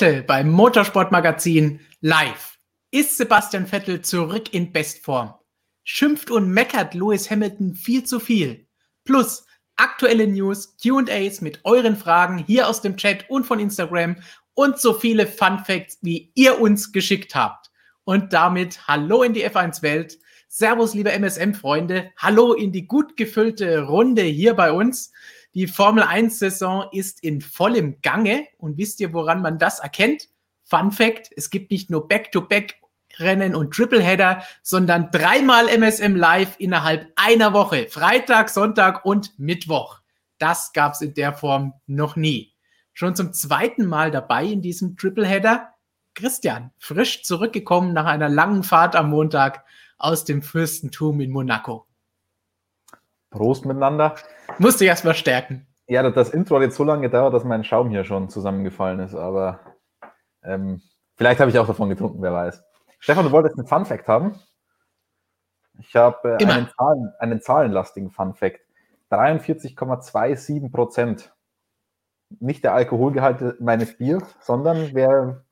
Heute beim Motorsportmagazin live. Ist Sebastian Vettel zurück in Bestform? Schimpft und meckert Lewis Hamilton viel zu viel? Plus aktuelle News, QAs mit euren Fragen hier aus dem Chat und von Instagram und so viele Fun Facts, wie ihr uns geschickt habt. Und damit hallo in die F1-Welt. Servus, liebe MSM-Freunde. Hallo in die gut gefüllte Runde hier bei uns. Die Formel 1-Saison ist in vollem Gange. Und wisst ihr, woran man das erkennt? Fun Fact: Es gibt nicht nur Back-to-Back-Rennen und Tripleheader, sondern dreimal MSM Live innerhalb einer Woche. Freitag, Sonntag und Mittwoch. Das gab es in der Form noch nie. Schon zum zweiten Mal dabei in diesem Tripleheader. Christian, frisch zurückgekommen nach einer langen Fahrt am Montag aus dem Fürstentum in Monaco. Prost miteinander. Musste ich erstmal stärken. Ja, das Intro hat jetzt so lange gedauert, dass mein Schaum hier schon zusammengefallen ist, aber ähm, vielleicht habe ich auch davon getrunken, wer weiß. Stefan, du wolltest einen Fun Fact haben? Ich habe äh, einen, Zahlen, einen zahlenlastigen Fun Fact. 43,27 Prozent. Nicht der Alkoholgehalt meines Biers, sondern wer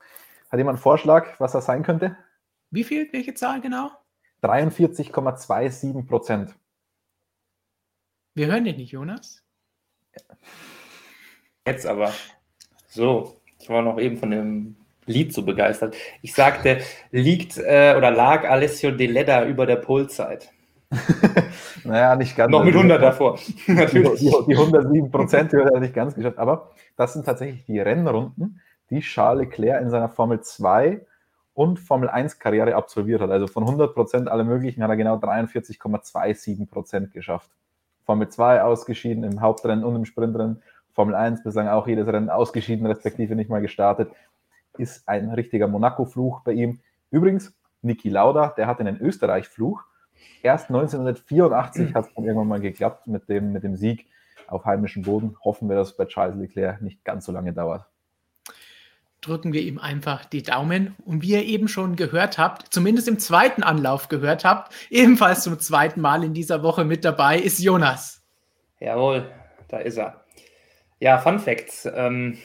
hat jemand einen Vorschlag, was das sein könnte? Wie viel? Welche Zahl genau? 43,27 Prozent. Wir hören dich nicht, Jonas. Jetzt aber. So, ich war noch eben von dem Lied so begeistert. Ich sagte, liegt äh, oder lag Alessio De Leda über der Polzeit? naja, nicht ganz. Noch mit 100 davor. Natürlich. Die, die, die 107 Prozent hat er nicht ganz geschafft. Aber das sind tatsächlich die Rennrunden, die Charles Leclerc in seiner Formel 2 und Formel 1 Karriere absolviert hat. Also von 100 Prozent aller möglichen hat er genau 43,27 Prozent geschafft. Formel 2 ausgeschieden im Hauptrennen und im Sprintrennen. Formel 1 bislang auch jedes Rennen ausgeschieden, respektive nicht mal gestartet. Ist ein richtiger Monaco-Fluch bei ihm. Übrigens, Niki Lauda, der hat einen Österreich-Fluch. Erst 1984 hat es dann irgendwann mal geklappt mit dem, mit dem Sieg auf heimischem Boden. Hoffen wir, dass es bei Charles Leclerc nicht ganz so lange dauert drücken wir ihm einfach die Daumen. Und wie ihr eben schon gehört habt, zumindest im zweiten Anlauf gehört habt, ebenfalls zum zweiten Mal in dieser Woche mit dabei ist Jonas. Jawohl, da ist er. Ja, Fun Facts. Ähm,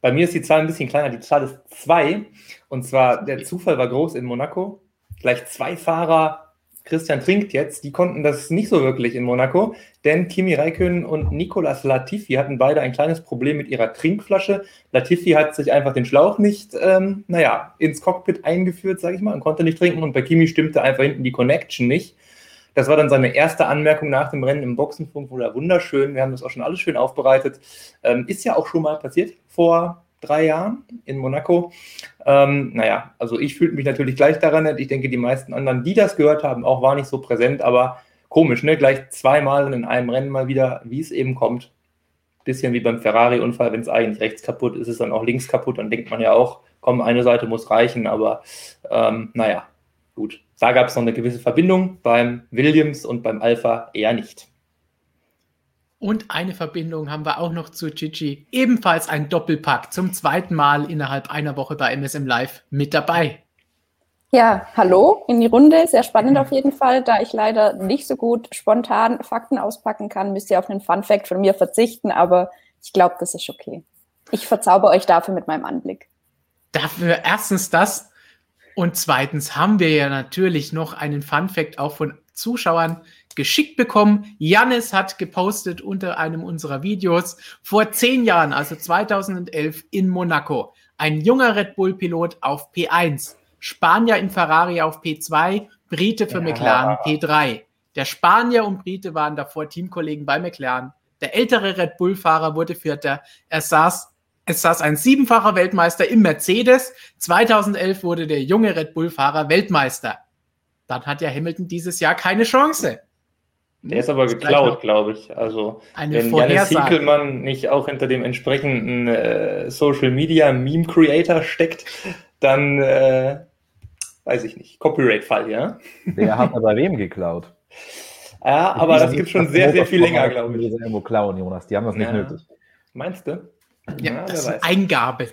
bei mir ist die Zahl ein bisschen kleiner. Die Zahl ist zwei. Und zwar, der Zufall war groß in Monaco. Gleich zwei Fahrer Christian trinkt jetzt, die konnten das nicht so wirklich in Monaco, denn Kimi Räikkönen und Nicolas Latifi hatten beide ein kleines Problem mit ihrer Trinkflasche. Latifi hat sich einfach den Schlauch nicht, ähm, naja, ins Cockpit eingeführt, sage ich mal, und konnte nicht trinken und bei Kimi stimmte einfach hinten die Connection nicht. Das war dann seine erste Anmerkung nach dem Rennen im Boxenfunk, wurde wunderschön. Wir haben das auch schon alles schön aufbereitet. Ähm, ist ja auch schon mal passiert vor drei Jahren in Monaco. Ähm, naja, also ich fühlte mich natürlich gleich daran. Ich denke, die meisten anderen, die das gehört haben, auch war nicht so präsent, aber komisch, ne? Gleich zweimal in einem Rennen mal wieder, wie es eben kommt. Bisschen wie beim Ferrari-Unfall, wenn es eigentlich rechts kaputt ist, ist es dann auch links kaputt. Dann denkt man ja auch, komm, eine Seite muss reichen, aber ähm, naja, gut. Da gab es noch eine gewisse Verbindung, beim Williams und beim Alpha eher nicht. Und eine Verbindung haben wir auch noch zu Gigi. Ebenfalls ein Doppelpack zum zweiten Mal innerhalb einer Woche bei MSM Live mit dabei. Ja, hallo in die Runde. Sehr spannend auf jeden Fall. Da ich leider nicht so gut spontan Fakten auspacken kann, müsst ihr auf einen Fun Fact von mir verzichten, aber ich glaube, das ist okay. Ich verzauber euch dafür mit meinem Anblick. Dafür erstens das und zweitens haben wir ja natürlich noch einen Fun Fact auch von Zuschauern geschickt bekommen. Jannis hat gepostet unter einem unserer Videos vor zehn Jahren, also 2011 in Monaco. Ein junger Red Bull-Pilot auf P1, Spanier in Ferrari auf P2, Brite für ja. McLaren P3. Der Spanier und Brite waren davor Teamkollegen bei McLaren. Der ältere Red Bull-Fahrer wurde Vierter. Er saß, es saß ein siebenfacher Weltmeister im Mercedes. 2011 wurde der junge Red Bull-Fahrer Weltmeister. Dann hat ja Hamilton dieses Jahr keine Chance. Der ist aber geklaut, glaube ich. Also, wenn Janis Hinkelmann nicht auch hinter dem entsprechenden äh, Social Media Meme Creator steckt, dann äh, weiß ich nicht. Copyright-Fall, ja? Der hat aber wem geklaut? Ja, aber das gibt schon sehr, sehr viel länger, glaube ich. Die irgendwo klauen, Jonas. Die haben das nicht ja. nötig. Meinst du? Ja, ja das ist Eingabe.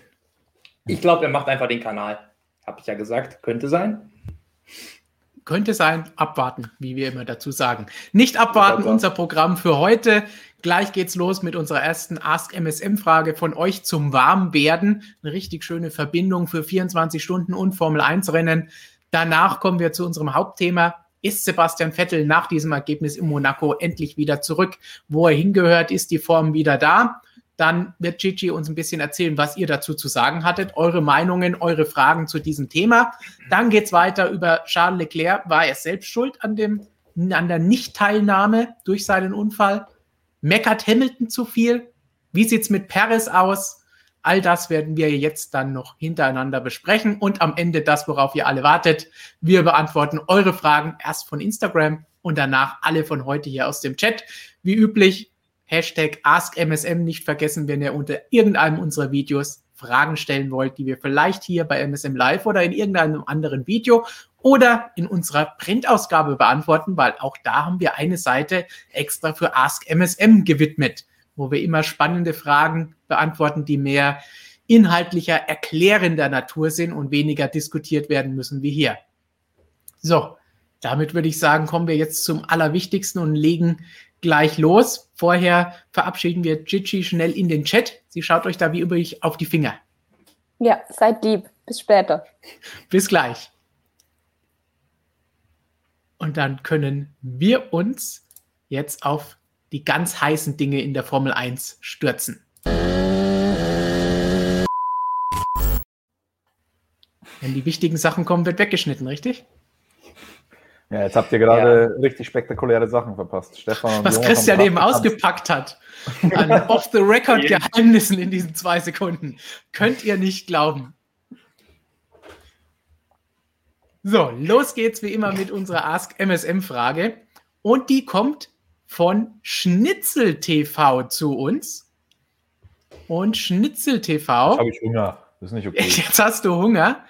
Ich glaube, er macht einfach den Kanal. Habe ich ja gesagt. Könnte sein. Könnte sein, abwarten, wie wir immer dazu sagen. Nicht abwarten, unser Programm für heute. Gleich geht's los mit unserer ersten Ask MSM-Frage von euch zum Warmwerden. Eine richtig schöne Verbindung für 24 Stunden und Formel 1-Rennen. Danach kommen wir zu unserem Hauptthema. Ist Sebastian Vettel nach diesem Ergebnis in Monaco endlich wieder zurück, wo er hingehört? Ist die Form wieder da? Dann wird Gigi uns ein bisschen erzählen, was ihr dazu zu sagen hattet, eure Meinungen, eure Fragen zu diesem Thema. Dann geht es weiter über Charles Leclerc. War er selbst schuld an, dem, an der Nichtteilnahme durch seinen Unfall? Meckert Hamilton zu viel? Wie sieht es mit Paris aus? All das werden wir jetzt dann noch hintereinander besprechen und am Ende das, worauf ihr alle wartet. Wir beantworten eure Fragen erst von Instagram und danach alle von heute hier aus dem Chat. Wie üblich, Hashtag AskMSM nicht vergessen, wenn ihr unter irgendeinem unserer Videos Fragen stellen wollt, die wir vielleicht hier bei MSM Live oder in irgendeinem anderen Video oder in unserer Printausgabe beantworten, weil auch da haben wir eine Seite extra für Ask MSM gewidmet, wo wir immer spannende Fragen beantworten, die mehr inhaltlicher, erklärender Natur sind und weniger diskutiert werden müssen wie hier. So, damit würde ich sagen, kommen wir jetzt zum Allerwichtigsten und legen gleich los. Vorher verabschieden wir Gigi schnell in den Chat. Sie schaut euch da wie üblich auf die Finger. Ja, seid lieb. Bis später. Bis gleich. Und dann können wir uns jetzt auf die ganz heißen Dinge in der Formel 1 stürzen. Wenn die wichtigen Sachen kommen, wird weggeschnitten, richtig? Ja, jetzt habt ihr gerade ja. richtig spektakuläre Sachen verpasst. Stefan Was Jonas Christian eben ausgepackt hat an Off-the-Record-Geheimnissen in diesen zwei Sekunden. Könnt ihr nicht glauben. So, los geht's wie immer mit unserer Ask MSM-Frage. Und die kommt von Schnitzel TV zu uns. Und Schnitzel TV. Jetzt habe ich Hunger. Das ist nicht okay. Jetzt hast du Hunger.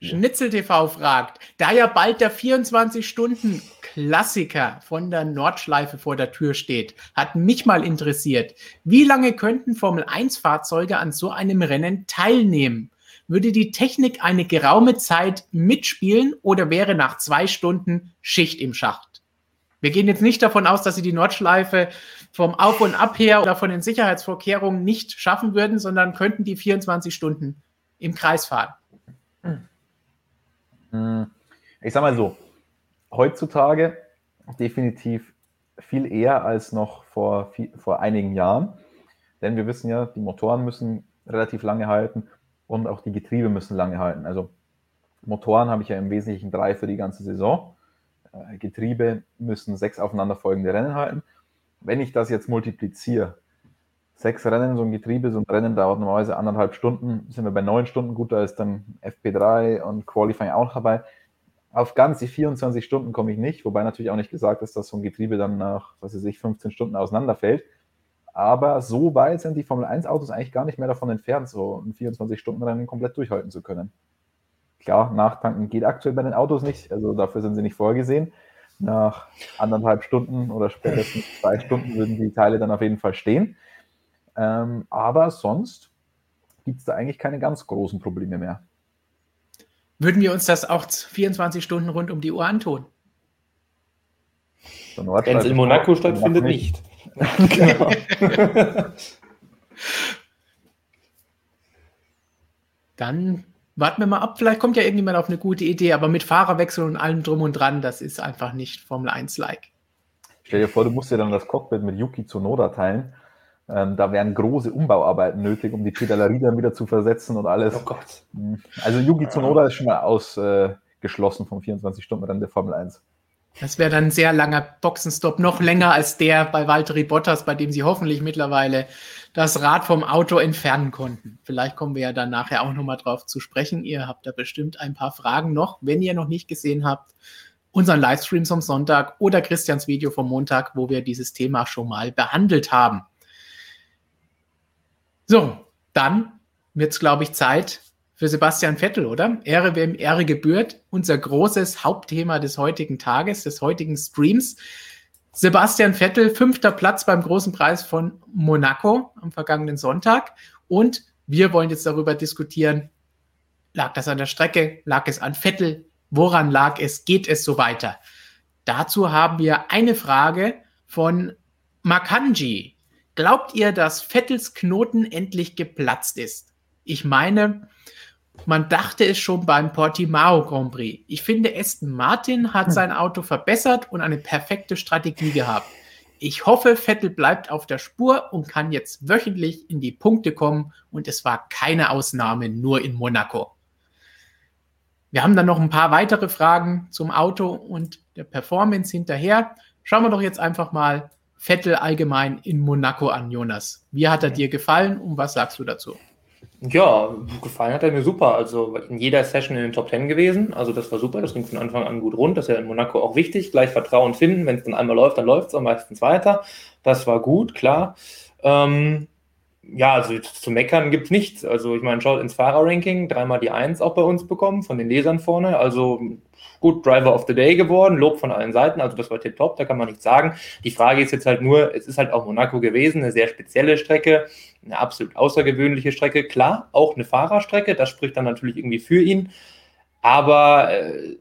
Schnitzel TV fragt, da ja bald der 24-Stunden-Klassiker von der Nordschleife vor der Tür steht, hat mich mal interessiert, wie lange könnten Formel-1-Fahrzeuge an so einem Rennen teilnehmen? Würde die Technik eine geraume Zeit mitspielen oder wäre nach zwei Stunden Schicht im Schacht? Wir gehen jetzt nicht davon aus, dass sie die Nordschleife vom Auf und Ab her oder von den Sicherheitsvorkehrungen nicht schaffen würden, sondern könnten die 24 Stunden im Kreis fahren. Hm, ich sag mal so, heutzutage definitiv viel eher als noch vor, vor einigen Jahren. Denn wir wissen ja, die Motoren müssen relativ lange halten und auch die Getriebe müssen lange halten. Also Motoren habe ich ja im Wesentlichen drei für die ganze Saison. Äh, Getriebe müssen sechs aufeinanderfolgende Rennen halten. Wenn ich das jetzt multipliziere, sechs Rennen, so ein Getriebe, so ein Rennen dauert normalerweise anderthalb Stunden, sind wir bei neun Stunden, gut, da ist dann FP3 und Qualifying auch dabei. Auf ganze 24 Stunden komme ich nicht, wobei natürlich auch nicht gesagt ist, dass so ein Getriebe dann nach, was weiß ich, 15 Stunden auseinanderfällt. Aber so weit sind die Formel 1 Autos eigentlich gar nicht mehr davon entfernt, so ein 24-Stunden-Rennen komplett durchhalten zu können. Klar, nachtanken geht aktuell bei den Autos nicht, also dafür sind sie nicht vorgesehen. Nach anderthalb Stunden oder spätestens zwei Stunden würden die Teile dann auf jeden Fall stehen. Ähm, aber sonst gibt es da eigentlich keine ganz großen Probleme mehr. Würden wir uns das auch 24 Stunden rund um die Uhr antun? Wenn es in Monaco stattfindet, nicht. genau. Dann warten wir mal ab. Vielleicht kommt ja irgendjemand auf eine gute Idee, aber mit Fahrerwechsel und allem drum und dran, das ist einfach nicht Formel 1-like. Stell dir vor, du musst dir dann das Cockpit mit Yuki Tsunoda teilen ähm, da wären große Umbauarbeiten nötig, um die Pedalerie dann wieder zu versetzen und alles. Oh Gott. Mhm. Also Yuki Tsunoda ist schon mal ausgeschlossen äh, vom 24-Stunden-Rennen der Formel 1. Das wäre dann ein sehr langer Boxenstopp, noch länger als der bei Valtteri Bottas, bei dem sie hoffentlich mittlerweile das Rad vom Auto entfernen konnten. Vielleicht kommen wir ja dann nachher auch nochmal drauf zu sprechen. Ihr habt da bestimmt ein paar Fragen noch, wenn ihr noch nicht gesehen habt. Unseren Livestream vom Sonntag oder Christians Video vom Montag, wo wir dieses Thema schon mal behandelt haben. So, dann wird es, glaube ich, Zeit für Sebastian Vettel, oder? Ehre, wem Ehre gebührt. Unser großes Hauptthema des heutigen Tages, des heutigen Streams. Sebastian Vettel, fünfter Platz beim großen Preis von Monaco am vergangenen Sonntag. Und wir wollen jetzt darüber diskutieren, lag das an der Strecke, lag es an Vettel, Woran lag es? Geht es so weiter? Dazu haben wir eine Frage von Makanji. Glaubt ihr, dass Vettels Knoten endlich geplatzt ist? Ich meine, man dachte es schon beim Portimao Grand Prix. Ich finde, Aston Martin hat hm. sein Auto verbessert und eine perfekte Strategie gehabt. Ich hoffe, Vettel bleibt auf der Spur und kann jetzt wöchentlich in die Punkte kommen und es war keine Ausnahme nur in Monaco. Wir haben dann noch ein paar weitere Fragen zum Auto und der Performance hinterher. Schauen wir doch jetzt einfach mal Vettel allgemein in Monaco an, Jonas. Wie hat er dir gefallen und was sagst du dazu? Ja, gefallen hat er mir super. Also in jeder Session in den Top Ten gewesen. Also das war super. Das ging von Anfang an gut rund. Das ist ja in Monaco auch wichtig. Gleich Vertrauen finden. Wenn es dann einmal läuft, dann läuft es auch meistens weiter. Das war gut, klar. Ähm, ja, also zu meckern gibt es nichts. Also ich meine, schaut ins Fahrerranking, dreimal die Eins auch bei uns bekommen, von den Lesern vorne. Also gut, Driver of the Day geworden, Lob von allen Seiten, also das war tipptopp, da kann man nichts sagen. Die Frage ist jetzt halt nur, es ist halt auch Monaco gewesen, eine sehr spezielle Strecke, eine absolut außergewöhnliche Strecke. Klar, auch eine Fahrerstrecke, das spricht dann natürlich irgendwie für ihn. Aber äh,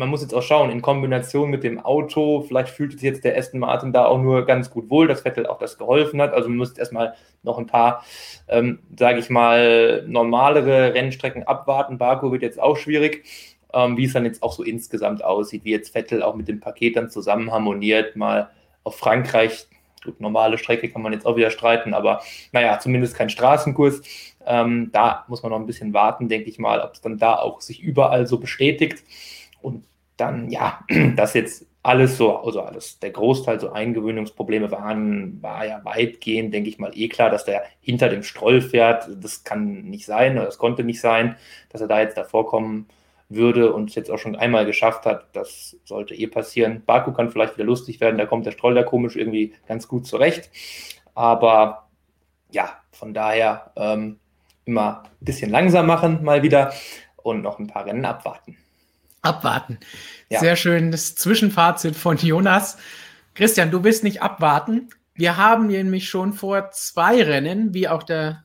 man muss jetzt auch schauen, in Kombination mit dem Auto, vielleicht fühlt sich jetzt der Aston Martin da auch nur ganz gut wohl, dass Vettel auch das geholfen hat. Also man muss erstmal noch ein paar, ähm, sage ich mal, normalere Rennstrecken abwarten. Baku wird jetzt auch schwierig, ähm, wie es dann jetzt auch so insgesamt aussieht, wie jetzt Vettel auch mit dem Paket dann zusammen harmoniert, mal auf Frankreich. Gut, normale Strecke kann man jetzt auch wieder streiten, aber naja, zumindest kein Straßenkurs. Ähm, da muss man noch ein bisschen warten, denke ich mal, ob es dann da auch sich überall so bestätigt. Und dann, ja, das jetzt alles so, also alles, der Großteil so Eingewöhnungsprobleme waren, war ja weitgehend, denke ich mal, eh klar, dass der hinter dem Stroll fährt. Das kann nicht sein oder das konnte nicht sein, dass er da jetzt davor kommen würde und es jetzt auch schon einmal geschafft hat. Das sollte eh passieren. Baku kann vielleicht wieder lustig werden, da kommt der Stroll da komisch irgendwie ganz gut zurecht. Aber ja, von daher ähm, immer ein bisschen langsam machen mal wieder und noch ein paar Rennen abwarten. Abwarten. Ja. Sehr schönes Zwischenfazit von Jonas. Christian, du bist nicht abwarten. Wir haben nämlich schon vor zwei Rennen, wie auch der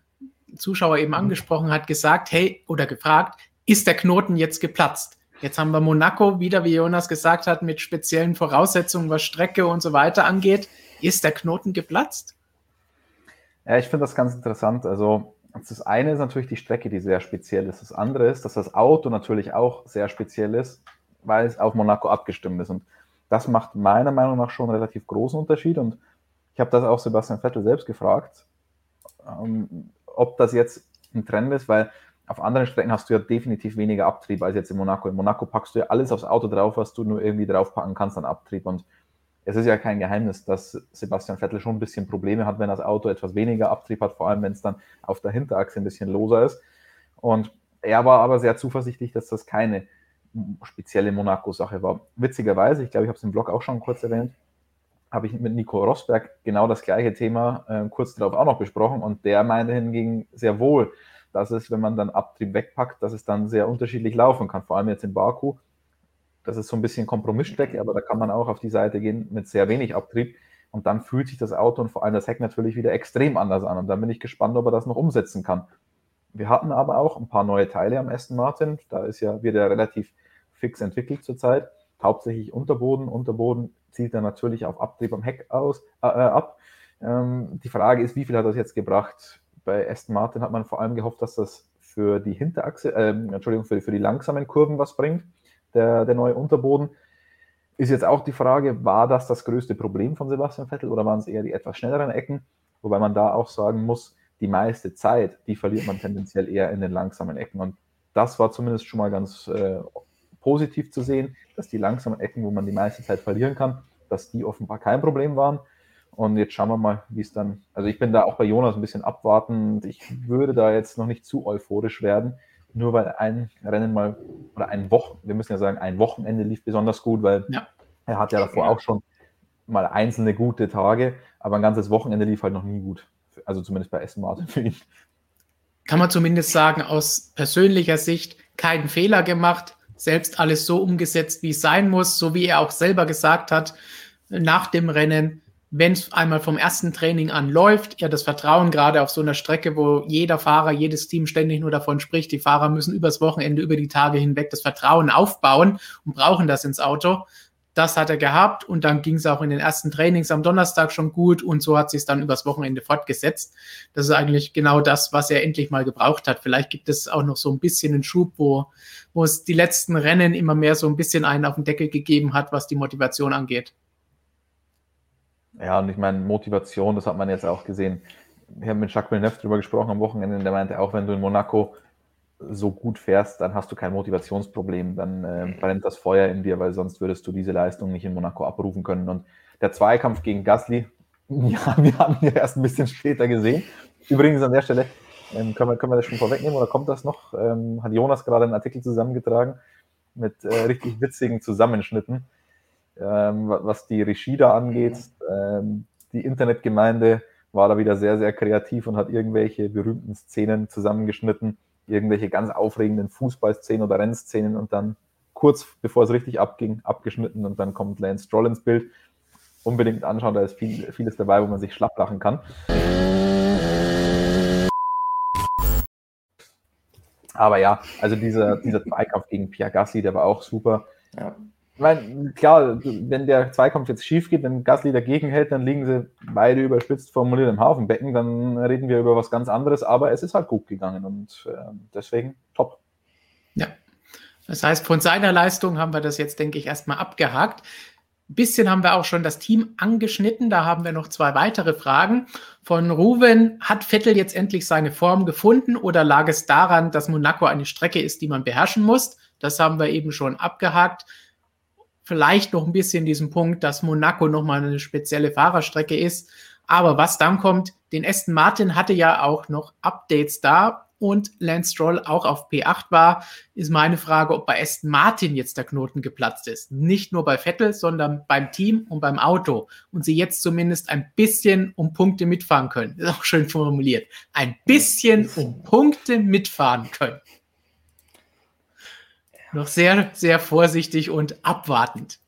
Zuschauer eben mhm. angesprochen hat, gesagt, hey, oder gefragt, ist der Knoten jetzt geplatzt? Jetzt haben wir Monaco wieder, wie Jonas gesagt hat, mit speziellen Voraussetzungen, was Strecke und so weiter angeht. Ist der Knoten geplatzt? Ja, ich finde das ganz interessant. Also das eine ist natürlich die Strecke, die sehr speziell ist. Das andere ist, dass das Auto natürlich auch sehr speziell ist, weil es auf Monaco abgestimmt ist. Und das macht meiner Meinung nach schon einen relativ großen Unterschied. Und ich habe das auch Sebastian Vettel selbst gefragt, ähm, ob das jetzt ein Trend ist, weil auf anderen Strecken hast du ja definitiv weniger Abtrieb als jetzt in Monaco. In Monaco packst du ja alles aufs Auto drauf, was du nur irgendwie draufpacken kannst an Abtrieb. Und es ist ja kein Geheimnis, dass Sebastian Vettel schon ein bisschen Probleme hat, wenn das Auto etwas weniger Abtrieb hat, vor allem wenn es dann auf der Hinterachse ein bisschen loser ist. Und er war aber sehr zuversichtlich, dass das keine spezielle Monaco-Sache war. Witzigerweise, ich glaube, ich habe es im Blog auch schon kurz erwähnt, habe ich mit Nico Rosberg genau das gleiche Thema äh, kurz darauf auch noch besprochen und der meinte hingegen sehr wohl, dass es, wenn man dann Abtrieb wegpackt, dass es dann sehr unterschiedlich laufen kann, vor allem jetzt in Baku das ist so ein bisschen Kompromissstrecke, aber da kann man auch auf die Seite gehen mit sehr wenig Abtrieb. Und dann fühlt sich das Auto und vor allem das Heck natürlich wieder extrem anders an. Und dann bin ich gespannt, ob er das noch umsetzen kann. Wir hatten aber auch ein paar neue Teile am Aston Martin. Da ist ja wieder relativ fix entwickelt zurzeit. Hauptsächlich Unterboden. Unterboden zielt dann natürlich auf Abtrieb am Heck aus, äh, äh, ab. Ähm, die Frage ist, wie viel hat das jetzt gebracht? Bei Aston Martin hat man vor allem gehofft, dass das für die Hinterachse, äh, Entschuldigung, für, für die langsamen Kurven was bringt der, der neue Unterboden. Ist jetzt auch die Frage, war das das größte Problem von Sebastian Vettel oder waren es eher die etwas schnelleren Ecken? Wobei man da auch sagen muss, die meiste Zeit, die verliert man tendenziell eher in den langsamen Ecken. Und das war zumindest schon mal ganz äh, positiv zu sehen, dass die langsamen Ecken, wo man die meiste Zeit verlieren kann, dass die offenbar kein Problem waren. Und jetzt schauen wir mal, wie es dann. Also ich bin da auch bei Jonas ein bisschen abwartend. Ich würde da jetzt noch nicht zu euphorisch werden nur weil ein Rennen mal oder ein Wochen, wir müssen ja sagen, ein Wochenende lief besonders gut, weil ja. er hat ja davor auch schon mal einzelne gute Tage, aber ein ganzes Wochenende lief halt noch nie gut. Also zumindest bei Essen Martin für ihn. Kann man zumindest sagen, aus persönlicher Sicht keinen Fehler gemacht, selbst alles so umgesetzt, wie es sein muss, so wie er auch selber gesagt hat nach dem Rennen, wenn es einmal vom ersten Training an läuft, ja das Vertrauen gerade auf so einer Strecke, wo jeder Fahrer, jedes Team ständig nur davon spricht, die Fahrer müssen übers Wochenende, über die Tage hinweg das Vertrauen aufbauen und brauchen das ins Auto. Das hat er gehabt und dann ging es auch in den ersten Trainings am Donnerstag schon gut und so hat sich dann übers Wochenende fortgesetzt. Das ist eigentlich genau das, was er endlich mal gebraucht hat. Vielleicht gibt es auch noch so ein bisschen einen Schub, wo, wo es die letzten Rennen immer mehr so ein bisschen einen auf den Deckel gegeben hat, was die Motivation angeht. Ja, und ich meine, Motivation, das hat man jetzt auch gesehen. Wir haben mit Jacques Villeneuve darüber gesprochen am Wochenende, der meinte, auch wenn du in Monaco so gut fährst, dann hast du kein Motivationsproblem, dann äh, brennt das Feuer in dir, weil sonst würdest du diese Leistung nicht in Monaco abrufen können. Und der Zweikampf gegen Gasly, ja, wir haben ihn erst ein bisschen später gesehen. Übrigens an der Stelle, ähm, können, wir, können wir das schon vorwegnehmen oder kommt das noch? Ähm, hat Jonas gerade einen Artikel zusammengetragen mit äh, richtig witzigen Zusammenschnitten, ähm, was die Regie da angeht. Ähm, die Internetgemeinde war da wieder sehr, sehr kreativ und hat irgendwelche berühmten Szenen zusammengeschnitten irgendwelche ganz aufregenden Fußballszenen oder Rennszenen und dann kurz bevor es richtig abging, abgeschnitten und dann kommt Lance Stroll ins Bild. Unbedingt anschauen, da ist viel, vieles dabei, wo man sich schlapp lachen kann. Aber ja, also dieser, dieser Zweikampf gegen Pierre Gassi, der war auch super. Ja ich meine, klar, wenn der Zweikampf jetzt schief geht, wenn Gasly dagegen hält, dann liegen sie beide überspitzt formuliert im Haufenbecken, dann reden wir über was ganz anderes, aber es ist halt gut gegangen und äh, deswegen top. Ja, das heißt, von seiner Leistung haben wir das jetzt, denke ich, erstmal abgehakt. Ein bisschen haben wir auch schon das Team angeschnitten. Da haben wir noch zwei weitere Fragen. Von Ruven, hat Vettel jetzt endlich seine Form gefunden oder lag es daran, dass Monaco eine Strecke ist, die man beherrschen muss? Das haben wir eben schon abgehakt vielleicht noch ein bisschen diesen Punkt, dass Monaco nochmal eine spezielle Fahrerstrecke ist. Aber was dann kommt, den Aston Martin hatte ja auch noch Updates da und Lance Stroll auch auf P8 war, ist meine Frage, ob bei Aston Martin jetzt der Knoten geplatzt ist. Nicht nur bei Vettel, sondern beim Team und beim Auto. Und sie jetzt zumindest ein bisschen um Punkte mitfahren können. Ist auch schön formuliert. Ein bisschen um Punkte mitfahren können noch sehr, sehr vorsichtig und abwartend.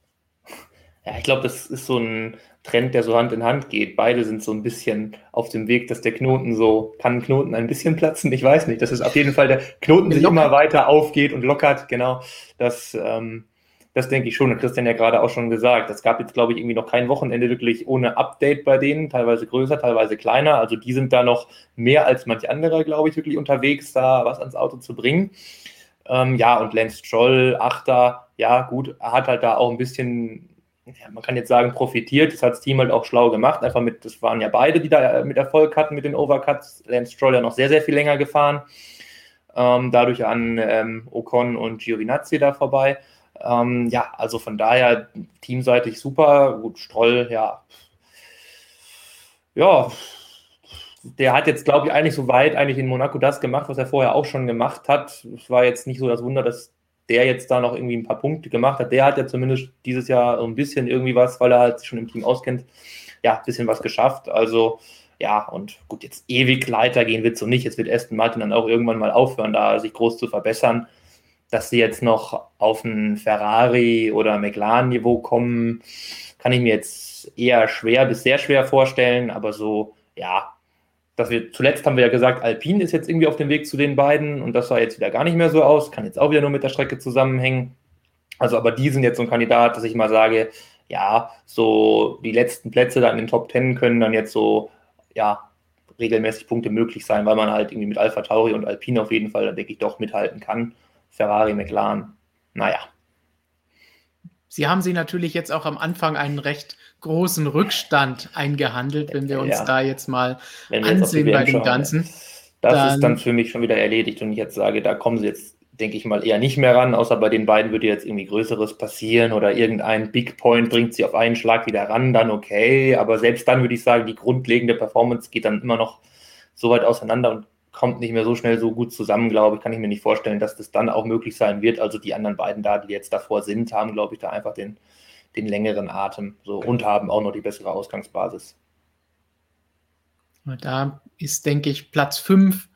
Ja, ich glaube, das ist so ein Trend, der so Hand in Hand geht. Beide sind so ein bisschen auf dem Weg, dass der Knoten so, kann ein Knoten ein bisschen platzen? Ich weiß nicht. Das ist auf jeden Fall der Knoten sich immer weiter aufgeht und lockert. Genau. Das, ähm, das denke ich schon. Und Christian ja gerade auch schon gesagt. Es gab jetzt, glaube ich, irgendwie noch kein Wochenende wirklich ohne Update bei denen. Teilweise größer, teilweise kleiner. Also die sind da noch mehr als manch anderer, glaube ich, wirklich unterwegs, da was ans Auto zu bringen. Ähm, ja, und Lance Stroll, Achter, ja, gut, er hat halt da auch ein bisschen, ja, man kann jetzt sagen, profitiert. Das hat das Team halt auch schlau gemacht. Einfach mit, das waren ja beide, die da äh, mit Erfolg hatten mit den Overcuts. Lance Stroll ja noch sehr, sehr viel länger gefahren. Ähm, dadurch an ähm, Ocon und Giovinazzi da vorbei. Ähm, ja, also von daher teamseitig super. Gut, Stroll, ja. Ja, der hat jetzt, glaube ich, eigentlich so weit eigentlich in Monaco das gemacht, was er vorher auch schon gemacht hat. Es war jetzt nicht so das Wunder, dass der jetzt da noch irgendwie ein paar Punkte gemacht hat. Der hat ja zumindest dieses Jahr ein bisschen irgendwie was, weil er halt sich schon im Team auskennt, ja, ein bisschen was geschafft. Also, ja, und gut, jetzt ewig Leiter gehen wird so nicht. Jetzt wird Aston Martin dann auch irgendwann mal aufhören, da sich groß zu verbessern. Dass sie jetzt noch auf ein Ferrari oder McLaren-Niveau kommen, kann ich mir jetzt eher schwer bis sehr schwer vorstellen. Aber so, ja, dass wir zuletzt haben wir ja gesagt, Alpine ist jetzt irgendwie auf dem Weg zu den beiden und das sah jetzt wieder gar nicht mehr so aus, kann jetzt auch wieder nur mit der Strecke zusammenhängen. Also, aber die sind jetzt so ein Kandidat, dass ich mal sage, ja, so die letzten Plätze dann in den Top Ten können dann jetzt so, ja, regelmäßig Punkte möglich sein, weil man halt irgendwie mit Alpha Tauri und Alpine auf jeden Fall, dann denke ich, doch mithalten kann. Ferrari, McLaren, naja. Sie haben sie natürlich jetzt auch am Anfang einen recht großen Rückstand eingehandelt, wenn wir uns ja. da jetzt mal ansehen jetzt bei dem Ganzen. Das dann, ist dann für mich schon wieder erledigt und ich jetzt sage, da kommen sie jetzt, denke ich mal, eher nicht mehr ran, außer bei den beiden würde jetzt irgendwie Größeres passieren oder irgendein Big Point bringt sie auf einen Schlag wieder ran, dann okay. Aber selbst dann würde ich sagen, die grundlegende Performance geht dann immer noch so weit auseinander und kommt nicht mehr so schnell so gut zusammen, glaube ich. Kann ich mir nicht vorstellen, dass das dann auch möglich sein wird. Also die anderen beiden da, die jetzt davor sind, haben, glaube ich, da einfach den, den längeren Atem so, und haben auch noch die bessere Ausgangsbasis. Da ist, denke ich, Platz 5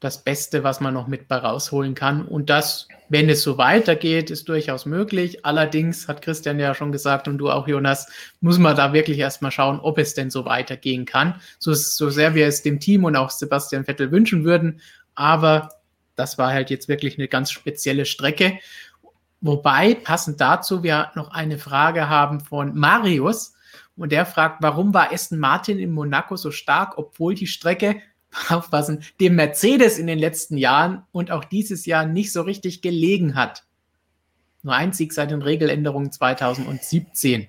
das Beste, was man noch mit rausholen kann. Und das, wenn es so weitergeht, ist durchaus möglich. Allerdings hat Christian ja schon gesagt und du auch, Jonas, muss man da wirklich erstmal schauen, ob es denn so weitergehen kann. So, so sehr wir es dem Team und auch Sebastian Vettel wünschen würden. Aber das war halt jetzt wirklich eine ganz spezielle Strecke. Wobei, passend dazu, wir noch eine Frage haben von Marius. Und der fragt, warum war Aston Martin in Monaco so stark, obwohl die Strecke aufpassen, dem Mercedes in den letzten Jahren und auch dieses Jahr nicht so richtig gelegen hat. Nur ein Sieg seit den Regeländerungen 2017.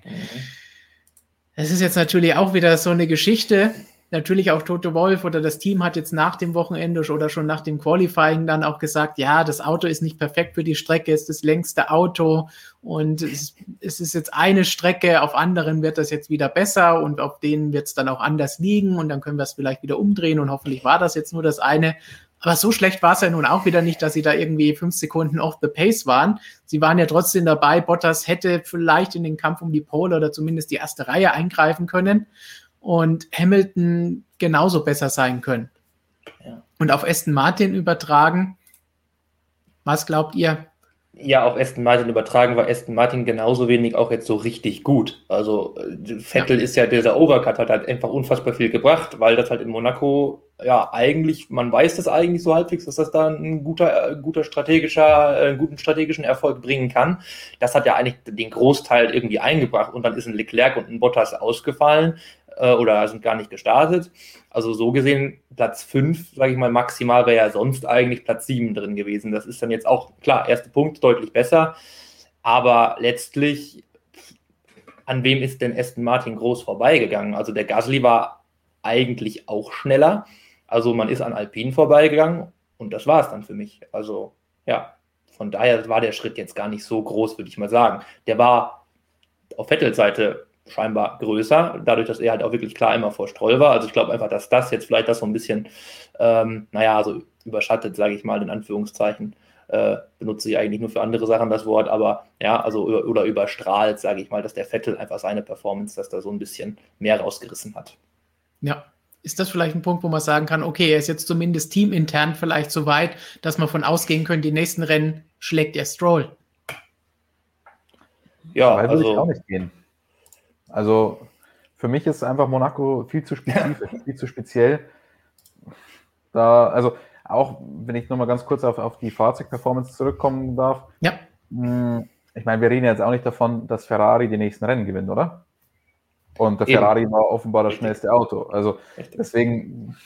Das ist jetzt natürlich auch wieder so eine Geschichte, natürlich auch Toto Wolf oder das Team hat jetzt nach dem Wochenende oder schon nach dem Qualifying dann auch gesagt, ja, das Auto ist nicht perfekt für die Strecke, ist das längste Auto und es, es ist jetzt eine Strecke, auf anderen wird das jetzt wieder besser und auf denen wird es dann auch anders liegen und dann können wir es vielleicht wieder umdrehen und hoffentlich war das jetzt nur das eine. Aber so schlecht war es ja nun auch wieder nicht, dass sie da irgendwie fünf Sekunden off the pace waren. Sie waren ja trotzdem dabei. Bottas hätte vielleicht in den Kampf um die Pole oder zumindest die erste Reihe eingreifen können und Hamilton genauso besser sein können. Ja. Und auf Aston Martin übertragen, was glaubt ihr? Ja, auf Aston Martin übertragen war Aston Martin genauso wenig auch jetzt so richtig gut. Also äh, Vettel ja. ist ja dieser Overcut hat halt einfach unfassbar viel gebracht, weil das halt in Monaco ja eigentlich, man weiß das eigentlich so halbwegs, dass das da ein guter, äh, guter strategischer, einen äh, guten strategischen Erfolg bringen kann. Das hat ja eigentlich den Großteil irgendwie eingebracht und dann ist ein Leclerc und ein Bottas ausgefallen äh, oder sind gar nicht gestartet. Also so gesehen, Platz 5, sage ich mal, maximal wäre ja sonst eigentlich Platz 7 drin gewesen. Das ist dann jetzt auch, klar, erster Punkt, deutlich besser. Aber letztlich, an wem ist denn Aston Martin groß vorbeigegangen? Also der Gasly war eigentlich auch schneller. Also man ist an Alpine vorbeigegangen und das war es dann für mich. Also ja, von daher war der Schritt jetzt gar nicht so groß, würde ich mal sagen. Der war auf Vettels Seite scheinbar größer, dadurch, dass er halt auch wirklich klar immer vor Stroll war. Also ich glaube einfach, dass das jetzt vielleicht das so ein bisschen, ähm, naja, so überschattet, sage ich mal in Anführungszeichen. Äh, benutze ich eigentlich nur für andere Sachen das Wort, aber ja, also oder überstrahlt, sage ich mal, dass der Vettel einfach seine Performance, dass da so ein bisschen mehr rausgerissen hat. Ja, ist das vielleicht ein Punkt, wo man sagen kann, okay, er ist jetzt zumindest teamintern vielleicht so weit, dass man von ausgehen könnte, die nächsten Rennen schlägt er Stroll? Ja, also, würde ich auch nicht gehen. Also für mich ist einfach Monaco viel zu spezifisch, viel zu speziell. Da, also auch wenn ich nochmal ganz kurz auf, auf die Fahrzeugperformance zurückkommen darf. Ja. Hm, ich meine, wir reden jetzt auch nicht davon, dass Ferrari die nächsten Rennen gewinnt, oder? Und der Eben. Ferrari war offenbar das schnellste Auto. Also deswegen,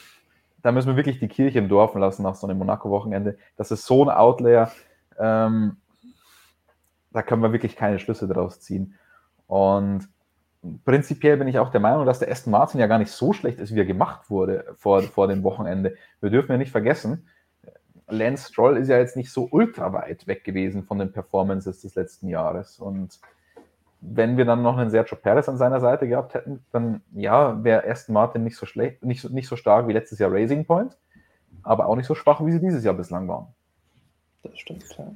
da müssen wir wirklich die Kirche im Dorf lassen nach so einem Monaco-Wochenende. Das ist so ein Outlayer, ähm, da können wir wirklich keine Schlüsse daraus ziehen. Und prinzipiell bin ich auch der Meinung, dass der Aston Martin ja gar nicht so schlecht ist, wie er gemacht wurde vor, vor dem Wochenende. Wir dürfen ja nicht vergessen, Lance Stroll ist ja jetzt nicht so ultra weit weg gewesen von den Performances des letzten Jahres. Und wenn wir dann noch einen Sergio Perez an seiner Seite gehabt hätten, dann ja, wäre Aston Martin nicht so schlecht, nicht so, nicht so stark wie letztes Jahr Racing Point, aber auch nicht so schwach, wie sie dieses Jahr bislang waren. Das stimmt, ja.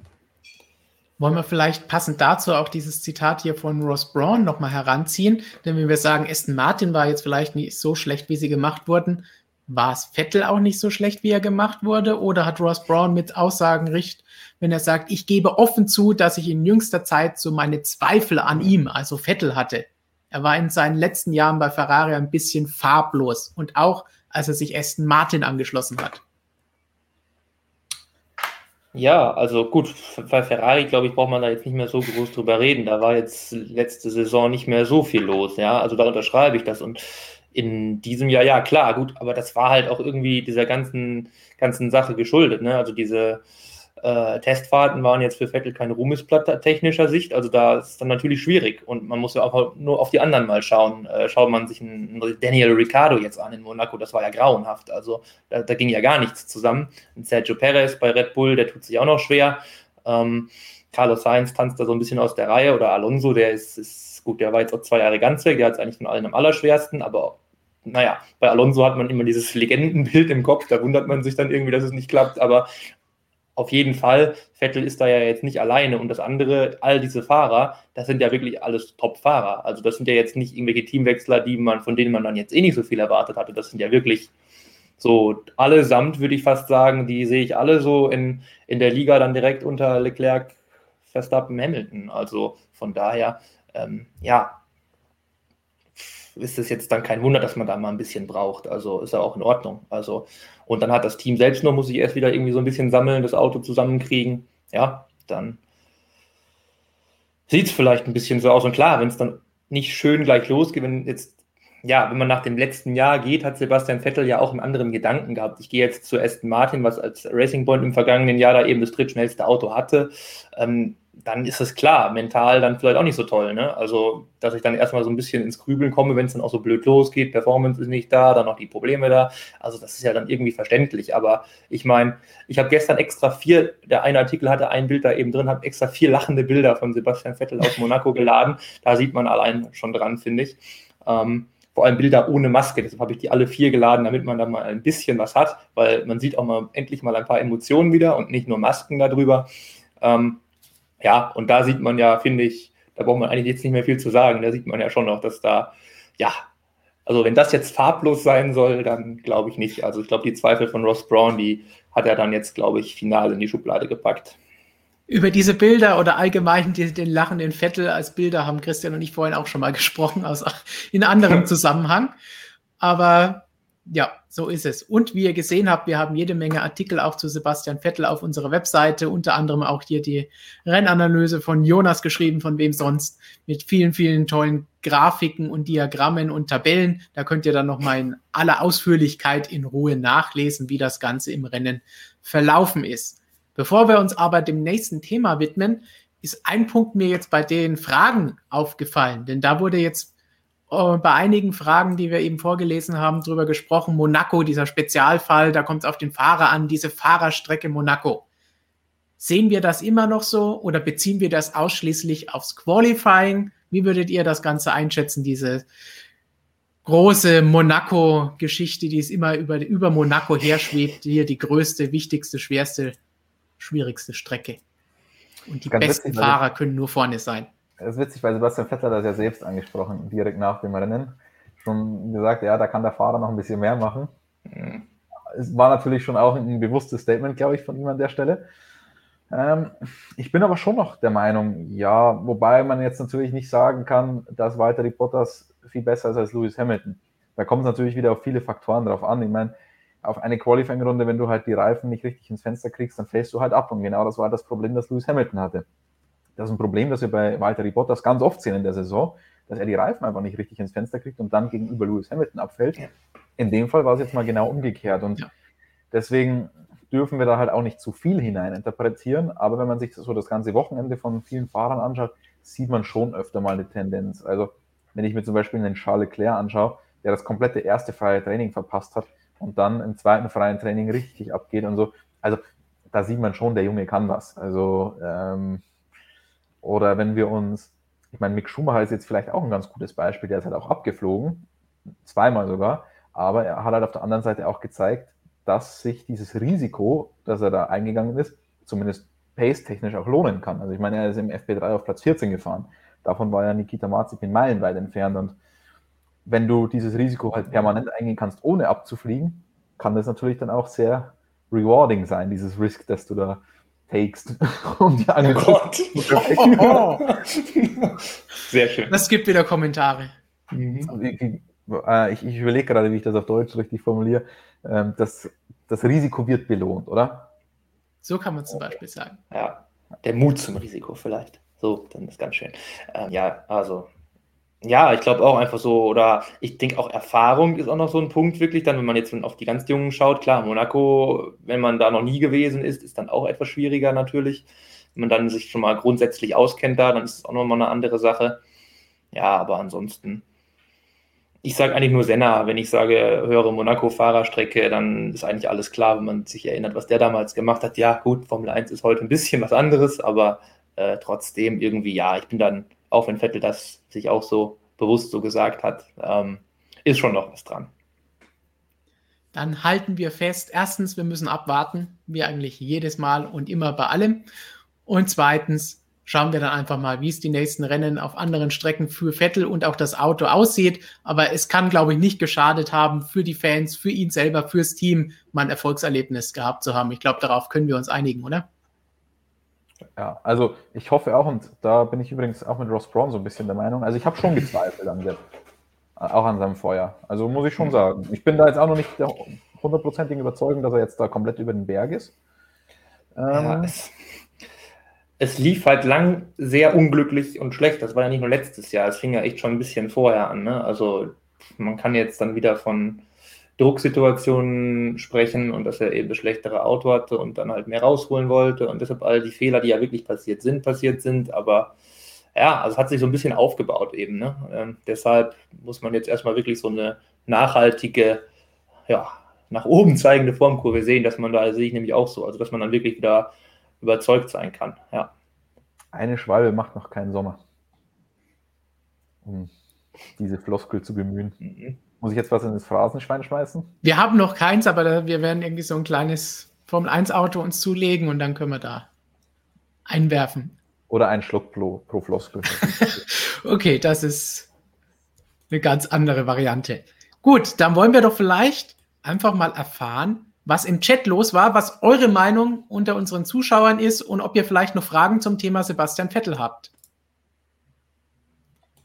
Wollen wir vielleicht passend dazu auch dieses Zitat hier von Ross Braun nochmal heranziehen? Denn wenn wir sagen, Aston Martin war jetzt vielleicht nicht so schlecht, wie sie gemacht wurden, war es Vettel auch nicht so schlecht, wie er gemacht wurde? Oder hat Ross Braun mit Aussagen recht, wenn er sagt, ich gebe offen zu, dass ich in jüngster Zeit so meine Zweifel an ihm, also Vettel, hatte? Er war in seinen letzten Jahren bei Ferrari ein bisschen farblos und auch als er sich Aston Martin angeschlossen hat. Ja, also gut, bei Ferrari, glaube ich, braucht man da jetzt nicht mehr so groß drüber reden. Da war jetzt letzte Saison nicht mehr so viel los, ja. Also da unterschreibe ich das. Und in diesem Jahr, ja, klar, gut, aber das war halt auch irgendwie dieser ganzen, ganzen Sache geschuldet, ne? Also diese, äh, Testfahrten waren jetzt für Vettel kein Ruhmesblatt technischer Sicht, also da ist dann natürlich schwierig und man muss ja auch nur auf die anderen mal schauen. Äh, schaut man sich einen Daniel Ricciardo jetzt an in Monaco, das war ja grauenhaft, also da, da ging ja gar nichts zusammen. Und Sergio Perez bei Red Bull, der tut sich auch noch schwer. Ähm, Carlos Sainz tanzt da so ein bisschen aus der Reihe oder Alonso, der ist, ist gut, der war jetzt auch zwei Jahre ganz weg, der hat es eigentlich von allen am allerschwersten, aber naja, bei Alonso hat man immer dieses Legendenbild im Kopf, da wundert man sich dann irgendwie, dass es nicht klappt, aber auf jeden Fall, Vettel ist da ja jetzt nicht alleine und das andere, all diese Fahrer, das sind ja wirklich alles Top-Fahrer. Also das sind ja jetzt nicht irgendwelche Teamwechsler, die man, von denen man dann jetzt eh nicht so viel erwartet hatte. Das sind ja wirklich So allesamt würde ich fast sagen, die sehe ich alle so in, in der Liga dann direkt unter Leclerc, Verstappen, Hamilton. Also von daher, ähm, ja, ist es jetzt dann kein Wunder, dass man da mal ein bisschen braucht. Also ist ja auch in Ordnung. Also, und dann hat das Team selbst noch, muss ich erst wieder irgendwie so ein bisschen sammeln, das Auto zusammenkriegen. Ja, dann sieht es vielleicht ein bisschen so aus. Und klar, wenn es dann nicht schön gleich losgeht, wenn jetzt, ja, wenn man nach dem letzten Jahr geht, hat Sebastian Vettel ja auch einen anderen Gedanken gehabt. Ich gehe jetzt zu Aston Martin, was als Racing Point im vergangenen Jahr da eben das drittschnellste Auto hatte. Ähm, dann ist es klar, mental dann vielleicht auch nicht so toll. Ne? Also, dass ich dann erstmal so ein bisschen ins Grübeln komme, wenn es dann auch so blöd losgeht, Performance ist nicht da, dann noch die Probleme da. Also, das ist ja dann irgendwie verständlich. Aber ich meine, ich habe gestern extra vier, der eine Artikel hatte ein Bild da eben drin, habe extra vier lachende Bilder von Sebastian Vettel aus Monaco geladen. Da sieht man allein schon dran, finde ich. Ähm, vor allem Bilder ohne Maske. Deshalb habe ich die alle vier geladen, damit man da mal ein bisschen was hat, weil man sieht auch mal endlich mal ein paar Emotionen wieder und nicht nur Masken darüber. Ähm, ja, und da sieht man ja, finde ich, da braucht man eigentlich jetzt nicht mehr viel zu sagen. Da sieht man ja schon noch, dass da, ja, also wenn das jetzt farblos sein soll, dann glaube ich nicht. Also ich glaube, die Zweifel von Ross Brown, die hat er dann jetzt, glaube ich, final in die Schublade gepackt. Über diese Bilder oder allgemein die, den lachenden Vettel als Bilder haben Christian und ich vorhin auch schon mal gesprochen, aus, in anderem Zusammenhang. Aber ja, so ist es. Und wie ihr gesehen habt, wir haben jede Menge Artikel auch zu Sebastian Vettel auf unserer Webseite, unter anderem auch hier die Rennanalyse von Jonas geschrieben, von wem sonst, mit vielen, vielen tollen Grafiken und Diagrammen und Tabellen. Da könnt ihr dann nochmal in aller Ausführlichkeit in Ruhe nachlesen, wie das Ganze im Rennen verlaufen ist. Bevor wir uns aber dem nächsten Thema widmen, ist ein Punkt mir jetzt bei den Fragen aufgefallen, denn da wurde jetzt bei einigen Fragen, die wir eben vorgelesen haben, drüber gesprochen. Monaco, dieser Spezialfall, da kommt es auf den Fahrer an, diese Fahrerstrecke Monaco. Sehen wir das immer noch so oder beziehen wir das ausschließlich aufs Qualifying? Wie würdet ihr das Ganze einschätzen, diese große Monaco-Geschichte, die es immer über, über Monaco herschwebt, hier die größte, wichtigste, schwerste, schwierigste Strecke. Und die Ganz besten Fahrer können nur vorne sein. Das ist witzig, weil Sebastian Vettel das ja selbst angesprochen, direkt nach dem Rennen. Schon gesagt, ja, da kann der Fahrer noch ein bisschen mehr machen. Mhm. Es war natürlich schon auch ein bewusstes Statement, glaube ich, von ihm an der Stelle. Ähm, ich bin aber schon noch der Meinung, ja, wobei man jetzt natürlich nicht sagen kann, dass Walter Bottas viel besser ist als Lewis Hamilton. Da kommt es natürlich wieder auf viele Faktoren drauf an. Ich meine, auf eine Qualifying-Runde, wenn du halt die Reifen nicht richtig ins Fenster kriegst, dann fällst du halt ab. Und genau das war das Problem, das Lewis Hamilton hatte. Das ist ein Problem, das wir bei Walter Bottas ganz oft sehen in der Saison, dass er die Reifen einfach nicht richtig ins Fenster kriegt und dann gegenüber Lewis Hamilton abfällt. In dem Fall war es jetzt mal genau umgekehrt. Und ja. deswegen dürfen wir da halt auch nicht zu viel hineininterpretieren. Aber wenn man sich so das ganze Wochenende von vielen Fahrern anschaut, sieht man schon öfter mal eine Tendenz. Also wenn ich mir zum Beispiel einen Charles Leclerc anschaue, der das komplette erste freie Training verpasst hat und dann im zweiten freien Training richtig abgeht und so. Also da sieht man schon, der Junge kann was. Also ähm, oder wenn wir uns, ich meine, Mick Schumacher ist jetzt vielleicht auch ein ganz gutes Beispiel, der ist halt auch abgeflogen, zweimal sogar, aber er hat halt auf der anderen Seite auch gezeigt, dass sich dieses Risiko, das er da eingegangen ist, zumindest pace-technisch auch lohnen kann. Also ich meine, er ist im FP3 auf Platz 14 gefahren. Davon war ja Nikita Mazepin meilenweit entfernt und wenn du dieses Risiko halt permanent eingehen kannst, ohne abzufliegen, kann das natürlich dann auch sehr rewarding sein, dieses Risk, das du da takest, um die Angel oh oh, oh. Sehr schön. Das gibt wieder Kommentare. Mhm. Ich, äh, ich, ich überlege gerade, wie ich das auf Deutsch richtig formuliere. Ähm, das, das Risiko wird belohnt, oder? So kann man zum Beispiel sagen. Ja, der Mut zum Risiko vielleicht. So, dann ist ganz schön. Ähm, ja, also ja, ich glaube auch einfach so, oder ich denke auch Erfahrung ist auch noch so ein Punkt, wirklich dann, wenn man jetzt auf die ganz Jungen schaut, klar, Monaco, wenn man da noch nie gewesen ist, ist dann auch etwas schwieriger natürlich. Wenn man dann sich schon mal grundsätzlich auskennt da, dann ist es auch nochmal eine andere Sache. Ja, aber ansonsten, ich sage eigentlich nur Senna, wenn ich sage, höre Monaco-Fahrerstrecke, dann ist eigentlich alles klar, wenn man sich erinnert, was der damals gemacht hat. Ja, gut, Formel 1 ist heute ein bisschen was anderes, aber äh, trotzdem irgendwie, ja, ich bin dann auch wenn Vettel das sich auch so bewusst so gesagt hat, ähm, ist schon noch was dran. Dann halten wir fest, erstens, wir müssen abwarten, wie eigentlich jedes Mal und immer bei allem. Und zweitens, schauen wir dann einfach mal, wie es die nächsten Rennen auf anderen Strecken für Vettel und auch das Auto aussieht. Aber es kann, glaube ich, nicht geschadet haben, für die Fans, für ihn selber, fürs Team mal ein Erfolgserlebnis gehabt zu haben. Ich glaube, darauf können wir uns einigen, oder? Ja, also ich hoffe auch, und da bin ich übrigens auch mit Ross Brown so ein bisschen der Meinung, also ich habe schon gezweifelt an der, auch an seinem Feuer. Also muss ich schon sagen. Ich bin da jetzt auch noch nicht der hundertprozentigen Überzeugung, dass er jetzt da komplett über den Berg ist. Ähm, ja, es, es, lief halt lang sehr unglücklich und schlecht. Das war ja nicht nur letztes Jahr, es fing ja echt schon ein bisschen vorher an. Ne? Also man kann jetzt dann wieder von Drucksituationen sprechen und dass er eben schlechtere Auto hatte und dann halt mehr rausholen wollte und deshalb all die Fehler, die ja wirklich passiert sind, passiert sind. Aber ja, also es hat sich so ein bisschen aufgebaut eben. Ne? Ähm, deshalb muss man jetzt erstmal wirklich so eine nachhaltige, ja, nach oben zeigende Formkurve sehen, dass man da, sehe ich nämlich auch so, also dass man dann wirklich wieder überzeugt sein kann. Ja. Eine Schwalbe macht noch keinen Sommer. Um diese Floskel zu bemühen. Mhm. Muss ich jetzt was in das Phrasenschwein schmeißen? Wir haben noch keins, aber wir werden irgendwie so ein kleines Formel 1 Auto uns zulegen und dann können wir da einwerfen. Oder ein Schluck pro, pro Floskel. okay, das ist eine ganz andere Variante. Gut, dann wollen wir doch vielleicht einfach mal erfahren, was im Chat los war, was eure Meinung unter unseren Zuschauern ist und ob ihr vielleicht noch Fragen zum Thema Sebastian Vettel habt.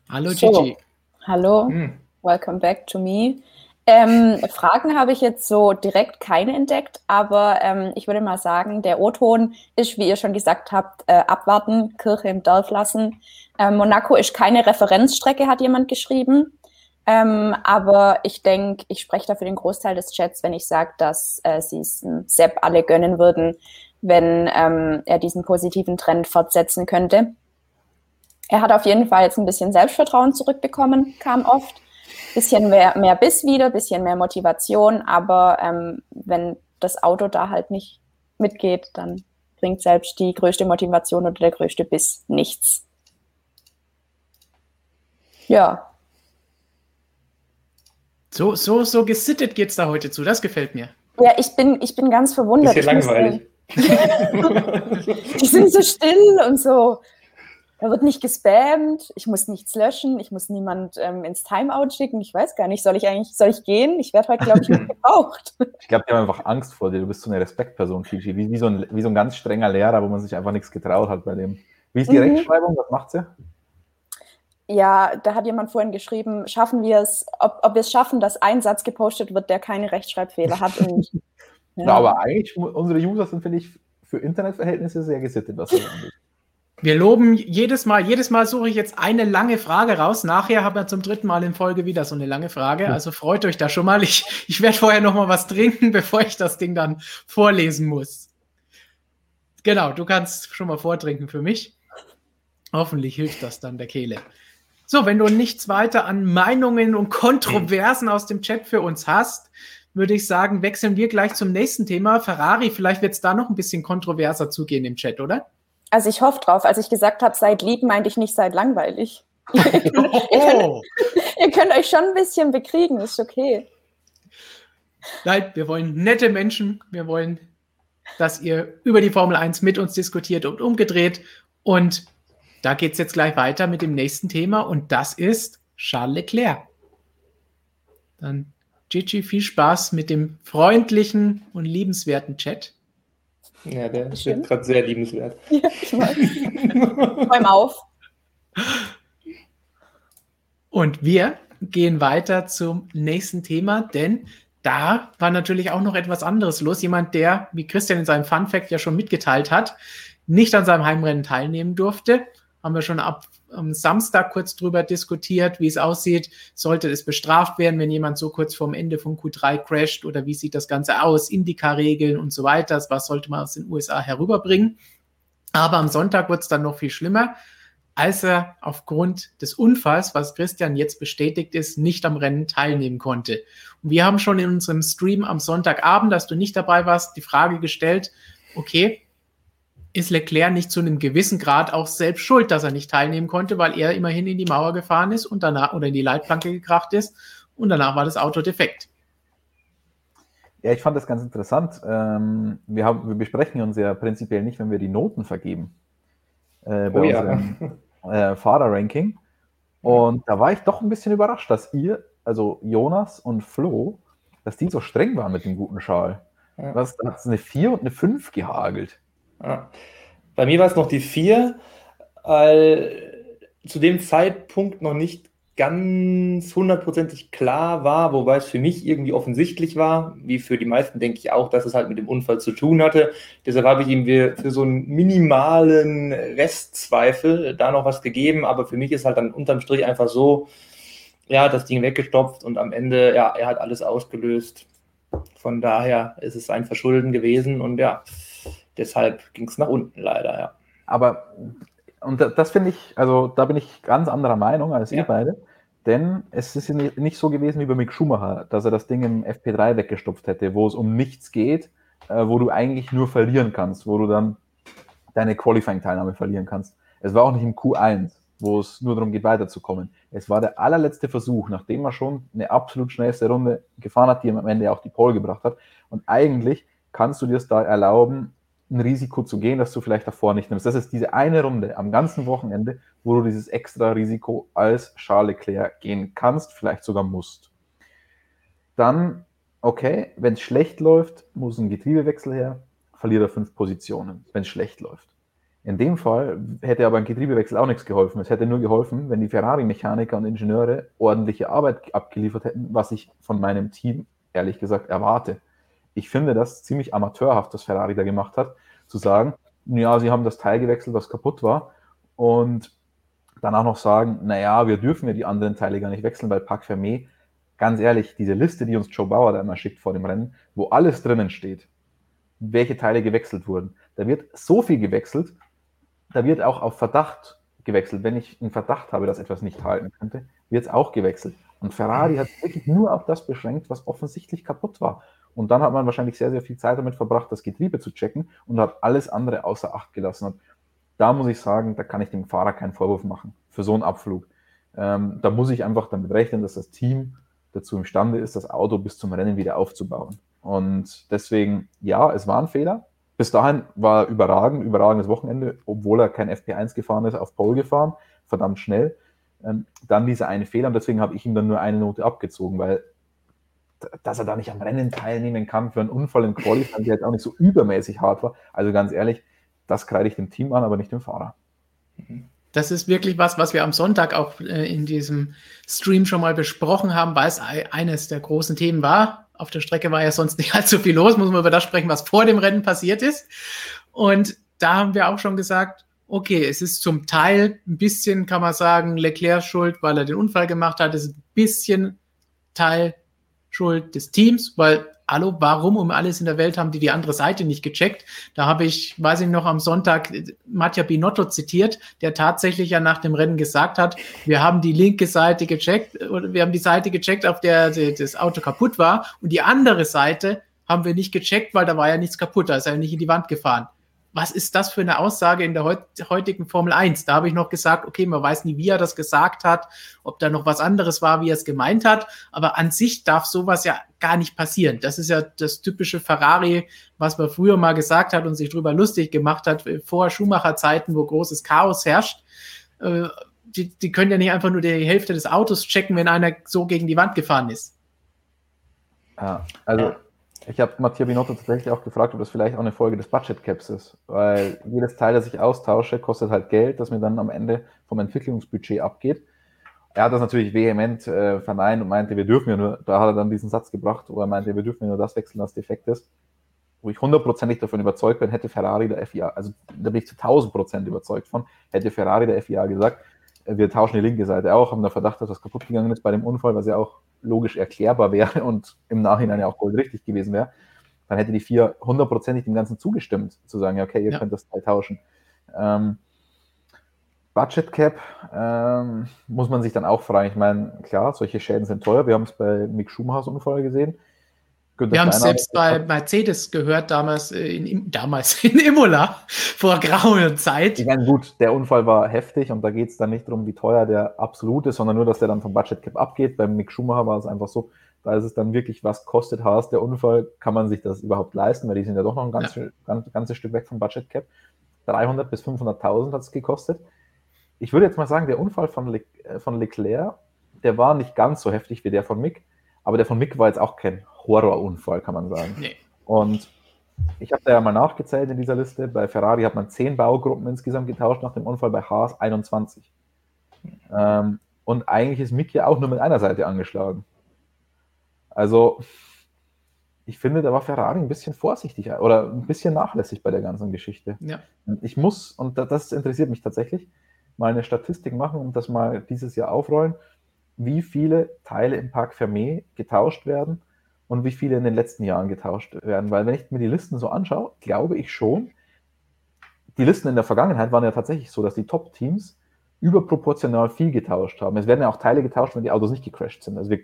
Hallo so. Gigi. Hallo. Hm. Welcome back to me. Ähm, Fragen habe ich jetzt so direkt keine entdeckt, aber ähm, ich würde mal sagen, der O-Ton ist, wie ihr schon gesagt habt, äh, abwarten, Kirche im Dorf lassen. Ähm, Monaco ist keine Referenzstrecke, hat jemand geschrieben. Ähm, aber ich denke, ich spreche da für den Großteil des Chats, wenn ich sage, dass äh, sie es Sepp alle gönnen würden, wenn ähm, er diesen positiven Trend fortsetzen könnte. Er hat auf jeden Fall jetzt ein bisschen Selbstvertrauen zurückbekommen, kam oft bisschen mehr, mehr Biss wieder, bisschen mehr Motivation, aber ähm, wenn das Auto da halt nicht mitgeht, dann bringt selbst die größte Motivation oder der größte Biss nichts. Ja. So, so, so gesittet geht's da heute zu. Das gefällt mir. Ja, ich bin, ich bin ganz verwundert. Bisschen langweilig. die sind so still und so da wird nicht gespammt, ich muss nichts löschen, ich muss niemand ähm, ins Timeout schicken. Ich weiß gar nicht, soll ich eigentlich, soll ich gehen? Ich werde heute, glaube ich, nicht gebraucht. Ich glaube, die haben einfach Angst vor dir. Du bist so eine Respektperson, Fiji. Wie, wie, so ein, wie so ein ganz strenger Lehrer, wo man sich einfach nichts getraut hat bei dem. Wie ist die mhm. Rechtschreibung? Was macht sie? Ja, da hat jemand vorhin geschrieben, schaffen wir es, ob, ob wir es schaffen, dass ein Satz gepostet wird, der keine Rechtschreibfehler hat. Und, ja. ja. aber eigentlich, unsere User sind, finde ich, für Internetverhältnisse sehr gesittet, was das angeht. Wir loben jedes Mal, jedes Mal suche ich jetzt eine lange Frage raus. Nachher haben wir zum dritten Mal in Folge wieder so eine lange Frage. Also freut euch da schon mal. Ich, ich werde vorher noch mal was trinken, bevor ich das Ding dann vorlesen muss. Genau, du kannst schon mal vortrinken für mich. Hoffentlich hilft das dann der Kehle. So, wenn du nichts weiter an Meinungen und Kontroversen aus dem Chat für uns hast, würde ich sagen, wechseln wir gleich zum nächsten Thema. Ferrari, vielleicht wird es da noch ein bisschen kontroverser zugehen im Chat, oder? Also ich hoffe drauf. Als ich gesagt habe, seid lieb, meinte ich nicht, seid langweilig. ihr, könnt, oh. ihr, könnt, euch schon ein bisschen bekriegen, ist okay. Nein, wir wollen nette Menschen. Wir wollen, dass ihr über die Formel 1 mit uns diskutiert und umgedreht. Und da geht es jetzt gleich weiter mit dem nächsten Thema und das ist Charles Leclerc. Dann Gigi, viel Spaß mit dem freundlichen und liebenswerten Chat. Ja, der ist gerade sehr liebenswert. Ja, ich weiß. Beim Auf. Und wir gehen weiter zum nächsten Thema, denn da war natürlich auch noch etwas anderes los. Jemand, der, wie Christian in seinem Fun Fact ja schon mitgeteilt hat, nicht an seinem Heimrennen teilnehmen durfte. Haben wir schon ab am Samstag kurz drüber diskutiert, wie es aussieht. Sollte es bestraft werden, wenn jemand so kurz vorm Ende von Q3 crasht oder wie sieht das Ganze aus? Indica-Regeln und so weiter. Was sollte man aus den USA herüberbringen? Aber am Sonntag wird es dann noch viel schlimmer, als er aufgrund des Unfalls, was Christian jetzt bestätigt ist, nicht am Rennen teilnehmen konnte. Und wir haben schon in unserem Stream am Sonntagabend, dass du nicht dabei warst, die Frage gestellt, okay, ist Leclerc nicht zu einem gewissen Grad auch selbst schuld, dass er nicht teilnehmen konnte, weil er immerhin in die Mauer gefahren ist und danach oder in die Leitplanke gekracht ist und danach war das Auto defekt. Ja, ich fand das ganz interessant. Ähm, wir, haben, wir besprechen uns ja prinzipiell nicht, wenn wir die Noten vergeben. äh, bei Oh ja. unserem äh, Fahrerranking. Und da war ich doch ein bisschen überrascht, dass ihr, also Jonas und Flo, dass die so streng waren mit dem guten Schal. Ja. Was, da hat es eine 4 und eine 5 gehagelt. Bei mir war es noch die 4, weil zu dem Zeitpunkt noch nicht ganz hundertprozentig klar war, wobei es für mich irgendwie offensichtlich war, wie für die meisten denke ich auch, dass es halt mit dem Unfall zu tun hatte. Deshalb habe ich ihm für so einen minimalen Restzweifel da noch was gegeben, aber für mich ist halt dann unterm Strich einfach so, ja, das Ding weggestopft und am Ende, ja, er hat alles ausgelöst. Von daher ist es sein Verschulden gewesen und ja, deshalb ging es nach unten leider, ja. Aber, und da- das finde ich, also da bin ich ganz anderer Meinung als Ja. ihr beide, denn es ist nicht so gewesen wie bei Mick Schumacher, dass er das Ding im FP3 weggestopft hätte, wo es um nichts geht, äh, wo du eigentlich nur verlieren kannst, wo du dann deine Qualifying-Teilnahme verlieren kannst. Es war auch nicht im Q1, wo es nur darum geht, weiterzukommen. Es war der allerletzte Versuch, nachdem er schon eine absolut schnellste Runde gefahren hat, die ihm am Ende auch die Pole gebracht hat. Und eigentlich kannst du dir es da erlauben, ein Risiko zu gehen, das du vielleicht davor nicht nimmst. Das ist diese eine Runde am ganzen Wochenende, wo du dieses extra Risiko als Charles Leclerc gehen kannst, vielleicht sogar musst. Dann, okay, wenn es schlecht läuft, muss ein Getriebewechsel her, verliert er fünf Positionen, wenn es schlecht läuft. In dem Fall hätte aber ein Getriebewechsel auch nichts geholfen. Es hätte nur geholfen, wenn die Ferrari-Mechaniker und Ingenieure ordentliche Arbeit abgeliefert hätten, was ich von meinem Team ehrlich gesagt erwarte. Ich finde das ziemlich amateurhaft, was Ferrari da gemacht hat, zu sagen, ja, sie haben das Teil gewechselt, was kaputt war und danach noch sagen, naja, wir dürfen ja die anderen Teile gar nicht wechseln, weil Parc Fermé, ganz ehrlich, diese Liste, die uns Joe Bauer da immer schickt vor dem Rennen, wo alles drinnen steht, welche Teile gewechselt wurden, da wird so viel gewechselt, da wird auch auf Verdacht gewechselt. Wenn ich einen Verdacht habe, dass etwas nicht halten könnte, wird es auch gewechselt. Und Ferrari hat wirklich nur auf das beschränkt, was offensichtlich kaputt war. Und dann hat man wahrscheinlich sehr, sehr viel Zeit damit verbracht, das Getriebe zu checken und hat alles andere außer Acht gelassen. Und da muss ich sagen, da kann ich dem Fahrer keinen Vorwurf machen für so einen Abflug. Ähm, da muss ich einfach damit rechnen, dass das Team dazu imstande ist, das Auto bis zum Rennen wieder aufzubauen. Und deswegen, ja, es war ein Fehler. Bis dahin war überragend, überragendes Wochenende, obwohl er kein FP1 gefahren ist, auf Pole gefahren, verdammt schnell. Ähm, dann dieser eine Fehler und deswegen habe ich ihm dann nur eine Note abgezogen, weil dass er da nicht am Rennen teilnehmen kann für einen Unfall im Qualifying, der jetzt auch nicht so übermäßig hart war. Also ganz ehrlich, das kreide ich dem Team an, aber nicht dem Fahrer. Das ist wirklich was, was wir am Sonntag auch äh, in diesem Stream schon mal besprochen haben, weil es ei- eines der großen Themen war. Auf der Strecke war ja sonst nicht allzu viel los, muss man über das sprechen, was vor dem Rennen passiert ist. Und da haben wir auch schon gesagt, okay, es ist zum Teil ein bisschen, kann man sagen, Leclerc schuld, weil er den Unfall gemacht hat. Es ist ein bisschen Teil Schuld des Teams, weil, hallo, warum um alles in der Welt haben die die andere Seite nicht gecheckt? Da habe ich, weiß ich noch, am Sonntag äh, Mattia Binotto zitiert, der tatsächlich ja nach dem Rennen gesagt hat, wir haben die linke Seite gecheckt, äh, oder wir haben die Seite gecheckt, auf der das Auto kaputt war und die andere Seite haben wir nicht gecheckt, weil da war ja nichts kaputt, da ist er nicht in die Wand gefahren. Was ist das für eine Aussage in der heut, heutigen Formel 1? Da habe ich noch gesagt, okay, man weiß nie, wie er das gesagt hat, ob da noch was anderes war, wie er es gemeint hat. Aber an sich darf sowas ja gar nicht passieren. Das ist ja das typische Ferrari, was man früher mal gesagt hat und sich drüber lustig gemacht hat, äh, vor Schumacher-Zeiten, wo großes Chaos herrscht. Äh, Die, die können ja nicht einfach nur die Hälfte des Autos checken, wenn einer so gegen die Wand gefahren ist. Ja, also Ja. Ich habe Mattia Binotto tatsächlich auch gefragt, ob das vielleicht auch eine Folge des Budget Caps ist, weil jedes Teil, das ich austausche, kostet halt Geld, das mir dann am Ende vom Entwicklungsbudget abgeht. Er hat das natürlich vehement äh, verneint und meinte, wir dürfen ja nur, da hat er dann diesen Satz gebracht, wo er meinte, wir dürfen ja nur das wechseln, was defekt ist. Wo ich hundertprozentig davon überzeugt bin, hätte Ferrari der FIA, also da bin ich zu tausend Prozent überzeugt von, hätte Ferrari der FIA gesagt, wir tauschen die linke Seite auch, haben da Verdacht, dass was kaputt gegangen ist bei dem Unfall, was ja auch logisch erklärbar wäre und im Nachhinein ja auch goldrichtig gewesen wäre, dann hätte die FIA hundertprozentig dem Ganzen zugestimmt, zu sagen, ja, okay, ihr Ja. könnt das Teil tauschen. Ähm, Budget Cap ähm, muss man sich dann auch fragen. Ich meine, klar, solche Schäden sind teuer. Wir haben es bei Mick Schumachers Unfall gesehen. Günther Wir haben es selbst bei Mercedes gehört, damals äh, in, damals in Imola, vor grauer Zeit. Ich meine, gut, der Unfall war heftig und da geht es dann nicht darum, wie teuer der absolut ist, sondern nur, dass der dann vom Budget Cap abgeht. Beim Mick Schumacher war es einfach so, da ist es dann wirklich, was kostet Haas der Unfall, kann man sich das überhaupt leisten, weil die sind ja doch noch ein ganz, ganz, ganzes Stück weg vom Budget Cap. 300 bis 500.000 hat es gekostet. Ich würde jetzt mal sagen, der Unfall von, Le äh, von Leclerc, der war nicht ganz so heftig wie der von Mick, aber der von Mick war jetzt auch kein Horrorunfall, kann man sagen. Nee. Und ich habe da ja mal nachgezählt in dieser Liste. Bei Ferrari hat man 10 Baugruppen insgesamt getauscht nach dem Unfall, bei Haas 21. Ähm, und eigentlich ist Mick ja auch nur mit einer Seite angeschlagen. Also, ich finde, da war Ferrari ein bisschen vorsichtig oder ein bisschen nachlässig bei der ganzen Geschichte. Ja. Ich muss, und das interessiert mich tatsächlich, mal eine Statistik machen und das mal dieses Jahr aufrollen, wie viele Teile im Park Fermé getauscht werden und wie viele in den letzten Jahren getauscht werden. Weil wenn ich mir die Listen so anschaue, glaube ich schon, die Listen in der Vergangenheit waren ja tatsächlich so, dass die Top-Teams überproportional viel getauscht haben. Es werden ja auch Teile getauscht, wenn die Autos nicht gecrashed sind. Also wir,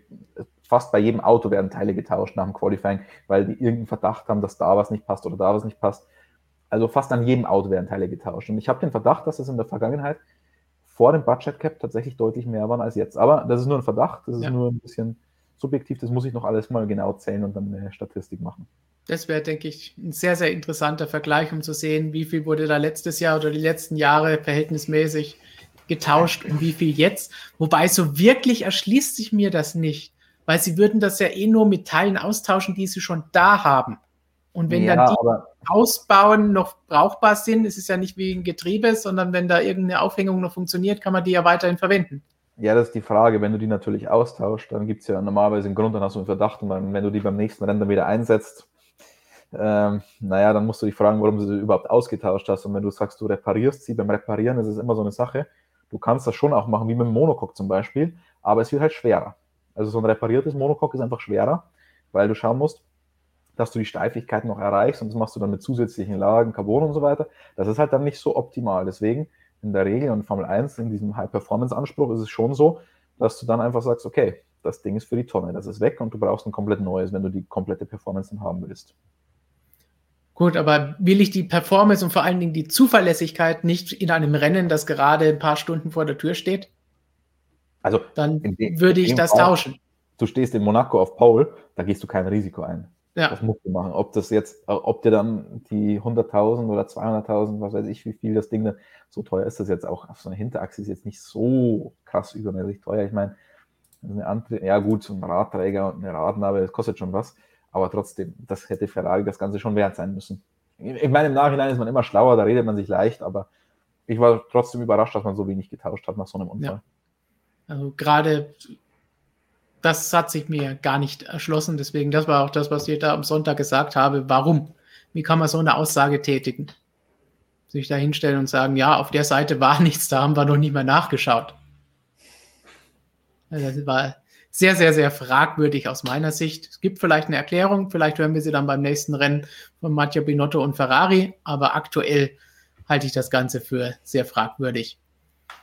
fast bei jedem Auto werden Teile getauscht nach dem Qualifying, weil die irgendeinen Verdacht haben, dass da was nicht passt oder da was nicht passt. Also fast an jedem Auto werden Teile getauscht. Und ich habe den Verdacht, dass es in der Vergangenheit vor dem Budget Cap tatsächlich deutlich mehr waren als jetzt. Aber das ist nur ein Verdacht, das ist ja. nur ein bisschen subjektiv, das muss ich noch alles mal genau zählen und dann eine Statistik machen. Das wäre, denke ich, ein sehr, sehr interessanter Vergleich, um zu sehen, wie viel wurde da letztes Jahr oder die letzten Jahre verhältnismäßig getauscht und wie viel jetzt. Wobei so wirklich erschließt sich mir das nicht, weil sie würden das ja eh nur mit Teilen austauschen, die sie schon da haben. Und wenn ja, dann die Ausbauen noch brauchbar sind, ist es ja nicht wie ein Getriebe, sondern wenn da irgendeine Aufhängung noch funktioniert, kann man die ja weiterhin verwenden. Ja, das ist die Frage. Wenn du die natürlich austauscht, dann gibt es ja normalerweise einen Grund, dann hast du einen Verdacht und dann, wenn du die beim nächsten Rennen wieder einsetzt, ähm, naja, dann musst du dich fragen, warum du sie überhaupt ausgetauscht hast. Und wenn du sagst, du reparierst sie, beim Reparieren ist es immer so eine Sache. Du kannst das schon auch machen, wie mit dem Monocoque zum Beispiel, aber es wird halt schwerer. Also so ein repariertes Monocoque ist einfach schwerer, weil du schauen musst, dass du die Steifigkeit noch erreichst und das machst du dann mit zusätzlichen Lagen, Carbon und so weiter. Das ist halt dann nicht so optimal. Deswegen in der Regel und Formel 1 in diesem High-Performance-Anspruch ist es schon so, dass du dann einfach sagst, okay, das Ding ist für die Tonne, das ist weg und du brauchst ein komplett neues, wenn du die komplette Performance dann haben willst. Gut, aber will ich die Performance und vor allen Dingen die Zuverlässigkeit nicht in einem Rennen, das gerade ein paar Stunden vor der Tür steht? Also, dann dem, würde ich das Fall, tauschen. Du stehst in Monaco auf Pole, da gehst du kein Risiko ein. Ja. Das musst du machen. Ob das jetzt, ob dir dann die 100.000 oder 200.000, was weiß ich, wie viel das Ding dann, so teuer ist das jetzt auch. Auf so einer Hinterachse ist jetzt nicht so krass übermäßig teuer. Ich meine, eine andere, ja gut, so ein Radträger und eine Radnabe, das kostet schon was. Aber trotzdem, das hätte Ferrari das Ganze schon wert sein müssen. Ich meine, im Nachhinein ist man immer schlauer, da redet man sich leicht, aber ich war trotzdem überrascht, dass man so wenig getauscht hat nach so einem Unfall. Ja. Also gerade das hat sich mir gar nicht erschlossen. Deswegen, das war auch das, was ich da am Sonntag gesagt habe. Warum? Wie kann man so eine Aussage tätigen? Sich da hinstellen und sagen, ja, auf der Seite war nichts, da haben wir noch nicht mehr nachgeschaut. Das war sehr, sehr, sehr fragwürdig aus meiner Sicht. Es gibt vielleicht eine Erklärung, vielleicht hören wir sie dann beim nächsten Rennen von Mattia Binotto und Ferrari, aber aktuell halte ich das Ganze für sehr fragwürdig.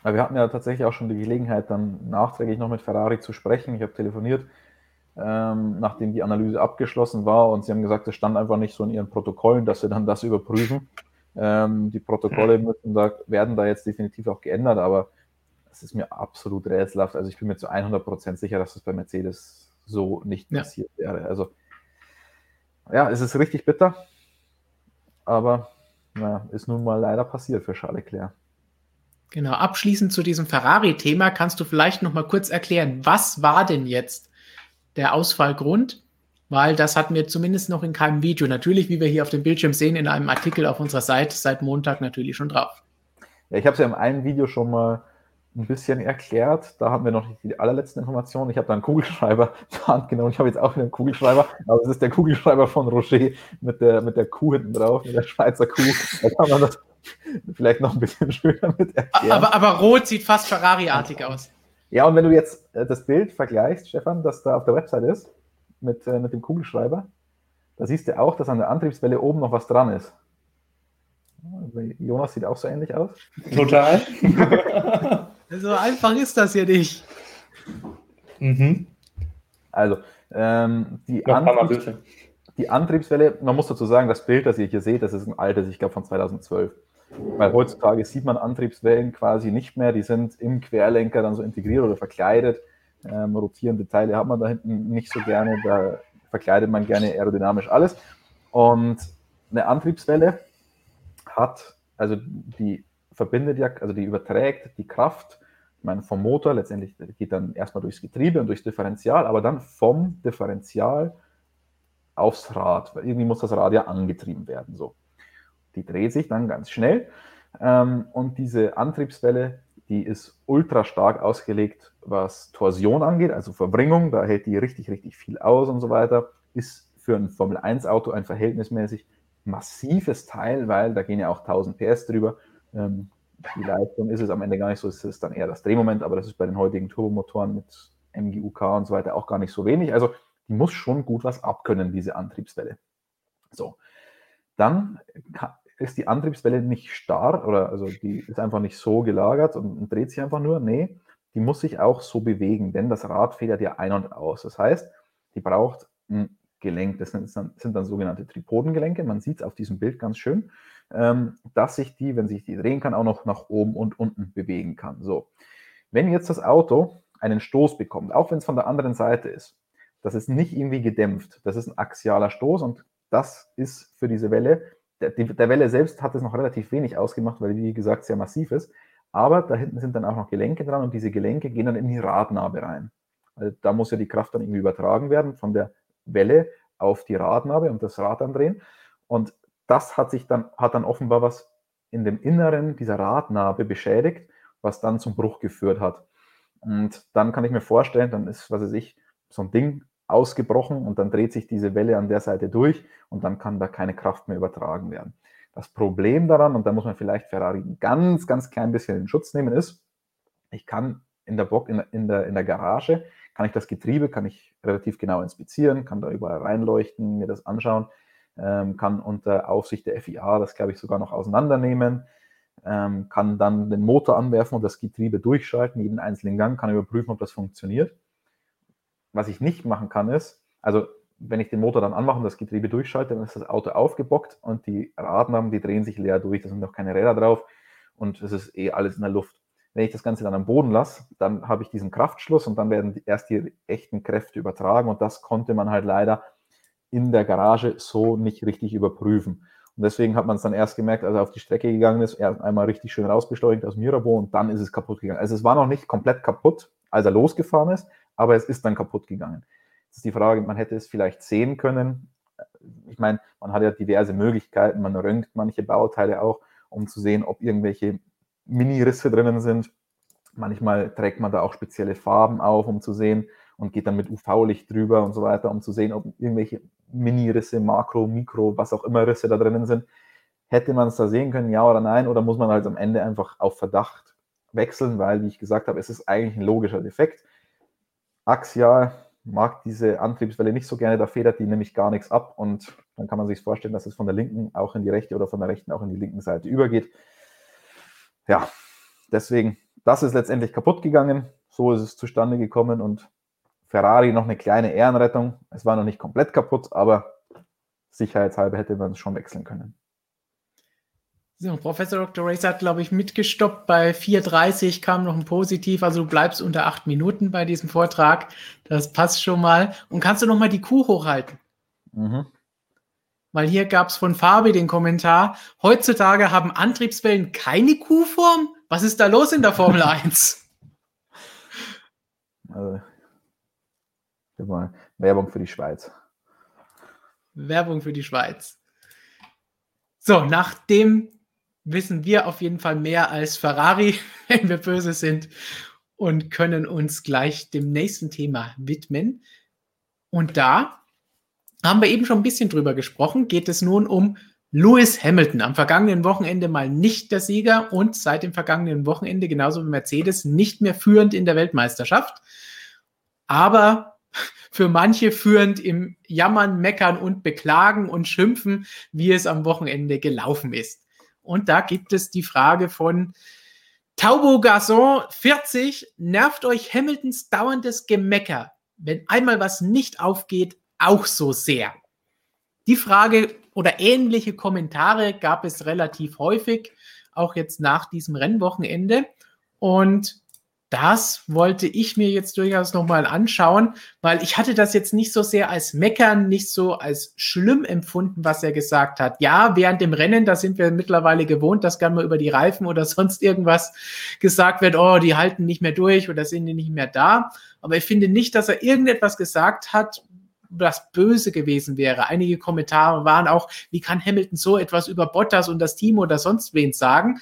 Aber wir hatten ja tatsächlich auch schon die Gelegenheit, dann nachträglich noch mit Ferrari zu sprechen. Ich habe telefoniert, ähm, nachdem die Analyse abgeschlossen war und sie haben gesagt, es stand einfach nicht so in ihren Protokollen, dass sie dann das überprüfen. Ähm, die Protokolle müssen da, werden da jetzt definitiv auch geändert, aber es ist mir absolut rätselhaft. Also ich bin mir zu 100% sicher, dass das bei Mercedes so nicht ja. passiert wäre. Also ja, es ist richtig bitter, aber na, ist nun mal leider passiert für Charles Leclerc. Genau, abschließend zu diesem Ferrari-Thema kannst du vielleicht noch mal kurz erklären, was war denn jetzt der Ausfallgrund? Weil das hatten wir zumindest noch in keinem Video. Natürlich, wie wir hier auf dem Bildschirm sehen, in einem Artikel auf unserer Seite seit Montag natürlich schon drauf. Ja, ich habe es ja in einem Video schon mal ein bisschen erklärt. Da haben wir noch nicht die allerletzten Informationen. Ich habe da einen Kugelschreiber zur Hand genommen. Ich habe jetzt auch wieder einen Kugelschreiber, aber es ist der Kugelschreiber von Roger mit der, mit der Kuh hinten drauf, mit der Schweizer Kuh. Da kann man das vielleicht noch ein bisschen schöner mit erklären. Aber, aber rot sieht fast Ferrari-artig aus. Ja, und wenn du jetzt äh, das Bild vergleichst, Stefan, das da auf der Website ist, mit, äh, mit dem Kugelschreiber, da siehst du auch, dass an der Antriebswelle oben noch was dran ist. Jonas sieht auch so ähnlich aus. Total. so einfach ist das hier nicht. Mhm. Also, ähm, die, Antriebs die Antriebswelle, man muss dazu sagen, das Bild, das ihr hier seht, das ist ein altes, ich glaube von 2012. Weil heutzutage sieht man Antriebswellen quasi nicht mehr, die sind im Querlenker dann so integriert oder verkleidet. Ähm, rotierende Teile hat man da hinten nicht so gerne, da verkleidet man gerne aerodynamisch alles. Und eine Antriebswelle hat also die verbindet ja, also die überträgt die Kraft, ich meine, vom Motor, letztendlich geht dann erstmal durchs Getriebe und durchs Differential, aber dann vom Differential aufs Rad, weil irgendwie muss das Rad ja angetrieben werden. So. Die dreht sich dann ganz schnell ähm, und diese Antriebswelle, die ist ultra stark ausgelegt, was Torsion angeht, also Verbringung, da hält die richtig, richtig viel aus und so weiter, ist für ein Formel-1-Auto ein verhältnismäßig massives Teil, weil da gehen ja auch 1000 PS drüber. Ähm, die Leistung ist es am Ende gar nicht so, es ist dann eher das Drehmoment, aber das ist bei den heutigen Turbomotoren mit MGUK und so weiter auch gar nicht so wenig. Also die muss schon gut was abkönnen, diese Antriebswelle. So, dann ist die Antriebswelle nicht starr oder also die ist einfach nicht so gelagert und, und dreht sich einfach nur. Nee, die muss sich auch so bewegen, denn das Rad federt ja ein und aus. Das heißt, die braucht ein Gelenk, das sind dann, sind dann sogenannte Tripodengelenke, man sieht es auf diesem Bild ganz schön, ähm, dass sich die, wenn sich die drehen kann, auch noch nach oben und unten bewegen kann. So, wenn jetzt das Auto einen Stoß bekommt, auch wenn es von der anderen Seite ist, das ist nicht irgendwie gedämpft, das ist ein axialer Stoß und das ist für diese Welle, der, der Welle selbst hat es noch relativ wenig ausgemacht, weil die, wie gesagt, sehr massiv ist, aber da hinten sind dann auch noch Gelenke dran und diese Gelenke gehen dann in die Radnabe rein. Also da muss ja die Kraft dann irgendwie übertragen werden von der Welle auf die Radnabe und das Rad andrehen. Und das hat sich dann, hat dann offenbar was in dem Inneren dieser Radnabe beschädigt, was dann zum Bruch geführt hat. Und dann kann ich mir vorstellen, dann ist, was weiß ich, so ein Ding ausgebrochen und dann dreht sich diese Welle an der Seite durch und dann kann da keine Kraft mehr übertragen werden. Das Problem daran, und da muss man vielleicht Ferrari ein ganz, ganz klein bisschen in Schutz nehmen, ist, ich kann in der, Bock, in, in, der, in der Garage kann ich das Getriebe, kann ich relativ genau inspizieren, kann da überall reinleuchten, mir das anschauen, ähm, kann unter Aufsicht der FIA das, glaube ich, sogar noch auseinandernehmen, ähm, kann dann den Motor anwerfen und das Getriebe durchschalten, jeden einzelnen Gang, kann überprüfen, ob das funktioniert. Was ich nicht machen kann, ist, also wenn ich den Motor dann anmache und das Getriebe durchschalte, dann ist das Auto aufgebockt und die Radnaben, die drehen sich leer durch, da sind noch keine Räder drauf und es ist eh alles in der Luft. Wenn ich das Ganze dann am Boden lasse, dann habe ich diesen Kraftschluss und dann werden erst die echten Kräfte übertragen und das konnte man halt leider in der Garage so nicht richtig überprüfen. Und deswegen hat man es dann erst gemerkt, als er auf die Strecke gegangen ist, er einmal richtig schön rausbeschleunigt aus Mirabeau und dann ist es kaputt gegangen. Also es war noch nicht komplett kaputt, als er losgefahren ist, aber es ist dann kaputt gegangen. Jetzt ist die Frage, man hätte es vielleicht sehen können. Ich meine, man hat ja diverse Möglichkeiten, man röntgt manche Bauteile auch, um zu sehen, ob irgendwelche Mini-Risse drinnen sind. Manchmal trägt man da auch spezielle Farben auf, um zu sehen und geht dann mit UV-Licht drüber und so weiter, um zu sehen, ob irgendwelche Mini-Risse, Makro, Mikro, was auch immer Risse da drinnen sind. Hätte man es da sehen können, ja oder nein? Oder muss man halt am Ende einfach auf Verdacht wechseln, weil, wie ich gesagt habe, es ist eigentlich ein logischer Defekt. Axial mag diese Antriebswelle nicht so gerne, da federt die nämlich gar nichts ab und dann kann man sich vorstellen, dass es von der linken auch in die rechte oder von der rechten auch in die linken Seite übergeht ja, deswegen, das ist letztendlich kaputt gegangen. So ist es zustande gekommen und Ferrari noch eine kleine Ehrenrettung. Es war noch nicht komplett kaputt, aber sicherheitshalber hätte man es schon wechseln können. So, Professor Dr. Race hat, glaube ich, mitgestoppt. Bei 4.30 kam noch ein Positiv. Also du bleibst unter acht Minuten bei diesem Vortrag. Das passt schon mal. Und kannst du noch mal die Kuh hochhalten? Mhm. Weil hier gab es von Fabi den Kommentar, heutzutage haben Antriebswellen keine Kuhform? Was ist da los in der Formel 1? Also, mal Werbung für die Schweiz. Werbung für die Schweiz. So, nachdem wissen wir auf jeden Fall mehr als Ferrari, wenn wir böse sind, und können uns gleich dem nächsten Thema widmen. Und da haben wir eben schon ein bisschen drüber gesprochen, geht es nun um Lewis Hamilton. Am vergangenen Wochenende mal nicht der Sieger und seit dem vergangenen Wochenende, genauso wie Mercedes, nicht mehr führend in der Weltmeisterschaft. Aber für manche führend im Jammern, Meckern und Beklagen und Schimpfen, wie es am Wochenende gelaufen ist. Und da gibt es die Frage von Taubo Garçon 40, nervt euch Hamiltons dauerndes Gemecker? Wenn einmal was nicht aufgeht, auch so sehr? Die Frage oder ähnliche Kommentare gab es relativ häufig, auch jetzt nach diesem Rennwochenende. Und das wollte ich mir jetzt durchaus nochmal anschauen, weil ich hatte das jetzt nicht so sehr als Meckern, nicht so als schlimm empfunden, was er gesagt hat. Ja, während dem Rennen, da sind wir mittlerweile gewohnt, dass gerne mal über die Reifen oder sonst irgendwas gesagt wird, oh, die halten nicht mehr durch oder sind die nicht mehr da. Aber ich finde nicht, dass er irgendetwas gesagt hat, was böse gewesen wäre. Einige Kommentare waren auch, wie kann Hamilton so etwas über Bottas und das Team oder sonst wen sagen?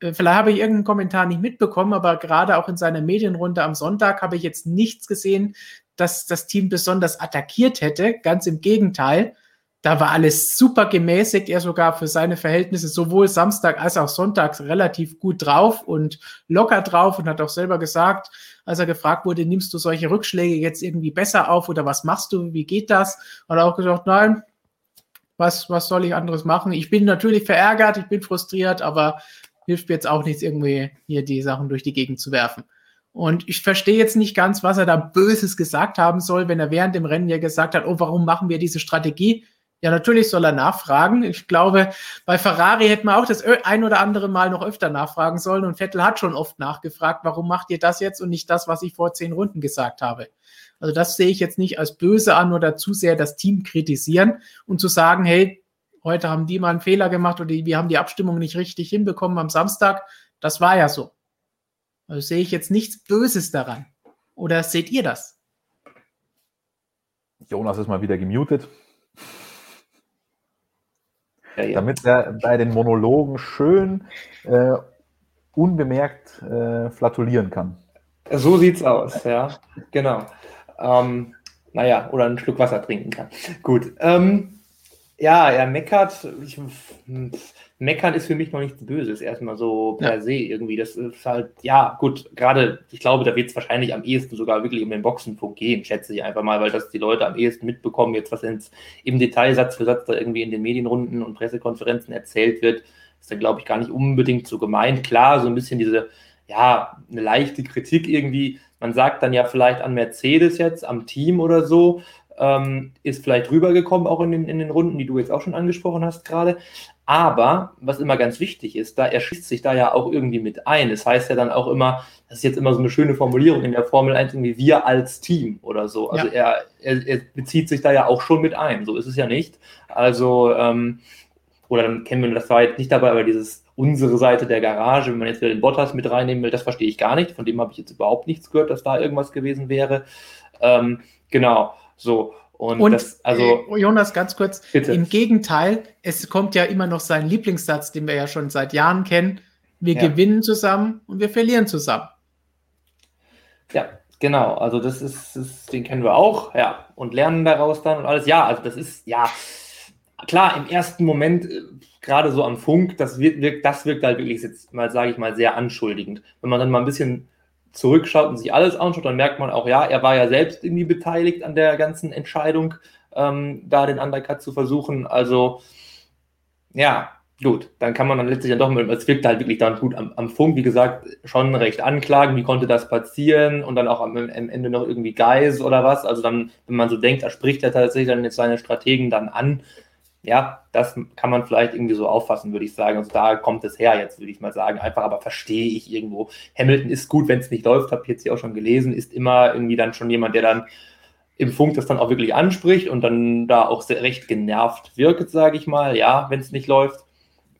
Äh, vielleicht habe ich irgendeinen Kommentar nicht mitbekommen, aber gerade auch in seiner Medienrunde am Sonntag habe ich jetzt nichts gesehen, dass das Team besonders attackiert hätte. Ganz im Gegenteil. Da war alles super gemäßigt, er sogar für seine Verhältnisse sowohl Samstag als auch Sonntag relativ gut drauf und locker drauf und hat auch selber gesagt, als er gefragt wurde, nimmst du solche Rückschläge jetzt irgendwie besser auf oder was machst du, wie geht das? Hat er auch gesagt, nein, was, was soll ich anderes machen? Ich bin natürlich verärgert, ich bin frustriert, aber hilft mir jetzt auch nichts, irgendwie hier die Sachen durch die Gegend zu werfen. Und ich verstehe jetzt nicht ganz, was er da Böses gesagt haben soll, wenn er während dem Rennen ja gesagt hat, oh, warum machen wir diese Strategie? Ja, natürlich soll er nachfragen. Ich glaube, bei Ferrari hätten wir auch das ein oder andere Mal noch öfter nachfragen sollen. Und Vettel hat schon oft nachgefragt, warum macht ihr das jetzt und nicht das, was ich vor zehn Runden gesagt habe. Also das sehe ich jetzt nicht als böse an oder zu sehr das Team kritisieren und zu sagen, hey, heute haben die mal einen Fehler gemacht oder wir haben die Abstimmung nicht richtig hinbekommen am Samstag. Das war ja so. Also sehe ich jetzt nichts Böses daran. Oder seht ihr das? Jonas ist mal wieder gemutet. Ja, ja. Damit er bei den Monologen schön äh, unbemerkt äh, flatulieren kann. So sieht's aus, ja. Genau. Ähm, naja, oder einen Schluck Wasser trinken kann. Gut. Ähm, ja, er meckert. Ich, meckern ist für mich noch nichts Böses, erstmal so per ja. se irgendwie. Das ist halt, ja, gut, gerade, ich glaube, da wird es wahrscheinlich am ehesten sogar wirklich um den Boxenfunk gehen, schätze ich einfach mal, weil das die Leute am ehesten mitbekommen, jetzt was ins, im Detail Satz für Satz da irgendwie in den Medienrunden und Pressekonferenzen erzählt wird, ist dann, glaube ich, gar nicht unbedingt so gemeint. Klar, so ein bisschen diese, ja, eine leichte Kritik irgendwie. Man sagt dann ja vielleicht an Mercedes jetzt, am Team oder so, ähm, ist vielleicht rübergekommen, auch in den, in den Runden, die du jetzt auch schon angesprochen hast gerade. Aber was immer ganz wichtig ist, da er schließt sich da ja auch irgendwie mit ein. Das heißt ja dann auch immer, das ist jetzt immer so eine schöne Formulierung in der Formel 1, irgendwie wir als Team oder so. Also ja. er, er, er, bezieht sich da ja auch schon mit ein. So ist es ja nicht. Also, ähm, oder dann kennen wir, das war jetzt nicht dabei, aber dieses unsere Seite der Garage, wenn man jetzt wieder den Bottas mit reinnehmen will, das verstehe ich gar nicht. Von dem habe ich jetzt überhaupt nichts gehört, dass da irgendwas gewesen wäre. Ähm, genau. So. Und, und das, also, äh, Jonas, ganz kurz, bitte. im Gegenteil, es kommt ja immer noch sein Lieblingssatz, den wir ja schon seit Jahren kennen. Wir ja. gewinnen zusammen und wir verlieren zusammen. Ja, genau. Also das ist, das, den kennen wir auch, ja, und lernen daraus dann und alles. Ja, also das ist, ja, klar, im ersten Moment, äh, gerade so am Funk, das wirkt, das wirkt halt wirklich jetzt mal, sage ich mal, sehr anschuldigend. Wenn man dann mal ein bisschen zurückschaut und sich alles anschaut, dann merkt man auch, ja, er war ja selbst irgendwie beteiligt an der ganzen Entscheidung, ähm, da den Undercut zu versuchen. Also, ja, gut, dann kann man dann letztlich dann doch mal, es wirkt halt wirklich dann gut am, am, Funk, wie gesagt, schon recht anklagen, wie konnte das passieren und dann auch am, am, Ende noch irgendwie Geis oder was. Also dann, wenn man so denkt, da spricht er tatsächlich dann jetzt seine Strategen dann an, ja, das kann man vielleicht irgendwie so auffassen, würde ich sagen. Also da kommt es her jetzt, würde ich mal sagen. Einfach, aber verstehe ich irgendwo. Hamilton ist gut, wenn es nicht läuft, habe ich jetzt hier auch schon gelesen, ist immer irgendwie dann schon jemand, der dann im Funk das dann auch wirklich anspricht und dann da auch sehr, recht genervt wirkt, sage ich mal, ja, wenn es nicht läuft.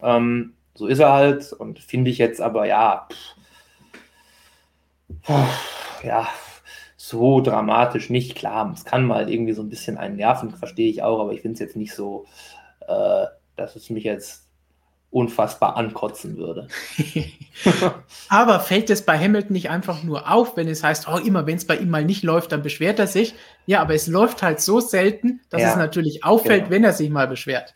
Ähm, so ist er halt und finde ich jetzt aber, ja, pff, ja, so dramatisch nicht. Klar, es kann mal irgendwie so ein bisschen einen nerven, verstehe ich auch, aber ich finde es jetzt nicht so, äh, dass es mich jetzt unfassbar ankotzen würde. aber fällt es bei Hamilton nicht einfach nur auf, wenn es heißt, oh, immer wenn es bei ihm mal nicht läuft, dann beschwert er sich? Ja, aber es läuft halt so selten, dass ja, es natürlich auffällt, genau. wenn er sich mal beschwert.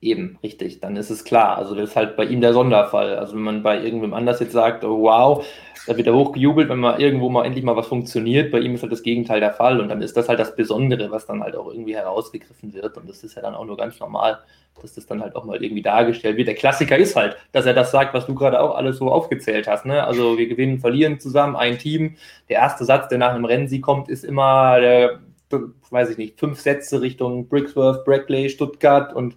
Eben, richtig, dann ist es klar. Also das ist halt bei ihm der Sonderfall. Also wenn man bei irgendwem anders jetzt sagt, oh, wow, da wird er hochgejubelt, wenn mal irgendwo mal endlich mal was funktioniert. Bei ihm ist halt das Gegenteil der Fall. Und dann ist das halt das Besondere, was dann halt auch irgendwie herausgegriffen wird. Und das ist ja dann auch nur ganz normal, dass das dann halt auch mal irgendwie dargestellt wird. Der Klassiker ist halt, dass er das sagt, was du gerade auch alles so aufgezählt hast. Ne? Also wir gewinnen, verlieren zusammen, ein Team. Der erste Satz, der nach einem Rennsieg kommt, ist immer der, weiß ich nicht, fünf Sätze Richtung Brixworth, Brackley, Stuttgart und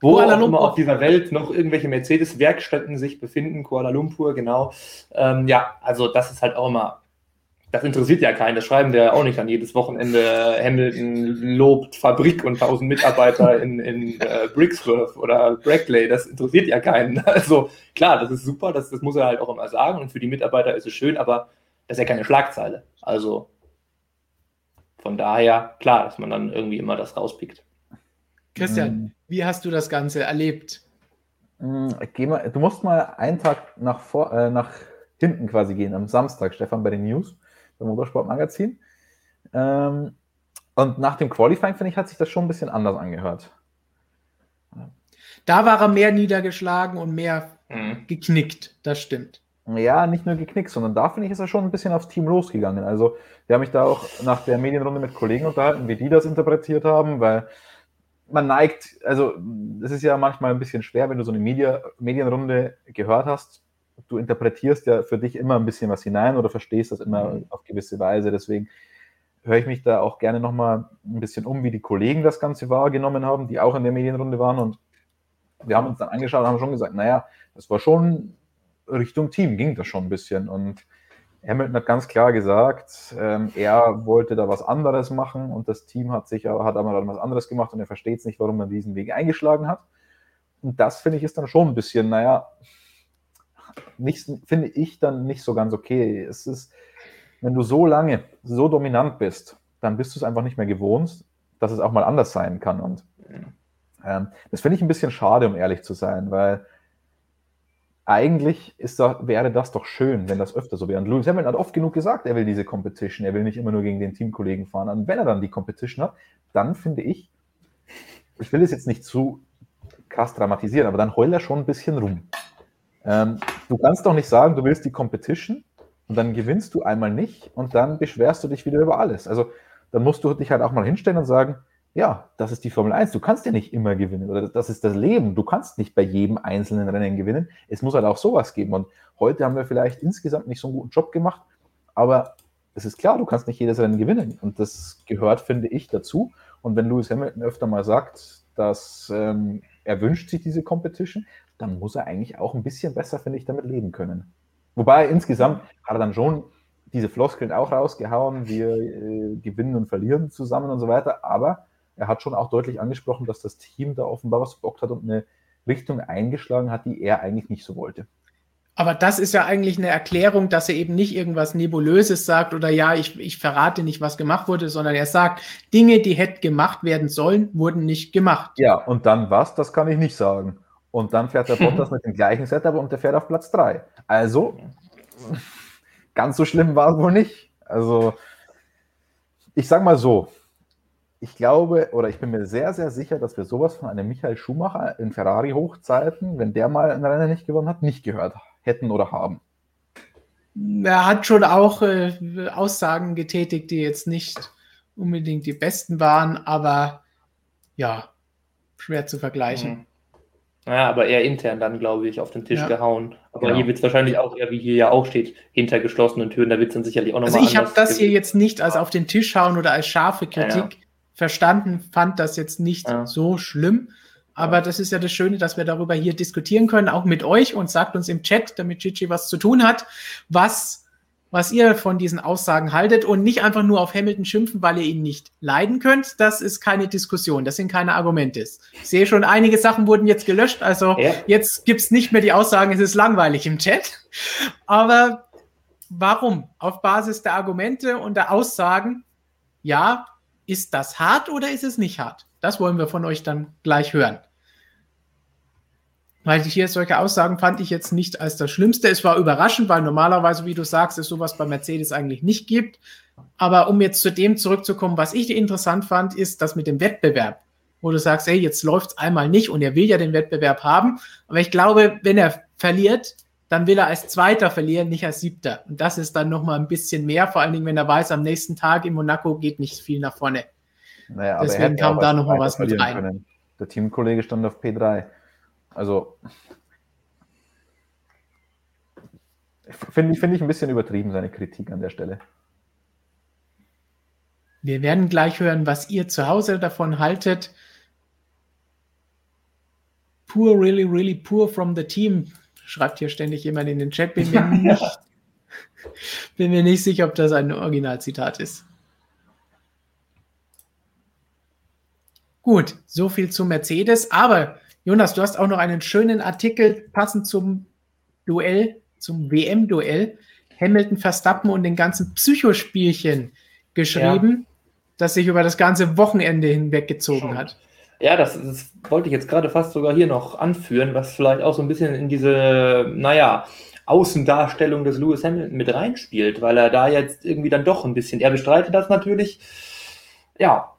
wo Kuala auch immer auf dieser Welt noch irgendwelche Mercedes-Werkstätten sich befinden, Kuala Lumpur, genau. Ähm, ja, also das ist halt auch immer, das interessiert ja keinen, das schreiben wir ja auch nicht an jedes Wochenende. Hamilton lobt Fabrik und tausend Mitarbeiter in, in äh, Brixworth oder Brackley, das interessiert ja keinen. Also klar, das ist super, das, das muss er halt auch immer sagen und für die Mitarbeiter ist es schön, aber das ist ja keine Schlagzeile. Also von daher, klar, dass man dann irgendwie immer das rauspickt. Christian, mhm. wie hast du das Ganze erlebt? Geh mal, du musst mal einen Tag nach, vor, äh, nach hinten quasi gehen, am Samstag, Stefan, bei den News, beim Motorsportmagazin. Ähm, und nach dem Qualifying, finde ich, hat sich das schon ein bisschen anders angehört. Da war er mehr niedergeschlagen und mehr mhm. geknickt, das stimmt. Ja, nicht nur geknickt, sondern da finde ich, ist er schon ein bisschen aufs Team losgegangen. Also, wir haben mich da auch nach der Medienrunde mit Kollegen unterhalten, wie die das interpretiert haben, weil man neigt, also es ist ja manchmal ein bisschen schwer, wenn du so eine Media, Medienrunde gehört hast. Du interpretierst ja für dich immer ein bisschen was hinein oder verstehst das immer mhm. auf gewisse Weise. Deswegen höre ich mich da auch gerne nochmal ein bisschen um, wie die Kollegen das Ganze wahrgenommen haben, die auch in der Medienrunde waren. Und wir haben uns dann angeschaut und haben schon gesagt, naja, das war schon Richtung Team, ging das schon ein bisschen. Und Hamilton hat ganz klar gesagt, ähm, er wollte da was anderes machen und das Team hat sich hat aber dann was anderes gemacht und er versteht es nicht, warum man diesen Weg eingeschlagen hat. Und das finde ich ist dann schon ein bisschen, naja, nicht, finde ich dann nicht so ganz okay. Es ist, wenn du so lange so dominant bist, dann bist du es einfach nicht mehr gewohnt, dass es auch mal anders sein kann. Und ähm, das finde ich ein bisschen schade, um ehrlich zu sein, weil eigentlich ist da, wäre das doch schön, wenn das öfter so wäre. Und Lewis Hamilton hat oft genug gesagt, er will diese Competition, er will nicht immer nur gegen den Teamkollegen fahren. Und wenn er dann die Competition hat, dann finde ich, ich will es jetzt nicht zu krass dramatisieren, aber dann heul er schon ein bisschen rum. Ähm, du kannst doch nicht sagen, du willst die Competition und dann gewinnst du einmal nicht und dann beschwerst du dich wieder über alles. Also dann musst du dich halt auch mal hinstellen und sagen, ja, das ist die Formel 1. Du kannst ja nicht immer gewinnen. Oder das ist das Leben. Du kannst nicht bei jedem einzelnen Rennen gewinnen. Es muss halt auch sowas geben. Und heute haben wir vielleicht insgesamt nicht so einen guten Job gemacht. Aber es ist klar, du kannst nicht jedes Rennen gewinnen. Und das gehört, finde ich, dazu. Und wenn Lewis Hamilton öfter mal sagt, dass ähm, er wünscht sich diese Competition, dann muss er eigentlich auch ein bisschen besser, finde ich, damit leben können. Wobei insgesamt hat er dann schon diese Floskeln auch rausgehauen, wir äh, gewinnen und verlieren zusammen und so weiter. Aber er hat schon auch deutlich angesprochen, dass das Team da offenbar was verbockt hat und eine Richtung eingeschlagen hat, die er eigentlich nicht so wollte. Aber das ist ja eigentlich eine Erklärung, dass er eben nicht irgendwas Nebulöses sagt oder ja, ich, ich verrate nicht, was gemacht wurde, sondern er sagt, Dinge, die hätten gemacht werden sollen, wurden nicht gemacht. Ja, und dann was, das kann ich nicht sagen. Und dann fährt der Bottas mit dem gleichen Setup und der fährt auf Platz 3. Also, ganz so schlimm war es wohl nicht. Also, ich sag mal so, ich glaube, oder ich bin mir sehr, sehr sicher, dass wir sowas von einem Michael Schumacher in Ferrari-Hochzeiten, wenn der mal ein Rennen nicht gewonnen hat, nicht gehört hätten oder haben. Er hat schon auch äh, Aussagen getätigt, die jetzt nicht unbedingt die besten waren, aber ja, schwer zu vergleichen. Mhm. Ja, aber eher intern dann, glaube ich, auf den Tisch ja. gehauen. Aber genau. hier wird es wahrscheinlich auch eher, wie hier ja auch steht, hinter geschlossenen Türen. Da wird es dann sicherlich auch nochmal. Also, ich habe das hier jetzt nicht als auf den Tisch hauen oder als scharfe Kritik ja, ja verstanden, fand das jetzt nicht ja. so schlimm. Aber das ist ja das Schöne, dass wir darüber hier diskutieren können, auch mit euch und sagt uns im Chat, damit Gigi was zu tun hat, was, was ihr von diesen Aussagen haltet und nicht einfach nur auf Hamilton schimpfen, weil ihr ihn nicht leiden könnt. Das ist keine Diskussion, das sind keine Argumente. Ich sehe schon, einige Sachen wurden jetzt gelöscht, also ja. jetzt gibt's nicht mehr die Aussagen, es ist langweilig im Chat. Aber warum? Auf Basis der Argumente und der Aussagen, ja, ist das hart oder ist es nicht hart? Das wollen wir von euch dann gleich hören. Weil hier solche Aussagen fand ich jetzt nicht als das Schlimmste. Es war überraschend, weil normalerweise, wie du sagst, es sowas bei Mercedes eigentlich nicht gibt. Aber um jetzt zu dem zurückzukommen, was ich interessant fand, ist das mit dem Wettbewerb. Wo du sagst, hey, jetzt läuft es einmal nicht und er will ja den Wettbewerb haben. Aber ich glaube, wenn er verliert, dann will er als Zweiter verlieren, nicht als Siebter. Und das ist dann nochmal ein bisschen mehr, vor allen Dingen, wenn er weiß, am nächsten Tag in Monaco geht nicht viel nach vorne. Naja, Deswegen kam da nochmal was mit rein. Können. Der Teamkollege stand auf P3. Also finde ich, find ich ein bisschen übertrieben, seine Kritik an der Stelle. Wir werden gleich hören, was ihr zu Hause davon haltet. poor, really, really poor from the team. Schreibt hier ständig jemand in den Chat. Bin mir nicht, bin mir nicht sicher, ob das ein Originalzitat ist. Gut, so viel zu Mercedes. Aber Jonas, du hast auch noch einen schönen Artikel passend zum Duell, zum WM-Duell. Hamilton, Verstappen und den ganzen Psychospielchen geschrieben, ja. das sich über das ganze Wochenende hinweggezogen hat. Ja, das, das, wollte ich jetzt gerade fast sogar hier noch anführen, was vielleicht auch so ein bisschen in diese, naja, Außendarstellung des Lewis Hamilton mit reinspielt, weil er da jetzt irgendwie dann doch ein bisschen, er bestreitet das natürlich, ja,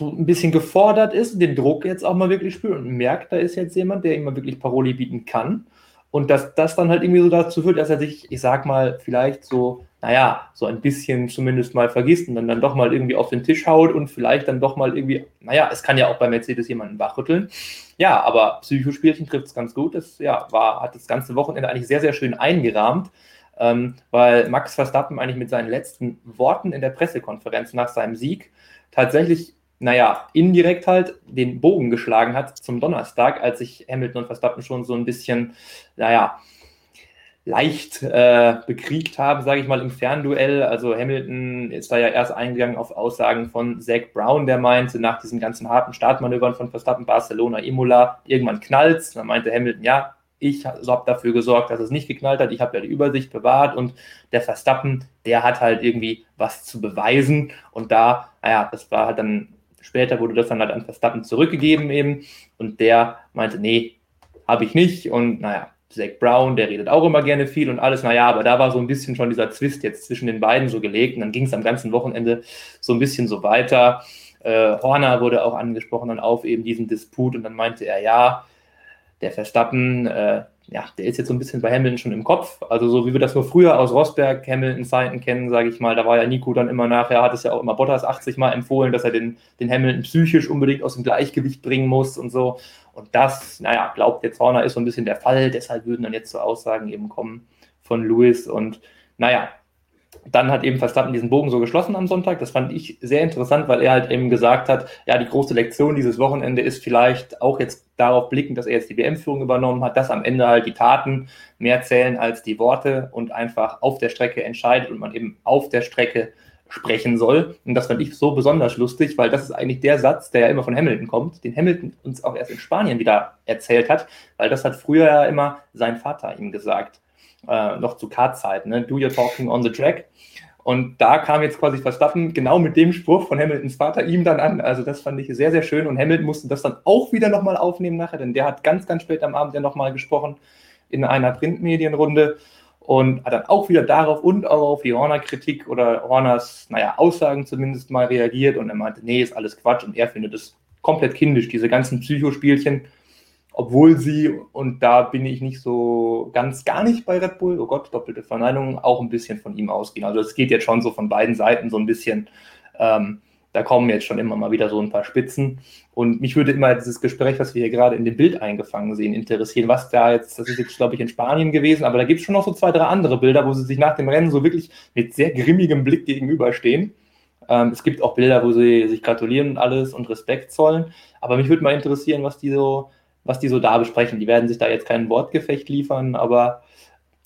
ein bisschen gefordert ist, den Druck jetzt auch mal wirklich spürt und merkt, da ist jetzt jemand, der ihm mal wirklich Paroli bieten kann. Und dass das dann halt irgendwie so dazu führt, dass er sich, ich sag mal, vielleicht so, naja, so ein bisschen zumindest mal vergisst und dann, dann doch mal irgendwie auf den Tisch haut und vielleicht dann doch mal irgendwie, naja, es kann ja auch bei Mercedes jemanden wachrütteln. Ja, aber Psychospielchen trifft es ganz gut. Das ja, war, hat das ganze Wochenende eigentlich sehr, sehr schön eingerahmt, ähm, weil Max Verstappen eigentlich mit seinen letzten Worten in der Pressekonferenz nach seinem Sieg tatsächlich naja, indirekt halt den Bogen geschlagen hat zum Donnerstag, als sich Hamilton und Verstappen schon so ein bisschen, naja, leicht äh, bekriegt haben, sage ich mal, im Fernduell. Also Hamilton ist da ja erst eingegangen auf Aussagen von Zach Brown, der meinte, nach diesen ganzen harten Startmanövern von Verstappen, Barcelona, Imola, irgendwann knallt Dann meinte Hamilton, ja, ich habe dafür gesorgt, dass es nicht geknallt hat. Ich habe ja die Übersicht bewahrt und der Verstappen, der hat halt irgendwie was zu beweisen. Und da, naja, das war halt dann Später wurde das dann halt an Verstappen zurückgegeben eben. Und der meinte, nee, habe ich nicht. Und naja, Zach Brown, der redet auch immer gerne viel und alles, naja, aber da war so ein bisschen schon dieser Zwist jetzt zwischen den beiden so gelegt. Und dann ging es am ganzen Wochenende so ein bisschen so weiter. Äh, Horner wurde auch angesprochen dann auf eben diesen Disput. Und dann meinte er, ja, der Verstappen, äh, ja, der ist jetzt so ein bisschen bei Hamilton schon im Kopf. Also so wie wir das nur früher aus Rosberg, Hamilton-Zeiten kennen, sage ich mal, da war ja Nico dann immer nachher, hat es ja auch immer Bottas 80 Mal empfohlen, dass er den, den Hamilton psychisch unbedingt aus dem Gleichgewicht bringen muss und so. Und das, naja, glaubt jetzt Horner ist so ein bisschen der Fall, deshalb würden dann jetzt so Aussagen eben kommen von Lewis und naja, dann hat eben Verstappen diesen Bogen so geschlossen am Sonntag. Das fand ich sehr interessant, weil er halt eben gesagt hat, ja, die große Lektion dieses Wochenende ist vielleicht auch jetzt darauf blicken, dass er jetzt die WM-Führung übernommen hat, dass am Ende halt die Taten mehr zählen als die Worte und einfach auf der Strecke entscheidet und man eben auf der Strecke sprechen soll. Und das fand ich so besonders lustig, weil das ist eigentlich der Satz, der ja immer von Hamilton kommt, den Hamilton uns auch erst in Spanien wieder erzählt hat, weil das hat früher ja immer sein Vater ihm gesagt äh, noch zu Kartzeiten, ne? Do your talking on the track. Und da kam jetzt quasi Verstappen genau mit dem Spruch von Hamiltons Vater ihm dann an. Also das fand ich sehr, sehr schön. Und Hamilton musste das dann auch wieder nochmal aufnehmen nachher, denn der hat ganz, ganz spät am Abend ja nochmal gesprochen in einer Printmedienrunde und hat dann auch wieder darauf und auch auf die Horner-Kritik oder Horners, naja, Aussagen zumindest mal reagiert und er meinte, nee, ist alles Quatsch und er findet es komplett kindisch, diese ganzen Psychospielchen obwohl sie, und da bin ich nicht so ganz gar nicht bei Red Bull, oh Gott, doppelte Verneinung, auch ein bisschen von ihm ausgehen. Also es geht jetzt schon so von beiden Seiten so ein bisschen, ähm, da kommen jetzt schon immer mal wieder so ein paar Spitzen. Und mich würde immer dieses Gespräch, was wir hier gerade in dem Bild eingefangen sehen, interessieren, was da jetzt, das ist jetzt, glaube ich, in Spanien gewesen, aber da gibt es schon noch so zwei, drei andere Bilder, wo sie sich nach dem Rennen so wirklich mit sehr grimmigem Blick gegenüberstehen. Ähm, es gibt auch Bilder, wo sie sich gratulieren und alles und Respekt zollen. Aber mich würde mal interessieren, was die so was die so da besprechen. Die werden sich da jetzt kein Wortgefecht liefern, aber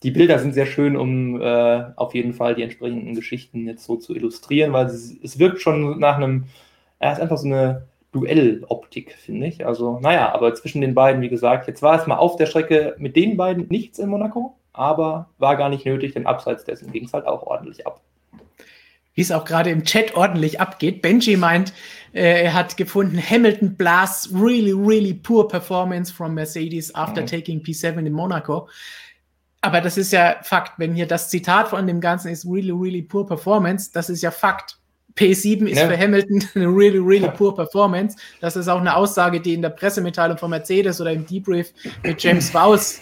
die Bilder sind sehr schön, um äh, auf jeden Fall die entsprechenden Geschichten jetzt so zu illustrieren, weil es, es wirkt schon nach einem, ja, es ist einfach so eine Duelloptik, finde ich. Also, naja, aber zwischen den beiden, wie gesagt, jetzt war es mal auf der Strecke mit den beiden nichts in Monaco, aber war gar nicht nötig, denn abseits dessen ging es halt auch ordentlich ab wie es auch gerade im Chat ordentlich abgeht. Benji meint, er hat gefunden, Hamilton blasts really, really poor performance from Mercedes after mhm. taking P7 in Monaco. Aber das ist ja Fakt. Wenn hier das Zitat von dem Ganzen ist, really, really poor performance, das ist ja Fakt. P7 ist ja. für Hamilton eine really, really poor performance. Das ist auch eine Aussage, die in der Pressemitteilung von Mercedes oder im Debrief mit James Vowles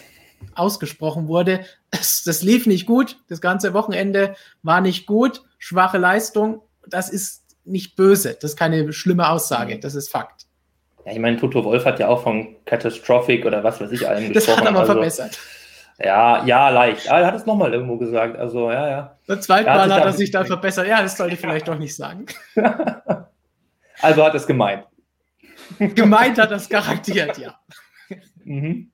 ausgesprochen wurde. Das, das lief nicht gut. Das ganze Wochenende war nicht gut schwache Leistung, das ist nicht böse. Das ist keine schlimme Aussage. Das ist Fakt. Ja, ich meine, Toto Wolf hat ja auch von Catastrophic oder was weiß ich allen das gesprochen. Das hat er aber also, verbessert. Ja, ja, leicht. Ah, er hat es nochmal irgendwo gesagt. Also, ja, ja. Beim zweiten Mal hat er sich da verbessert. Ja, das sollte ich vielleicht doch nicht sagen. also hat es gemeint. Gemeint hat er es garantiert, ja. Mhm.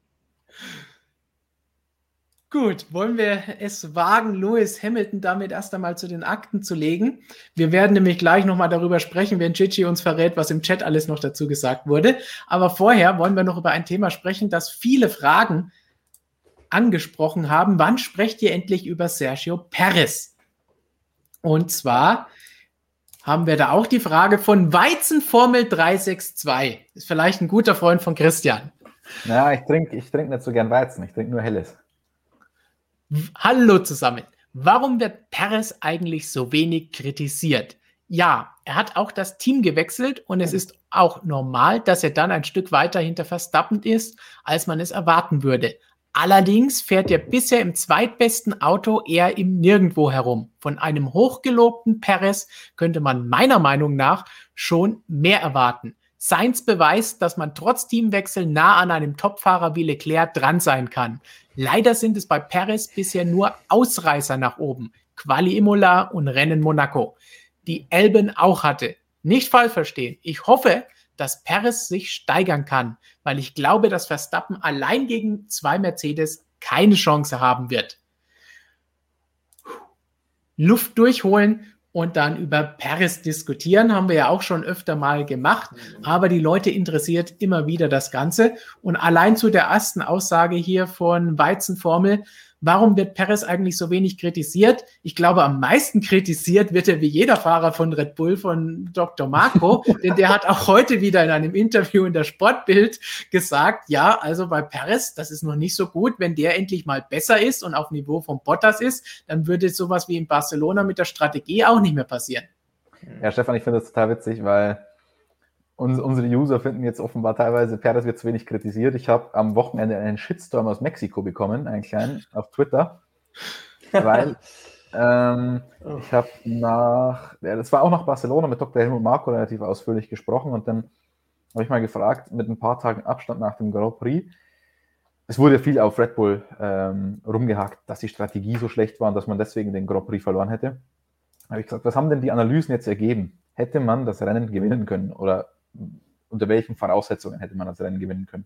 Gut, wollen wir es wagen, Lewis Hamilton damit erst einmal zu den Akten zu legen? Wir werden nämlich gleich nochmal darüber sprechen, wenn Gigi uns verrät, was im Chat alles noch dazu gesagt wurde. Aber vorher wollen wir noch über ein Thema sprechen, das viele Fragen angesprochen haben. Wann sprecht ihr endlich über Sergio Perez? Und zwar haben wir da auch die Frage von Weizenformel 362. Ist vielleicht ein guter Freund von Christian. Ja, ich trinke ich trink nicht so gern Weizen, ich trinke nur Helles. Hallo zusammen. Warum wird Perez eigentlich so wenig kritisiert? Ja, er hat auch das Team gewechselt und es ist auch normal, dass er dann ein Stück weiter hinter Verstappen ist, als man es erwarten würde. Allerdings fährt er bisher im zweitbesten Auto eher im Nirgendwo herum. Von einem hochgelobten Perez könnte man meiner Meinung nach schon mehr erwarten. Sainz beweist, dass man trotz Teamwechsel nah an einem Topfahrer wie Leclerc dran sein kann. Leider sind es bei Perez bisher nur Ausreißer nach oben. Quali Imola und Rennen Monaco, die Elben auch hatte. Nicht falsch verstehen. Ich hoffe, dass Perez sich steigern kann, weil ich glaube, dass Verstappen allein gegen zwei Mercedes keine Chance haben wird. Luft durchholen und dann über Paris diskutieren. Haben wir ja auch schon öfter mal gemacht. Mhm. Aber die Leute interessiert immer wieder das Ganze. Und allein zu der ersten Aussage hier von Weizenformel Warum wird Perez eigentlich so wenig kritisiert? Ich glaube, am meisten kritisiert wird er wie jeder Fahrer von Red Bull von Dr. Marco, denn der hat auch heute wieder in einem Interview in der Sportbild gesagt, ja, also bei Perez, das ist noch nicht so gut. Wenn der endlich mal besser ist und auf Niveau von Bottas ist, dann würde sowas wie in Barcelona mit der Strategie auch nicht mehr passieren. Ja, Stefan, ich finde das total witzig, weil uns, unsere User finden jetzt offenbar teilweise, Perez wird zu wenig kritisiert. Ich habe am Wochenende einen Shitstorm aus Mexiko bekommen, einen kleinen, auf Twitter, weil ähm, oh. ich habe nach, ja, das war auch nach Barcelona mit Dr. Helmut Marco relativ ausführlich gesprochen und dann habe ich mal gefragt, mit ein paar Tagen Abstand nach dem Grand Prix, es wurde viel auf Red Bull ähm, rumgehackt, dass die Strategie so schlecht war und dass man deswegen den Grand Prix verloren hätte. Da habe ich gesagt, was haben denn die Analysen jetzt ergeben? Hätte man das Rennen gewinnen können oder unter welchen Voraussetzungen hätte man das Rennen gewinnen können?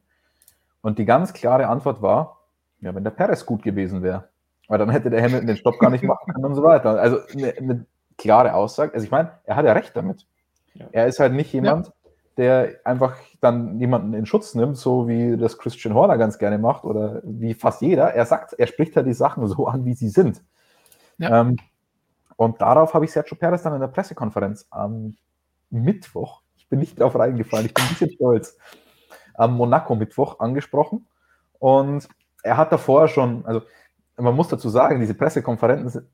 Und die ganz klare Antwort war, ja, wenn der Perez gut gewesen wäre. Weil dann hätte der Hamilton den Stopp gar nicht machen können und so weiter. Also eine, eine klare Aussage. Also ich meine, er hat ja recht damit. Ja. Er ist halt nicht jemand, ja. der einfach dann jemanden in Schutz nimmt, so wie das Christian Horner ganz gerne macht oder wie fast jeder. Er sagt, er spricht halt die Sachen so an, wie sie sind. Ja. Ähm, und darauf habe ich Sergio Perez dann in der Pressekonferenz am Mittwoch bin nicht drauf reingefallen. Ich bin ein bisschen stolz. Am Monaco-Mittwoch angesprochen. Und er hat davor schon, also man muss dazu sagen, diese Pressekonferenzen,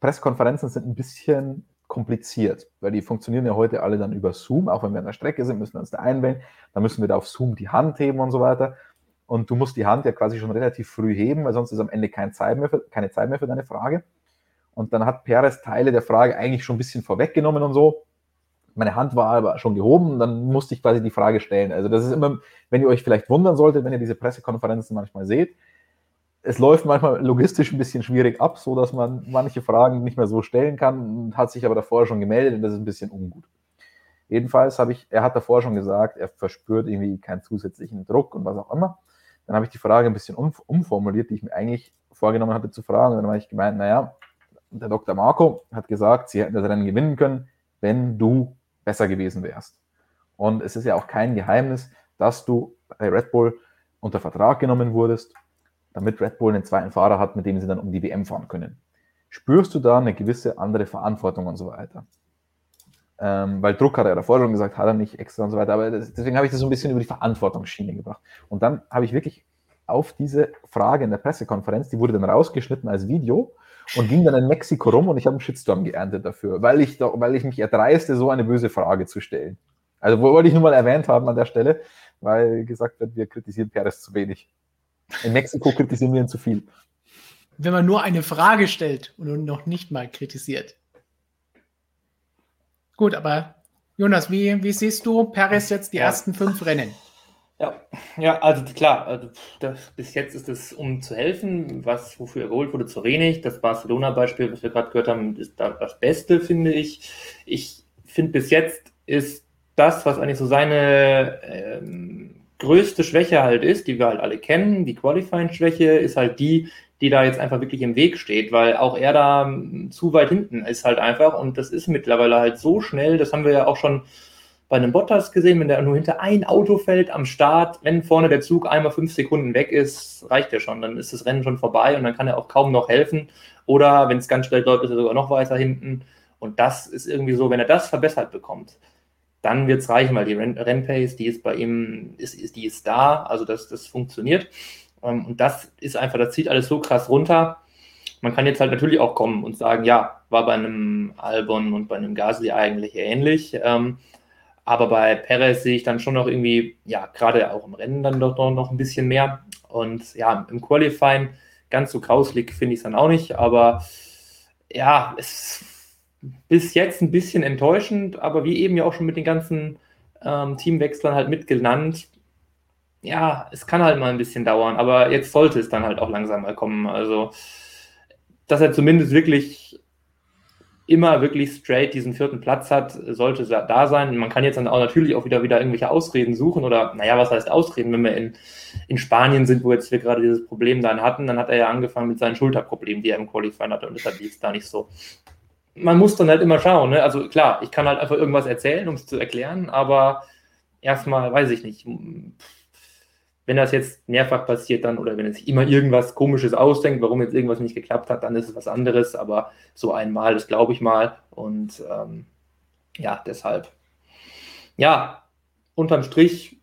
Pressekonferenzen sind ein bisschen kompliziert, weil die funktionieren ja heute alle dann über Zoom. Auch wenn wir an der Strecke sind, müssen wir uns da einwählen. Dann müssen wir da auf Zoom die Hand heben und so weiter. Und du musst die Hand ja quasi schon relativ früh heben, weil sonst ist am Ende keine Zeit mehr für, keine Zeit mehr für deine Frage. Und dann hat Perez Teile der Frage eigentlich schon ein bisschen vorweggenommen und so meine Hand war aber schon gehoben, dann musste ich quasi die Frage stellen. Also das ist immer, wenn ihr euch vielleicht wundern solltet, wenn ihr diese Pressekonferenzen manchmal seht, es läuft manchmal logistisch ein bisschen schwierig ab, so dass man manche Fragen nicht mehr so stellen kann, hat sich aber davor schon gemeldet und das ist ein bisschen ungut. Jedenfalls habe ich, er hat davor schon gesagt, er verspürt irgendwie keinen zusätzlichen Druck und was auch immer. Dann habe ich die Frage ein bisschen um, umformuliert, die ich mir eigentlich vorgenommen hatte zu fragen. Und dann habe ich gemeint, naja, der Dr. Marco hat gesagt, sie hätten das Rennen gewinnen können, wenn du besser gewesen wärst. Und es ist ja auch kein Geheimnis, dass du bei Red Bull unter Vertrag genommen wurdest, damit Red Bull einen zweiten Fahrer hat, mit dem sie dann um die WM fahren können. Spürst du da eine gewisse andere Verantwortung und so weiter? Ähm, weil Druck hat er davor schon gesagt, hat er nicht extra und so weiter. Aber das, deswegen habe ich das so ein bisschen über die Verantwortungsschiene gebracht. Und dann habe ich wirklich auf diese Frage in der Pressekonferenz, die wurde dann rausgeschnitten als Video und ging dann in Mexiko rum und ich habe einen Shitstorm geerntet dafür, weil ich, da, weil ich mich erdreiste, so eine böse Frage zu stellen. Also wollte ich nur mal erwähnt haben an der Stelle, weil gesagt wird, wir kritisieren Perez zu wenig. In Mexiko kritisieren wir ihn zu viel. Wenn man nur eine Frage stellt und noch nicht mal kritisiert. Gut, aber Jonas, wie, wie siehst du Perez jetzt die ja. ersten fünf Rennen? Ja, ja, also klar, also das, bis jetzt ist es, um zu helfen, was wofür er geholt wurde, zu wenig. Das Barcelona-Beispiel, was wir gerade gehört haben, ist da das Beste, finde ich. Ich finde, bis jetzt ist das, was eigentlich so seine ähm, größte Schwäche halt ist, die wir halt alle kennen, die Qualifying-Schwäche, ist halt die, die da jetzt einfach wirklich im Weg steht, weil auch er da zu weit hinten ist halt einfach und das ist mittlerweile halt so schnell, das haben wir ja auch schon bei einem Bottas gesehen, wenn der nur hinter ein Auto fällt am Start, wenn vorne der Zug einmal fünf Sekunden weg ist, reicht ja schon, dann ist das Rennen schon vorbei und dann kann er auch kaum noch helfen oder wenn es ganz schnell läuft, ist er sogar noch weiter hinten und das ist irgendwie so, wenn er das verbessert bekommt, dann wird es reichen, weil die Rennpace, die ist bei ihm, ist, ist, die ist da, also das, das funktioniert. Ähm, und das ist einfach, das zieht alles so krass runter. Man kann jetzt halt natürlich auch kommen und sagen, ja, war bei einem Albon und bei einem Gasly eigentlich ähnlich. Ähm, aber bei Perez sehe ich dann schon noch irgendwie, ja, gerade auch im Rennen dann doch noch ein bisschen mehr. Und ja, im Qualifying ganz so grauslig finde ich es dann auch nicht. Aber ja, es ist bis jetzt ein bisschen enttäuschend, aber wie eben ja auch schon mit den ganzen ähm, Teamwechslern halt mitgenannt, ja, es kann halt mal ein bisschen dauern, aber jetzt sollte es dann halt auch langsam mal kommen. Also, dass er zumindest wirklich immer wirklich straight diesen vierten Platz hat, sollte da sein. Man kann jetzt dann auch natürlich auch wieder wieder irgendwelche Ausreden suchen oder, naja, was heißt Ausreden, wenn wir in, in Spanien sind, wo jetzt wir gerade dieses Problem dann hatten, dann hat er ja angefangen mit seinen Schulterproblemen, die er im Qualifying hatte und deshalb lief es da nicht so. Man muss dann halt immer schauen, ne? also klar, ich kann halt einfach irgendwas erzählen, um es zu erklären, aber erstmal weiß ich nicht, wenn das jetzt mehrfach passiert dann oder wenn es sich immer irgendwas Komisches ausdenkt, warum jetzt irgendwas nicht geklappt hat, dann ist es was anderes. Aber so einmal, das glaube ich mal. Und ähm, ja, deshalb. Ja, unterm Strich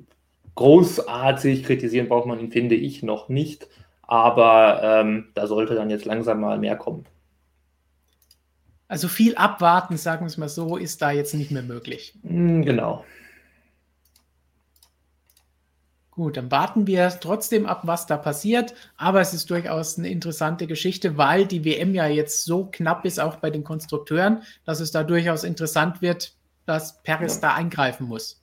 großartig kritisieren braucht man ihn, finde ich, noch nicht. Aber ähm, da sollte dann jetzt langsam mal mehr kommen. Also viel abwarten, sagen wir es mal so, ist da jetzt nicht mehr möglich. Hm, genau. Gut, dann warten wir trotzdem ab, was da passiert. Aber es ist durchaus eine interessante Geschichte, weil die WM ja jetzt so knapp ist, auch bei den Konstrukteuren, dass es da durchaus interessant wird, dass Perez ja. da eingreifen muss.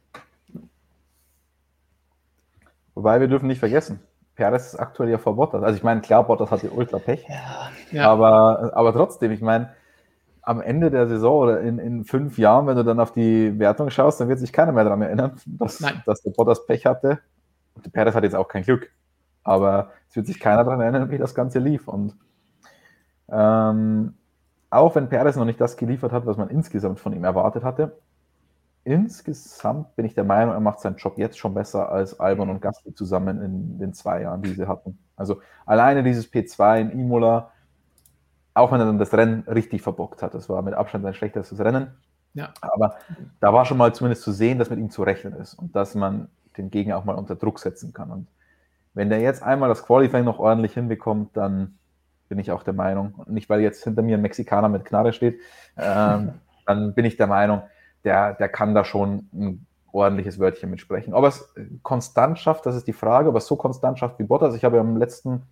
Wobei wir dürfen nicht vergessen, Perez ist aktuell ja vor Bottas. Also ich meine, klar, Bottas hatte ultra Pech. Ja. Aber, aber trotzdem, ich meine, am Ende der Saison oder in, in fünf Jahren, wenn du dann auf die Wertung schaust, dann wird sich keiner mehr daran erinnern, dass, dass der Bottas Pech hatte Perez hat jetzt auch kein Glück, aber es wird sich keiner daran erinnern, wie das Ganze lief. Und ähm, auch wenn Perez noch nicht das geliefert hat, was man insgesamt von ihm erwartet hatte, insgesamt bin ich der Meinung, er macht seinen Job jetzt schon besser als Albon und Gasly zusammen in den zwei Jahren, die sie hatten. Also alleine dieses P2 in Imola, auch wenn er dann das Rennen richtig verbockt hat, das war mit Abstand sein schlechtestes Rennen. Ja. Aber da war schon mal zumindest zu sehen, dass mit ihm zu rechnen ist und dass man den Gegner auch mal unter Druck setzen kann. Und wenn der jetzt einmal das Qualifying noch ordentlich hinbekommt, dann bin ich auch der Meinung, und nicht weil jetzt hinter mir ein Mexikaner mit Knarre steht, ähm, dann bin ich der Meinung, der, der kann da schon ein ordentliches Wörtchen mitsprechen. Ob er es konstant schafft, das ist die Frage, ob er es so konstant schafft wie Bottas. Ich habe ja im letzten,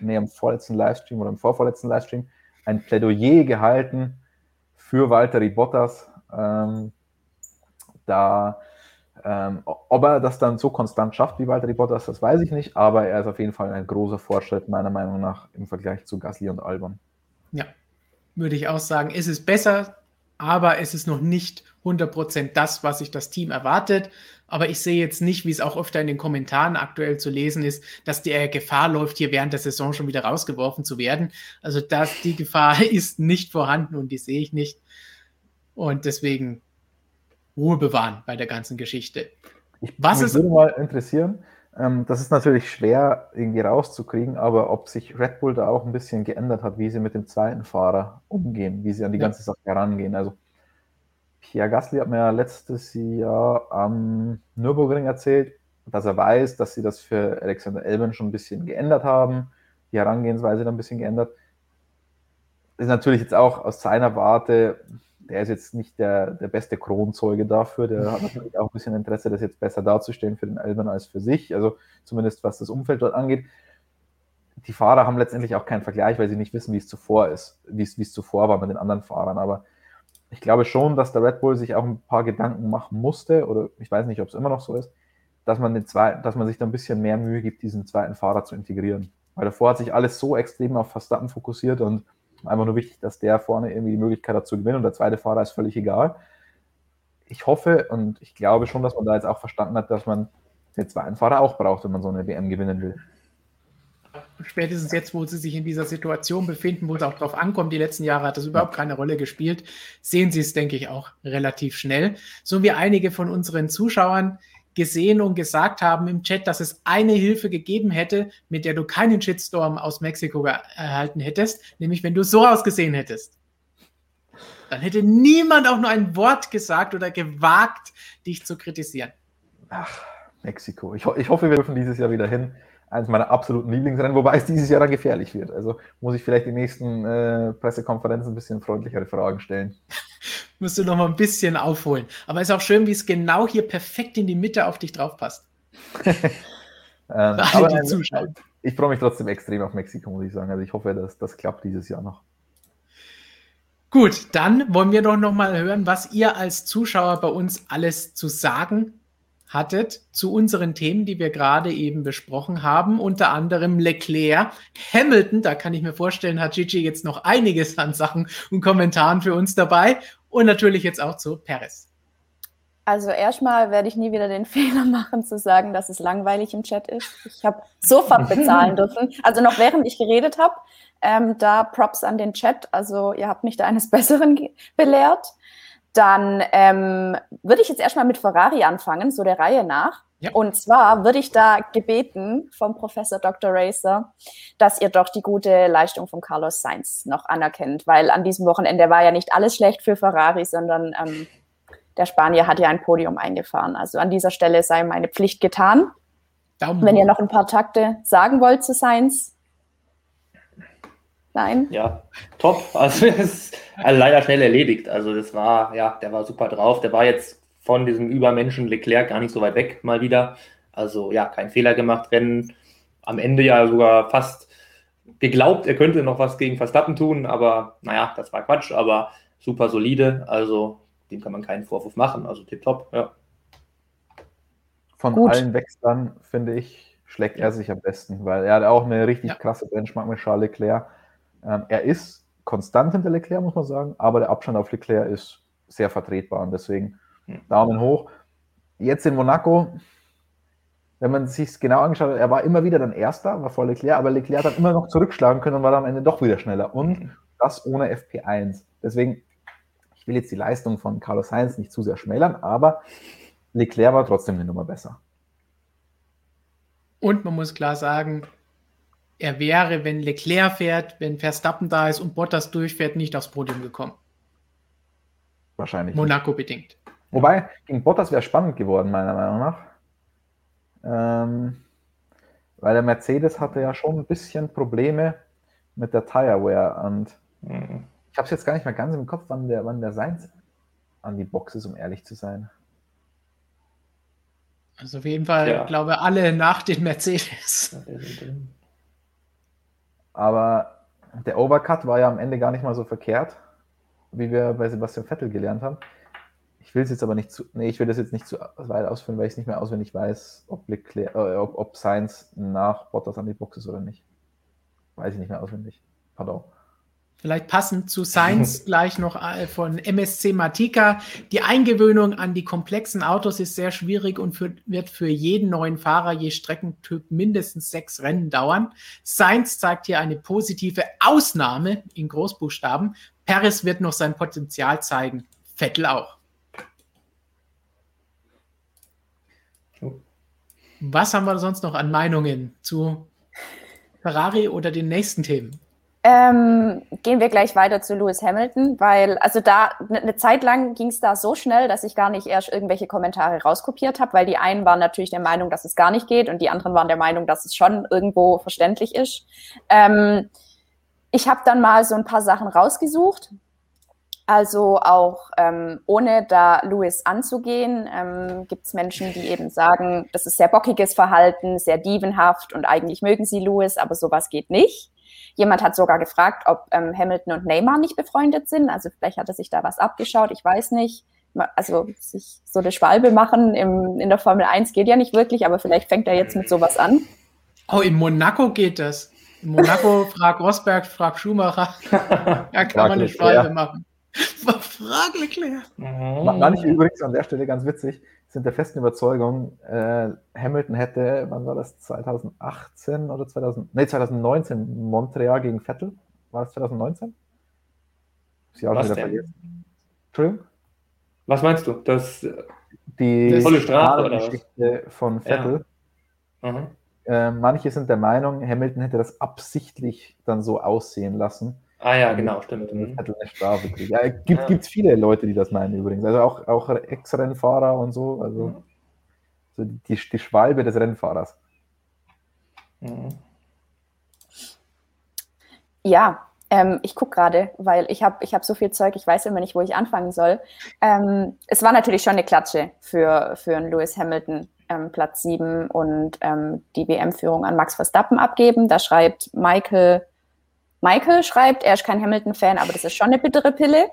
nee, im vorletzten Livestream oder im vorvorletzten Livestream ein Plädoyer gehalten für Valtteri Bottas. Ähm, da ähm, ob er das dann so konstant schafft wie Walter Bottas, das weiß ich nicht, aber er ist auf jeden Fall ein großer Fortschritt, meiner Meinung nach, im Vergleich zu Gasly und Albon. Ja, würde ich auch sagen. Es ist besser, aber es ist noch nicht 100% das, was sich das Team erwartet. Aber ich sehe jetzt nicht, wie es auch öfter in den Kommentaren aktuell zu lesen ist, dass der Gefahr läuft, hier während der Saison schon wieder rausgeworfen zu werden. Also das, die Gefahr ist nicht vorhanden und die sehe ich nicht. Und deswegen Ruhe bewahren bei der ganzen Geschichte. Ich, Was mich ist, würde mal interessieren, ähm, das ist natürlich schwer irgendwie rauszukriegen, aber ob sich Red Bull da auch ein bisschen geändert hat, wie sie mit dem zweiten Fahrer umgehen, wie sie an die ja. ganze Sache herangehen. Also Pierre Gasly hat mir ja letztes Jahr am Nürburgring erzählt, dass er weiß, dass sie das für Alexander Elben schon ein bisschen geändert haben, die Herangehensweise dann ein bisschen geändert. Ist natürlich jetzt auch aus seiner Warte der ist jetzt nicht der, der beste Kronzeuge dafür. Der hat natürlich auch ein bisschen Interesse, das jetzt besser darzustellen für den Elbern als für sich. Also zumindest was das Umfeld dort angeht. Die Fahrer haben letztendlich auch keinen Vergleich, weil sie nicht wissen, wie es zuvor ist, wie es, wie es zuvor war mit den anderen Fahrern. Aber ich glaube schon, dass der Red Bull sich auch ein paar Gedanken machen musste, oder ich weiß nicht, ob es immer noch so ist, dass man, den zweiten, dass man sich da ein bisschen mehr Mühe gibt, diesen zweiten Fahrer zu integrieren. Weil davor hat sich alles so extrem auf Verstappen fokussiert und Einfach nur wichtig, dass der vorne irgendwie die Möglichkeit hat zu gewinnen und der zweite Fahrer ist völlig egal. Ich hoffe und ich glaube schon, dass man da jetzt auch verstanden hat, dass man den zweiten Fahrer auch braucht, wenn man so eine WM gewinnen will. Spätestens jetzt, wo sie sich in dieser Situation befinden, wo es auch drauf ankommt, die letzten Jahre hat das überhaupt keine Rolle gespielt, sehen sie es, denke ich, auch relativ schnell. So wie einige von unseren Zuschauern gesehen und gesagt haben im Chat, dass es eine Hilfe gegeben hätte, mit der du keinen Shitstorm aus Mexiko erhalten hättest, nämlich wenn du so ausgesehen hättest. Dann hätte niemand auch nur ein Wort gesagt oder gewagt, dich zu kritisieren. Ach, Mexiko. Ich, ho ich hoffe, wir dürfen dieses Jahr wieder hin. Eines meiner absoluten Lieblingsrennen, wobei es dieses Jahr dann gefährlich wird. Also muss ich vielleicht die nächsten äh, Pressekonferenzen ein bisschen freundlichere Fragen stellen. Musst du noch mal ein bisschen aufholen. Aber es ist auch schön, wie es genau hier perfekt in die Mitte auf dich drauf passt. ähm, aber nein, ich freue mich trotzdem extrem auf Mexiko, muss ich sagen. Also ich hoffe, dass das klappt dieses Jahr noch. Gut, dann wollen wir doch noch mal hören, was ihr als Zuschauer bei uns alles zu sagen hattet zu unseren Themen, die wir gerade eben besprochen haben, unter anderem Leclerc, Hamilton, da kann ich mir vorstellen, hat Gigi jetzt noch einiges an Sachen und Kommentaren für uns dabei und natürlich jetzt auch zu Perez. Also erstmal werde ich nie wieder den Fehler machen zu sagen, dass es langweilig im Chat ist. Ich habe sofort bezahlen dürfen. Also noch während ich geredet habe, ähm, da Props an den Chat. Also ihr habt mich da eines Besseren belehrt. Dann ähm, würde ich jetzt erstmal mit Ferrari anfangen, so der Reihe nach. Ja. Und zwar würde ich da gebeten vom Professor Dr. Racer, dass ihr doch die gute Leistung von Carlos Sainz noch anerkennt, weil an diesem Wochenende war ja nicht alles schlecht für Ferrari, sondern ähm, der Spanier hat ja ein Podium eingefahren. Also an dieser Stelle sei meine Pflicht getan. Daumen Wenn ihr noch ein paar Takte sagen wollt zu Sainz, Nein. Ja, top. Also es ist leider schnell erledigt. Also das war, ja, der war super drauf. Der war jetzt von diesem Übermenschen Leclerc gar nicht so weit weg mal wieder. Also ja, kein Fehler gemacht. Rennen am Ende ja sogar fast geglaubt, er könnte noch was gegen Verstappen tun, aber naja, das war Quatsch, aber super solide. Also dem kann man keinen Vorwurf machen. Also tipptopp, ja. Von Gut. allen Wechseln, finde ich, schlägt er sich am besten, weil er hat auch eine richtig ja. krasse Benchmark mit Charles Leclerc. Ähm, er ist konstant hinter Leclerc, muss man sagen, aber der Abstand auf Leclerc ist sehr vertretbar und deswegen. Daumen hoch. Jetzt in Monaco, wenn man sich genau angeschaut hat, er war immer wieder dann Erster, war vor Leclerc, aber Leclerc hat dann immer noch zurückschlagen können und war dann am Ende doch wieder schneller. Und das ohne FP1. Deswegen, ich will jetzt die Leistung von Carlos Sainz nicht zu sehr schmälern, aber Leclerc war trotzdem eine Nummer besser. Und man muss klar sagen, er wäre, wenn Leclerc fährt, wenn Verstappen da ist und Bottas durchfährt, nicht aufs Podium gekommen. Wahrscheinlich. Monaco nicht. bedingt. Wobei, gegen Bottas wäre spannend geworden, meiner Meinung nach. Ähm, weil der Mercedes hatte ja schon ein bisschen Probleme mit der Tireware und mhm. ich habe es jetzt gar nicht mehr ganz im Kopf, wann der, wann der Seins an die Box ist, um ehrlich zu sein. Also auf jeden Fall, ja. glaube alle nach den Mercedes. Aber der Overcut war ja am Ende gar nicht mal so verkehrt, wie wir bei Sebastian Vettel gelernt haben. Ich will es jetzt aber nicht zu, nee, ich will das jetzt nicht zu weit ausführen, weil ich es nicht mehr auswendig weiß, ob, Leclerc, äh, ob, ob Sainz nach Bottas an die Box ist oder nicht. Weiß ich nicht mehr auswendig. Pardon. Vielleicht passend zu Science gleich noch äh, von MSC Matika. Die Eingewöhnung an die komplexen Autos ist sehr schwierig und für, wird für jeden neuen Fahrer je Streckentyp mindestens sechs Rennen dauern. Science zeigt hier eine positive Ausnahme in Großbuchstaben. Paris wird noch sein Potenzial zeigen. Vettel auch. Was haben wir sonst noch an Meinungen zu Ferrari oder den nächsten Themen? Ähm, gehen wir gleich weiter zu Lewis Hamilton, weil also da eine ne Zeit lang ging es da so schnell, dass ich gar nicht erst irgendwelche Kommentare rauskopiert habe, weil die einen waren natürlich der Meinung, dass es gar nicht geht und die anderen waren der Meinung, dass es schon irgendwo verständlich ist. Ähm, ich habe dann mal so ein paar Sachen rausgesucht, also auch ähm, ohne da Lewis anzugehen, ähm, gibt es Menschen, die eben sagen, das ist sehr bockiges Verhalten, sehr dievenhaft und eigentlich mögen sie Lewis, aber sowas geht nicht. Jemand hat sogar gefragt, ob ähm, Hamilton und Neymar nicht befreundet sind. Also vielleicht hat er sich da was abgeschaut, ich weiß nicht. Also sich so eine Schwalbe machen im, in der Formel 1 geht ja nicht wirklich, aber vielleicht fängt er jetzt mit sowas an. Oh, in Monaco geht das. In Monaco fragt Rosberg, fragt Schumacher. Da kann man eine Schwalbe machen. Frag Leclerc. Manche übrigens an der Stelle ganz witzig sind der festen Überzeugung, äh, Hamilton hätte, wann war das, 2018 oder 2000, nee, 2019 Montreal gegen Vettel. War das 2019? Sie auch Was wieder vergessen. Entschuldigung? Was meinst du? Das, die das volle Strafe oder Geschichte was? von Vettel. Ja. Äh, manche sind der Meinung, Hamilton hätte das absichtlich dann so aussehen lassen. Ah ja, genau, stimmt. Vettel eine Strafe kriegt. Ja, gibt es viele Leute, die das meinen übrigens. Also auch, auch Ex-Rennfahrer und so. Also mhm. so die, die Schwalbe des Rennfahrers. Mhm. Ja, ähm, ich gucke gerade, weil ich habe ich hab so viel Zeug, ich weiß immer nicht, wo ich anfangen soll. Ähm, es war natürlich schon eine Klatsche für, für einen Lewis Hamilton, ähm, Platz 7 und ähm, die WM-Führung an Max Verstappen abgeben. Da schreibt Michael, Michael schreibt, er ist kein Hamilton-Fan, aber das ist schon eine bittere Pille.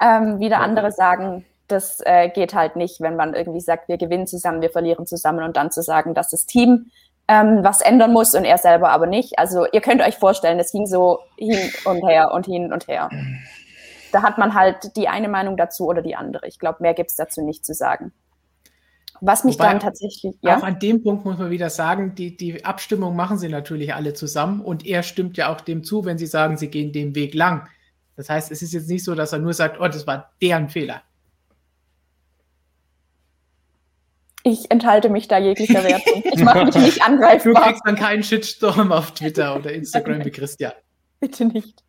Ähm, wieder andere sagen, das äh, geht halt nicht, wenn man irgendwie sagt, wir gewinnen zusammen, wir verlieren zusammen und dann zu sagen, dass das Team ähm, was ändern muss und er selber aber nicht. Also ihr könnt euch vorstellen, es ging so hin und her und hin und her. Da hat man halt die eine Meinung dazu oder die andere. Ich glaube, mehr gibt es dazu nicht zu sagen. Was mich Wobei, dann tatsächlich. Ja? Auch an dem Punkt muss man wieder sagen, die, die Abstimmung machen sie natürlich alle zusammen und er stimmt ja auch dem zu, wenn sie sagen, sie gehen den Weg lang. Das heißt, es ist jetzt nicht so, dass er nur sagt, oh, das war deren Fehler. Ich enthalte mich da jeglicher Wertung. Ich mache mich nicht angreifbar. Du kriegst dann keinen Shitstorm auf Twitter oder Instagram wie Christian. Bitte nicht.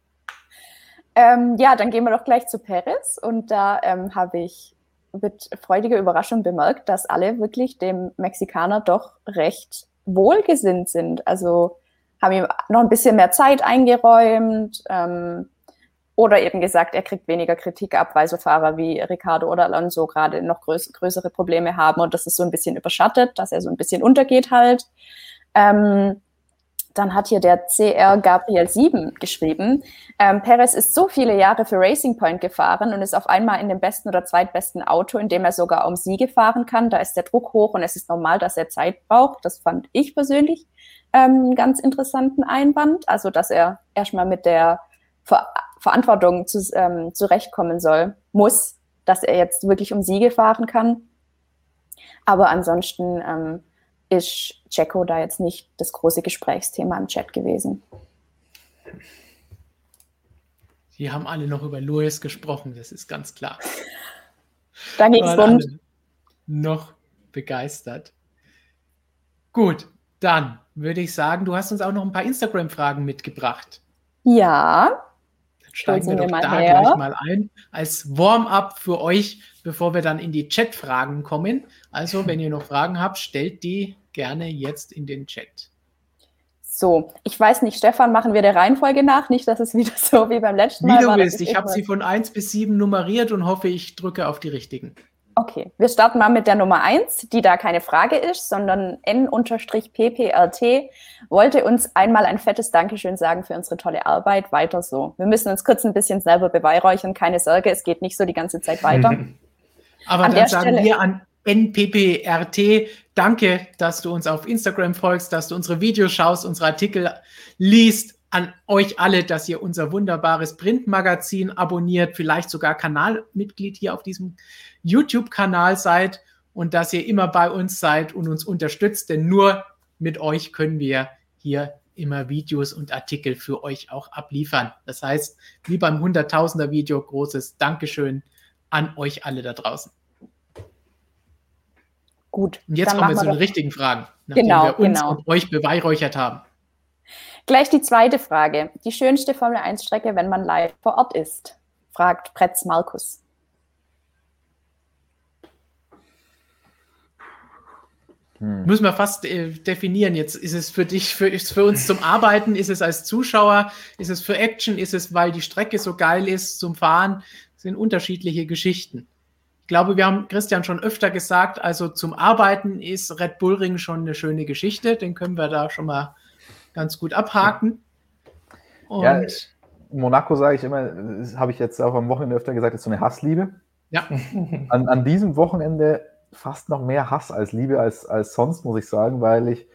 Ähm, ja, dann gehen wir doch gleich zu Paris und da ähm, habe ich mit freudiger Überraschung bemerkt, dass alle wirklich dem Mexikaner doch recht wohlgesinnt sind. Also haben ihm noch ein bisschen mehr Zeit eingeräumt ähm, oder eben gesagt, er kriegt weniger Kritik ab, weil so Fahrer wie Ricardo oder Alonso gerade noch größ größere Probleme haben und das ist so ein bisschen überschattet, dass er so ein bisschen untergeht halt. Ähm, dann hat hier der CR Gabriel 7 geschrieben, ähm, Perez ist so viele Jahre für Racing Point gefahren und ist auf einmal in dem besten oder zweitbesten Auto, in dem er sogar um Siege fahren kann. Da ist der Druck hoch und es ist normal, dass er Zeit braucht. Das fand ich persönlich ähm, einen ganz interessanten Einwand. Also, dass er erstmal mit der Ver Verantwortung zu, ähm, zurechtkommen soll, muss, dass er jetzt wirklich um Siege fahren kann. Aber ansonsten ähm, ist Checo da jetzt nicht das große Gesprächsthema im Chat gewesen. Die haben alle noch über Louis gesprochen, das ist ganz klar. Da geht's rund. Noch begeistert. Gut, dann würde ich sagen, du hast uns auch noch ein paar Instagram-Fragen mitgebracht. Ja. Dann steigen wir, wir doch da her. gleich mal ein. Als Warm-up für euch, bevor wir dann in die Chat-Fragen kommen. Also, wenn ihr noch Fragen habt, stellt die gerne jetzt in den Chat. So, ich weiß nicht, Stefan, machen wir der Reihenfolge nach, nicht, dass es wieder so wie beim letzten Mal wie war. Wie du willst, ich habe sie von 1 bis 7 nummeriert und hoffe, ich drücke auf die richtigen. Okay, wir starten mal mit der Nummer 1, die da keine Frage ist, sondern N-PPRT wollte uns einmal ein fettes Dankeschön sagen für unsere tolle Arbeit. Weiter so. Wir müssen uns kurz ein bisschen selber beweihräuchern, keine Sorge, es geht nicht so die ganze Zeit weiter. Aber an dann sagen Stelle, wir an NPPRT. Danke, dass du uns auf Instagram folgst, dass du unsere Videos schaust, unsere Artikel liest. An euch alle, dass ihr unser wunderbares Printmagazin abonniert, vielleicht sogar Kanalmitglied hier auf diesem YouTube-Kanal seid und dass ihr immer bei uns seid und uns unterstützt, denn nur mit euch können wir hier immer Videos und Artikel für euch auch abliefern. Das heißt, wie beim Hunderttausender Video, großes Dankeschön an euch alle da draußen. Gut. Und jetzt kommen wir zu den richtigen Fragen, nachdem genau, wir uns genau. und euch beweihräuchert haben. Gleich die zweite Frage. Die schönste Formel-1-Strecke, wenn man live vor Ort ist? Fragt Pretz Markus. Hm. Müssen wir fast äh, definieren. Jetzt ist es für dich, für, ist für uns zum Arbeiten, ist es als Zuschauer, ist es für Action, ist es, weil die Strecke so geil ist zum Fahren, das sind unterschiedliche Geschichten glaube, wir haben Christian schon öfter gesagt, also zum Arbeiten ist Red Bull Ring schon eine schöne Geschichte. Den können wir da schon mal ganz gut abhaken. Und ja, Monaco sage ich immer, habe ich jetzt auch am Wochenende öfter gesagt, ist so eine Hassliebe. Ja. An, an diesem Wochenende fast noch mehr Hass als Liebe als, als sonst, muss ich sagen, weil ich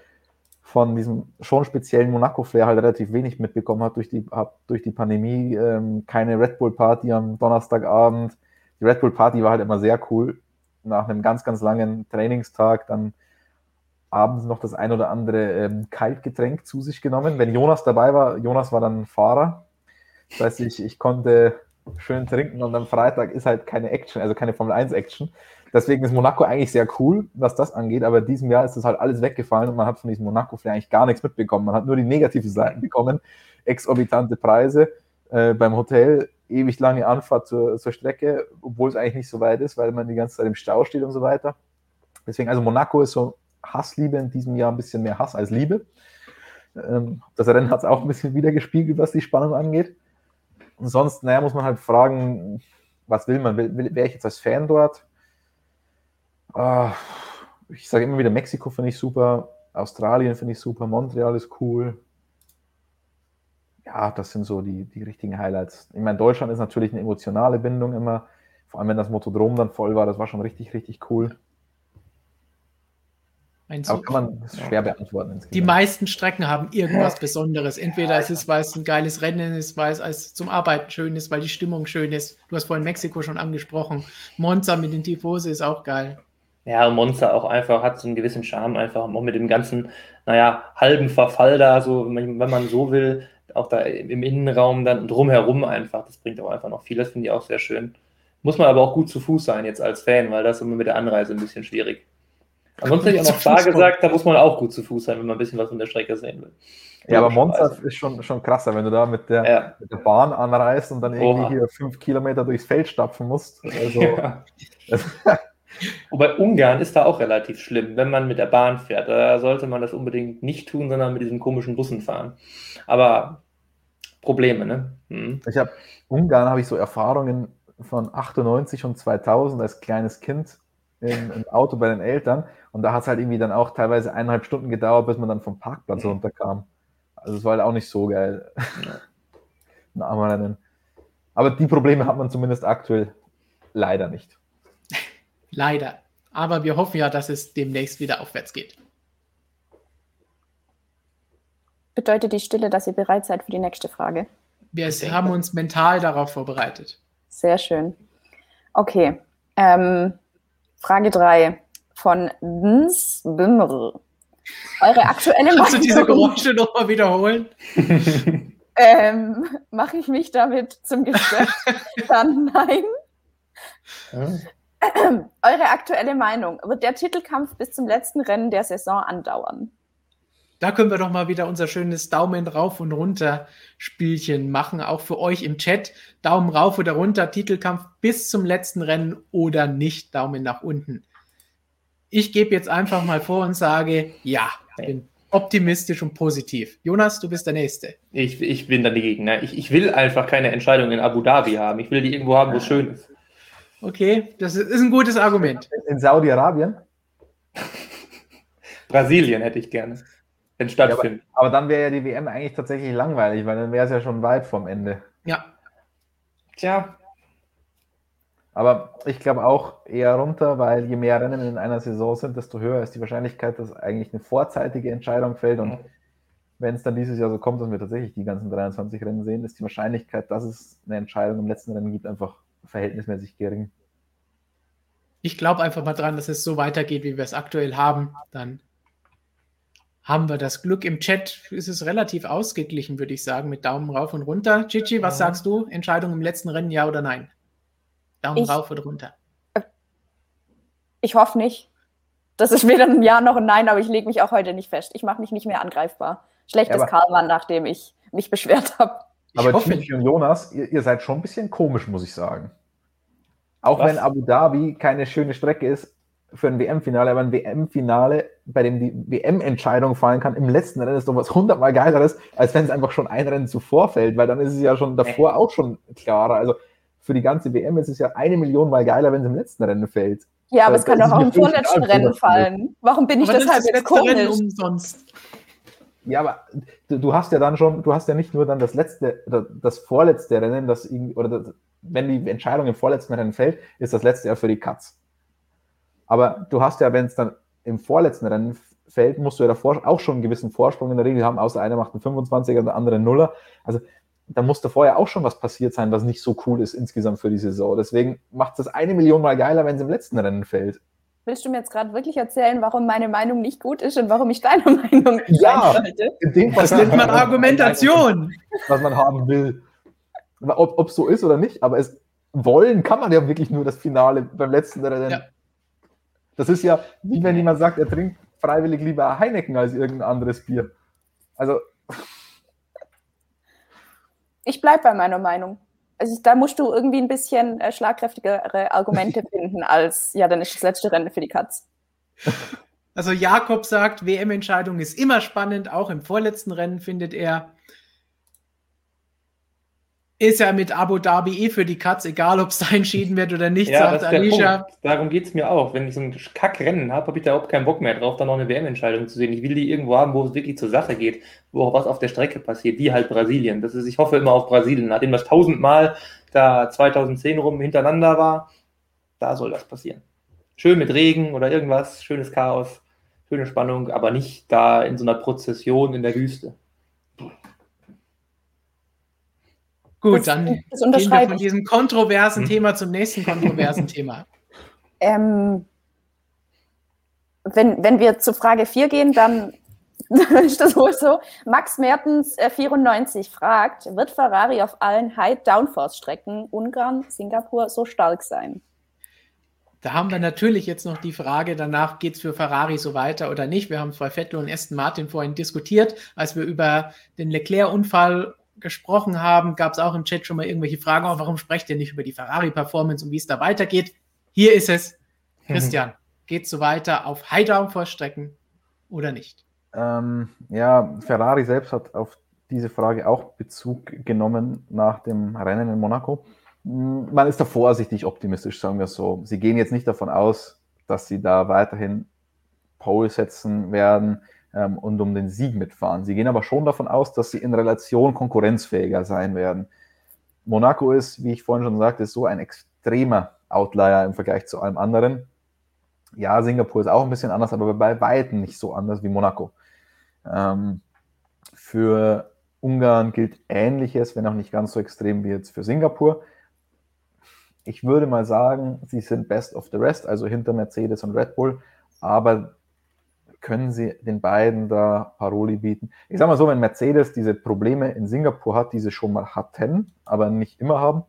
von diesem schon speziellen Monaco-Flair halt relativ wenig mitbekommen hat durch die, hat durch die Pandemie. Ähm, keine Red Bull-Party am Donnerstagabend. Die Red Bull-Party war halt immer sehr cool. Nach einem ganz, ganz langen Trainingstag dann abends noch das ein oder andere ähm, Kaltgetränk zu sich genommen. Wenn Jonas dabei war, Jonas war dann Fahrer. Das heißt, ich, ich konnte schön trinken und am Freitag ist halt keine Action, also keine Formel 1 Action. Deswegen ist Monaco eigentlich sehr cool, was das angeht, aber in diesem Jahr ist das halt alles weggefallen und man hat von diesem monaco eigentlich gar nichts mitbekommen. Man hat nur die negativen Seiten bekommen, exorbitante Preise äh, beim Hotel, ewig lange Anfahrt zur, zur Strecke, obwohl es eigentlich nicht so weit ist, weil man die ganze Zeit im Stau steht und so weiter. Deswegen, also Monaco ist so Hassliebe in diesem Jahr ein bisschen mehr Hass als Liebe. Ähm, das Rennen hat es auch ein bisschen wiedergespiegelt, was die Spannung angeht. Und sonst, naja, muss man halt fragen, was will man? Wäre ich jetzt als Fan dort? Uh, ich sage immer wieder, Mexiko finde ich super, Australien finde ich super, Montreal ist cool. Ja, das sind so die, die richtigen Highlights. Ich meine, Deutschland ist natürlich eine emotionale Bindung immer, vor allem wenn das Motodrom dann voll war, das war schon richtig, richtig cool. Aber kann man schwer beantworten. Die meisten Strecken haben irgendwas Besonderes. Entweder es ist, weil es ein geiles Rennen ist, weil es zum Arbeiten schön ist, weil die Stimmung schön ist. Du hast vorhin Mexiko schon angesprochen. Monza mit den Tifose ist auch geil. Ja, Monza auch einfach hat so einen gewissen Charme, einfach auch mit dem ganzen, naja, halben Verfall da, so, wenn man so will, auch da im Innenraum dann drumherum einfach. Das bringt auch einfach noch viel. Das finde ich auch sehr schön. Muss man aber auch gut zu Fuß sein jetzt als Fan, weil das ist immer mit der Anreise ein bisschen schwierig. Ansonsten hätte ich auch noch Star gesagt, da muss man auch gut zu Fuß sein, wenn man ein bisschen was von der Strecke sehen will. Ja, aber Monza ist schon, schon krasser, wenn du da mit der, ja. mit der Bahn anreist und dann irgendwie Oha. hier fünf Kilometer durchs Feld stapfen musst. Also, ja. Wobei Ungarn ist da auch relativ schlimm, wenn man mit der Bahn fährt. Da sollte man das unbedingt nicht tun, sondern mit diesen komischen Bussen fahren. Aber Probleme, ne? Hm. Ich habe Ungarn habe ich so Erfahrungen von 98 und 2000 als kleines Kind im, im Auto bei den Eltern und da hat es halt irgendwie dann auch teilweise eineinhalb Stunden gedauert, bis man dann vom Parkplatz mhm. runterkam. Also es war halt auch nicht so geil. Rennen. Aber die Probleme hat man zumindest aktuell leider nicht. Leider. Aber wir hoffen ja, dass es demnächst wieder aufwärts geht. Bedeutet die Stille, dass ihr bereit seid für die nächste Frage? Wir haben uns mental darauf vorbereitet. Sehr schön. Okay. Ähm, Frage 3 von Ns Bimmer. Eure aktuelle Kannst du diese Geräusche nochmal wiederholen? ähm, Mache ich mich damit zum Geschäft? Dann nein. Eure aktuelle Meinung. Wird der Titelkampf bis zum letzten Rennen der Saison andauern? Da können wir doch mal wieder unser schönes Daumen rauf und runter Spielchen machen, auch für euch im Chat. Daumen rauf oder runter, Titelkampf bis zum letzten Rennen oder nicht, Daumen nach unten. Ich gebe jetzt einfach mal vor und sage, ja, bin optimistisch und positiv. Jonas, du bist der Nächste. Ich, ich bin dagegen. Ne? Ich, ich will einfach keine Entscheidung in Abu Dhabi haben. Ich will die irgendwo haben, wo es schön ist. Okay, das ist ein gutes Argument. In Saudi-Arabien? Brasilien hätte ich gerne wenn stattfindet. Ja, aber, aber, dann wäre ja die WM eigentlich tatsächlich langweilig, weil dann wäre es ja schon weit vom Ende. Ja. Tja. Aber ich glaube auch eher runter, weil je mehr Rennen in einer Saison sind, desto höher ist die Wahrscheinlichkeit, dass eigentlich eine vorzeitige Entscheidung fällt. Und mhm. wenn es dann dieses Jahr so kommt, dass wir tatsächlich die ganzen 23 Rennen sehen, ist die Wahrscheinlichkeit, dass es eine Entscheidung im letzten Rennen gibt, einfach verhältnismäßig gering. Ich glaube einfach mal dran, dass es so weitergeht, wie wir es aktuell haben. Dann haben wir das Glück. Im Chat ist es relativ ausgeglichen, würde ich sagen, mit Daumen rauf und runter. Gigi, was ja. sagst du? Entscheidung im letzten Rennen, ja oder nein? Daumen ich, rauf oder runter? Ich hoffe nicht. Das ist weder ein Ja noch ein Nein, aber ich lege mich auch heute nicht fest. Ich mache mich nicht mehr angreifbar. Schlechtes ja, Karma, nachdem ich mich beschwert habe. Aber hoffe, Gigi und Jonas, ihr, ihr, seid schon ein bisschen komisch, muss ich sagen. Auch was? wenn Abu Dhabi keine schöne Strecke ist, für ein WM-Finale, aber ein WM-Finale, bei dem die WM-Entscheidung fallen kann, im letzten Rennen ist doch was hundertmal geileres, als wenn es einfach schon ein Rennen zuvor fällt, weil dann ist es ja schon davor auch schon klarer. Also für die ganze WM ist es ja eine Million mal geiler, wenn es im letzten Rennen fällt. Ja, aber es kann doch auch im vorletzten Rennen fallen. Warum bin ich aber deshalb jetzt komisch? Umsonst. Ja, aber du, hast ja dann schon, du hast ja nicht nur dann das letzte, das vorletzte Rennen, das oder das, wenn die Entscheidung im vorletzten Rennen fällt, ist das letzte ja für die Cuts. Aber du hast ja, wenn es dann im vorletzten Rennen Feld musst du ja davor auch schon einen gewissen Vorsprung in der Regel haben, außer einer macht einen 25er, der andere einen Nuller. Also da muss da vorher auch schon was passiert sein, was nicht so cool ist insgesamt für die Saison. Deswegen macht es das eine Million mal geiler, wenn es im letzten Rennen fällt. Willst du mir jetzt gerade wirklich erzählen, warum meine Meinung nicht gut ist und warum ich deine Meinung Ja, in dem Fall das nennt man Argumentation. Was man haben will. Ob es so ist oder nicht, aber es wollen kann man ja wirklich nur das Finale beim letzten Rennen. Ja. Das ist ja, wie wenn jemand sagt, er trinkt freiwillig lieber Heineken als irgendein anderes Bier. Also. Ich bleibe bei meiner Meinung. Also da musst du irgendwie ein bisschen äh, schlagkräftigere Argumente finden als, ja, dann ist das letzte Rennen für die Katz. Also Jakob sagt, WM-Entscheidung ist immer spannend, auch im vorletzten Rennen findet er ist ja mit Abu Dhabi eh für die Katz, egal ob es da entschieden wird oder nicht, ja, sagt Alicia. Darum geht es mir auch. Wenn ich so ein Kackrennen habe, habe ich da überhaupt keinen Bock mehr drauf, da noch eine WM-Entscheidung zu sehen. Ich will die irgendwo haben, wo es wirklich zur Sache geht, wo auch was auf der Strecke passiert, wie halt Brasilien. Das ist, ich hoffe immer auf Brasilien. Nachdem das tausendmal da 2010 rum hintereinander war, da soll das passieren. Schön mit Regen oder irgendwas, schönes Chaos, schöne Spannung, aber nicht da in so einer Prozession in der Wüste. Gut, das, dann das gehen wir von diesem kontroversen hm. Thema zum nächsten kontroversen Thema. Ähm, wenn, wenn wir zu Frage 4 gehen, dann ist das wohl so. Max Mertens äh, 94 fragt, wird Ferrari auf allen High-Downforce-Strecken Ungarn, Singapur so stark sein? Da haben wir natürlich jetzt noch die Frage, danach geht es für Ferrari so weiter oder nicht. Wir haben bei Vettel und Aston Martin vorhin diskutiert, als wir über den Leclerc-Unfall gesprochen haben, gab es auch im Chat schon mal irgendwelche Fragen, oh, warum sprecht ihr nicht über die Ferrari-Performance und wie es da weitergeht? Hier ist es. Christian, mhm. geht es so weiter auf High-Down-Strecken oder nicht? Ähm, ja, Ferrari selbst hat auf diese Frage auch Bezug genommen nach dem Rennen in Monaco. Hm, man ist da vorsichtig optimistisch, sagen wir so. Sie gehen jetzt nicht davon aus, dass sie da weiterhin Pole setzen werden ähm, und um den Sieg mitfahren. Sie gehen aber schon davon aus, dass sie in Relation konkurrenzfähiger sein werden. Monaco ist, wie ich vorhin schon sagte, so ein extremer Outlier im Vergleich zu allem anderen. Ja, Singapur ist auch ein bisschen anders, aber bei weitem nicht so anders wie Monaco. Ähm, für Ungarn gilt Ähnliches, wenn auch nicht ganz so extrem wie jetzt für Singapur. Ich würde mal sagen, sie sind best of the rest, also hinter Mercedes und Red Bull, aber können sie den beiden da Paroli bieten. Ich sage mal so, wenn Mercedes diese Probleme in Singapur hat, die sie schon mal hatten, aber nicht immer haben,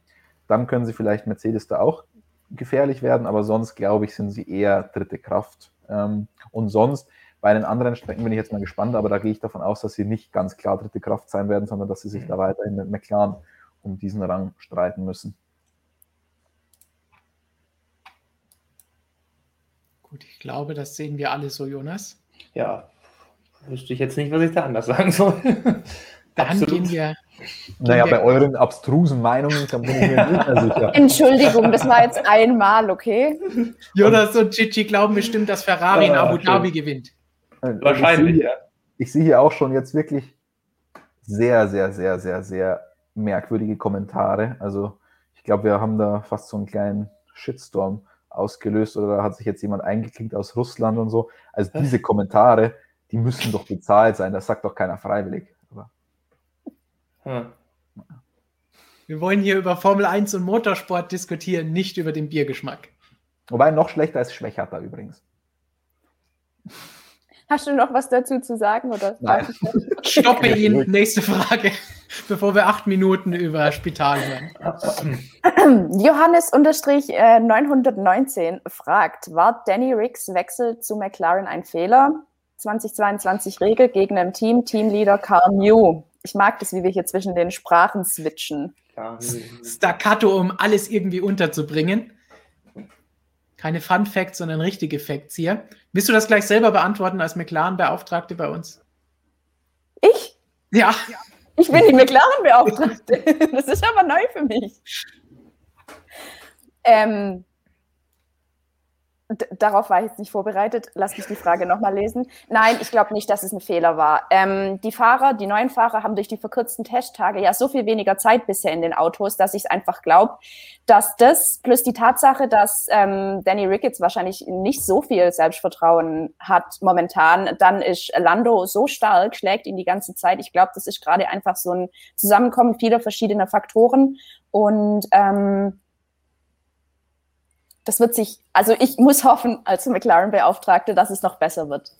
dann können sie vielleicht Mercedes da auch gefährlich werden, aber sonst glaube ich, sind sie eher dritte Kraft. Ähm, und sonst bei den anderen Strecken bin ich jetzt mal gespannt, aber da gehe ich davon aus, dass sie nicht ganz klar dritte Kraft sein werden, sondern dass sie sich da weiterhin mit McLaren um diesen Rang streiten müssen. Gut, ich glaube, das sehen wir alle so, Jonas ja, wüsste ich jetzt nicht, was ich da anders sagen soll. Dann Absolut. gehen wir. Naja, bei euren abstrusen Meinungen bin ich mir nicht mehr sicher. Entschuldigung, das war jetzt einmal, okay? Jonas und Chichi glauben bestimmt, dass Ferrari in Abu Dhabi gewinnt. Äh, Wahrscheinlich, ich sehe, ja. Ich sehe hier auch schon jetzt wirklich sehr, sehr, sehr, sehr, sehr merkwürdige Kommentare. Also, ich glaube, wir haben da fast so einen kleinen Shitstorm ausgelöst oder hat sich jetzt jemand eingeklinkt aus Russland und so. Also diese Kommentare, die müssen doch bezahlt sein. Das sagt doch keiner freiwillig. Hm. Wir wollen hier über Formel 1 und Motorsport diskutieren, nicht über den Biergeschmack. Wobei noch schlechter ist Schwächerter übrigens. Hast du noch was dazu zu sagen? Oder? Nein. Stoppe ihn. Nächste Frage, bevor wir acht Minuten über Spital hören. Johannes 919 äh, fragt: War Danny Ricks Wechsel zu McLaren ein Fehler? 2022 Regel gegen ein Team, Teamleader Carl New. Ich mag das, wie wir hier zwischen den Sprachen switchen. Staccato, um alles irgendwie unterzubringen. Keine Fun Facts, sondern richtige Facts hier. Willst du das gleich selber beantworten als McLaren-Beauftragte bei uns? Ich? Ja. Ich bin die McLaren-Beauftragte. Das ist aber neu für mich. Ähm, darauf war ich jetzt nicht vorbereitet. Lass mich die Frage nochmal lesen. Nein, ich glaube nicht, dass es ein Fehler war. Ähm, die Fahrer, die neuen Fahrer haben durch die verkürzten Testtage ja so viel weniger Zeit bisher in den Autos, dass ich es einfach glaube, dass das plus die Tatsache, dass ähm, Danny Ricketts wahrscheinlich nicht so viel Selbstvertrauen hat momentan, dann ist Lando so stark, schlägt ihn die ganze Zeit. Ich glaube, das ist gerade einfach so ein Zusammenkommen vieler verschiedener Faktoren und ähm, das wird sich, also ich muss hoffen als McLaren-Beauftragte, dass es noch besser wird.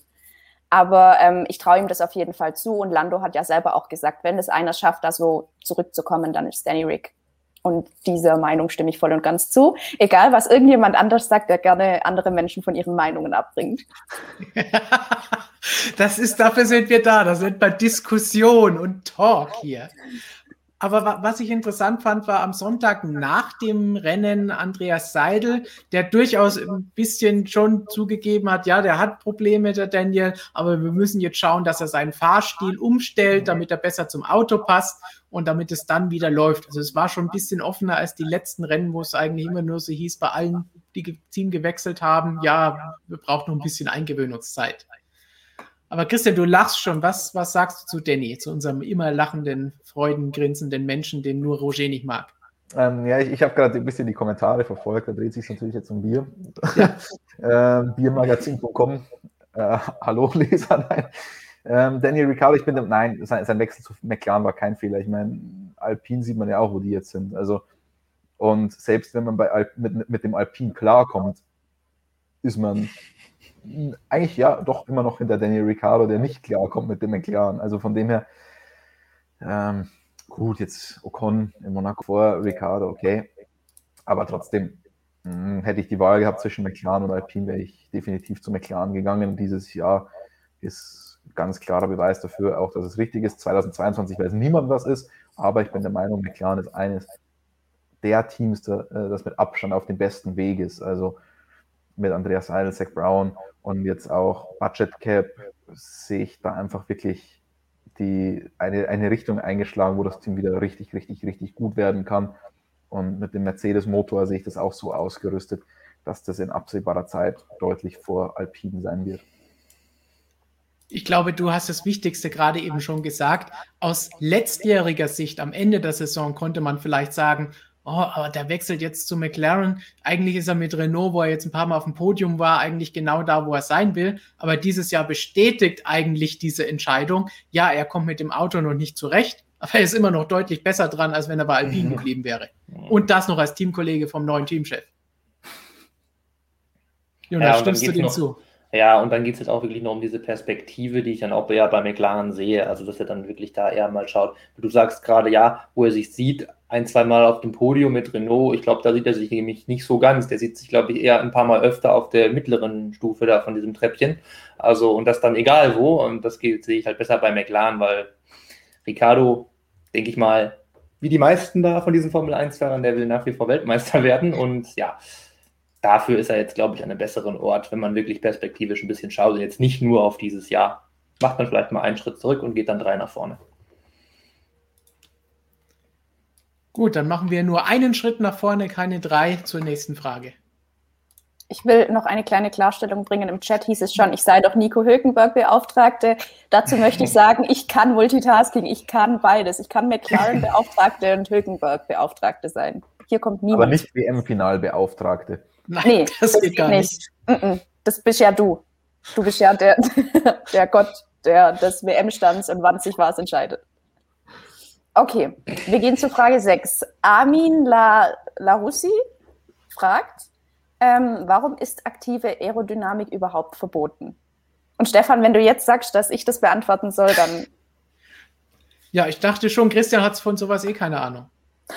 Aber ähm, ich traue ihm das auf jeden Fall zu. Und Lando hat ja selber auch gesagt, wenn es einer schafft, da so zurückzukommen, dann ist Danny Rick. Und dieser Meinung stimme ich voll und ganz zu. Egal, was irgendjemand anders sagt, der gerne andere Menschen von ihren Meinungen abbringt. das ist, dafür sind wir da. Das sind bei Diskussion und Talk hier. Aber was ich interessant fand, war am Sonntag nach dem Rennen Andreas Seidel, der durchaus ein bisschen schon zugegeben hat, ja, der hat Probleme, der Daniel, aber wir müssen jetzt schauen, dass er seinen Fahrstil umstellt, damit er besser zum Auto passt und damit es dann wieder läuft. Also es war schon ein bisschen offener als die letzten Rennen, wo es eigentlich immer nur so hieß, bei allen, die Team gewechselt haben, ja, wir brauchen noch ein bisschen Eingewöhnungszeit. Aber Christian, du lachst schon. Was, was sagst du zu Danny, zu unserem immer lachenden, freudengrinsenden Menschen, den nur Roger nicht mag? Ähm, ja, ich, ich habe gerade ein bisschen die Kommentare verfolgt. Da dreht sich natürlich jetzt um Bier. Ja. ähm, Biermagazin.com. Äh, hallo, Leser. Nein. Ähm, Daniel Ricciardo, ich bin, nein, sein, sein, Wechsel zu McLaren war kein Fehler. Ich meine, Alpine sieht man ja auch, wo die jetzt sind. Also, und selbst wenn man bei Al mit, mit dem Alpine klarkommt, ist man eigentlich ja doch immer noch hinter Daniel Ricciardo, der nicht klarkommt mit dem McLaren. Also von dem her, ähm, gut, jetzt Ocon in Monaco vor Ricciardo, okay. Aber trotzdem mh, hm, hätte ich die Wahl gehabt zwischen McLaren und Alpine, wäre ich definitiv zu McLaren gegangen. Dieses Jahr ist ganz klarer Beweis dafür, auch dass es richtig ist. 2022 weiß niemand, was ist, aber ich bin der Meinung, McLaren ist eines der Teams, das mit Abstand auf dem besten Weg ist. Also mit Andreas Seidel, Zach Brown und jetzt auch Budget Cap sehe ich da einfach wirklich die, eine, eine Richtung eingeschlagen, wo das Team wieder richtig, richtig, richtig gut werden kann. Und mit dem Mercedes-Motor sehe ich das auch so ausgerüstet, dass das in absehbarer Zeit deutlich vor Alpine sein wird. Ich glaube, du hast das Wichtigste gerade eben schon gesagt. Aus letztjähriger Sicht am Ende der Saison konnte man vielleicht sagen, oh, aber der wechselt jetzt zu McLaren. Eigentlich ist er mit Renault, wo er jetzt ein paar Mal auf dem Podium war, eigentlich genau da, wo er sein will. Aber dieses Jahr bestätigt eigentlich diese Entscheidung. Ja, er kommt mit dem Auto noch nicht zurecht, aber er ist immer noch deutlich besser dran, als wenn er bei Alpine mhm. geblieben wäre. Und das noch als Teamkollege vom neuen Teamchef. Jonas, ja, stimmst du dem zu? Ja, und dann geht es jetzt auch wirklich nur um diese Perspektive, die ich dann auch eher bei McLaren sehe. Also, dass er dann wirklich da eher mal schaut. Du sagst gerade, ja, wo er sich sieht, ein, zwei Mal auf dem Podium mit Renault. Ich glaube, da sieht er sich nämlich nicht so ganz. Der sieht sich, glaube ich, eher ein paar Mal öfter auf der mittleren Stufe da von diesem Treppchen. Also, und das dann egal wo. Und das sehe ich halt besser bei McLaren, weil Ricardo, denke ich mal, wie die meisten da von diesen Formel 1-Fahrern, der will nach wie vor Weltmeister werden. Und ja, dafür ist er jetzt, glaube ich, an einem besseren Ort, wenn man wirklich perspektivisch ein bisschen schaut und jetzt nicht nur auf dieses Jahr. Macht man vielleicht mal einen Schritt zurück und geht dann drei nach vorne. Gut, dann machen wir nur einen Schritt nach vorne, keine drei zur nächsten Frage. Ich will noch eine kleine Klarstellung bringen. Im Chat hieß es schon, ich sei doch Nico Hülkenberg Beauftragte. Dazu möchte ich sagen, ich kann Multitasking, ich kann beides. Ich kann McLaren Beauftragte und Hülkenberg Beauftragte sein. Hier kommt niemand. Aber nicht WM-Finalbeauftragte. Nein, nee, das, das geht gar nicht. nicht. Das bist ja du. Du bist ja der, der Gott der, des WM-Stands und wann sich was entscheidet. Okay, wir gehen zu Frage 6. Armin La, Larussi fragt, ähm, warum ist aktive Aerodynamik überhaupt verboten? Und Stefan, wenn du jetzt sagst, dass ich das beantworten soll, dann. Ja, ich dachte schon, Christian hat von sowas eh keine Ahnung.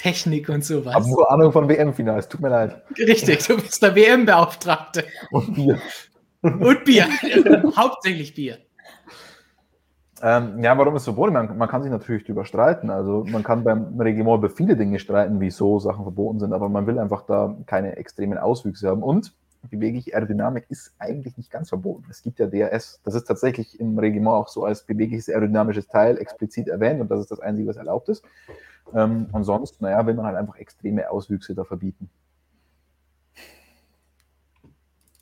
Technik und sowas. Habe nur Ahnung von WM-Finals, tut mir leid. Richtig, du bist der WM-Beauftragte. Und Bier. Und Bier. Hauptsächlich Bier. Ähm, ja, warum ist es verboten? Man, man, kann sich natürlich darüber streiten. Also man kann beim Reglement über viele Dinge streiten, wieso Sachen verboten sind, aber man will einfach da keine extremen Auswüchse haben. Und bewegliche Aerodynamik ist eigentlich nicht ganz verboten. Es gibt ja DRS, das ist tatsächlich im Reglement auch so als bewegliches aerodynamisches Teil explizit erwähnt und das ist das Einzige, was erlaubt ist. Ähm, und sonst, naja, will man halt einfach extreme Auswüchse da verbieten.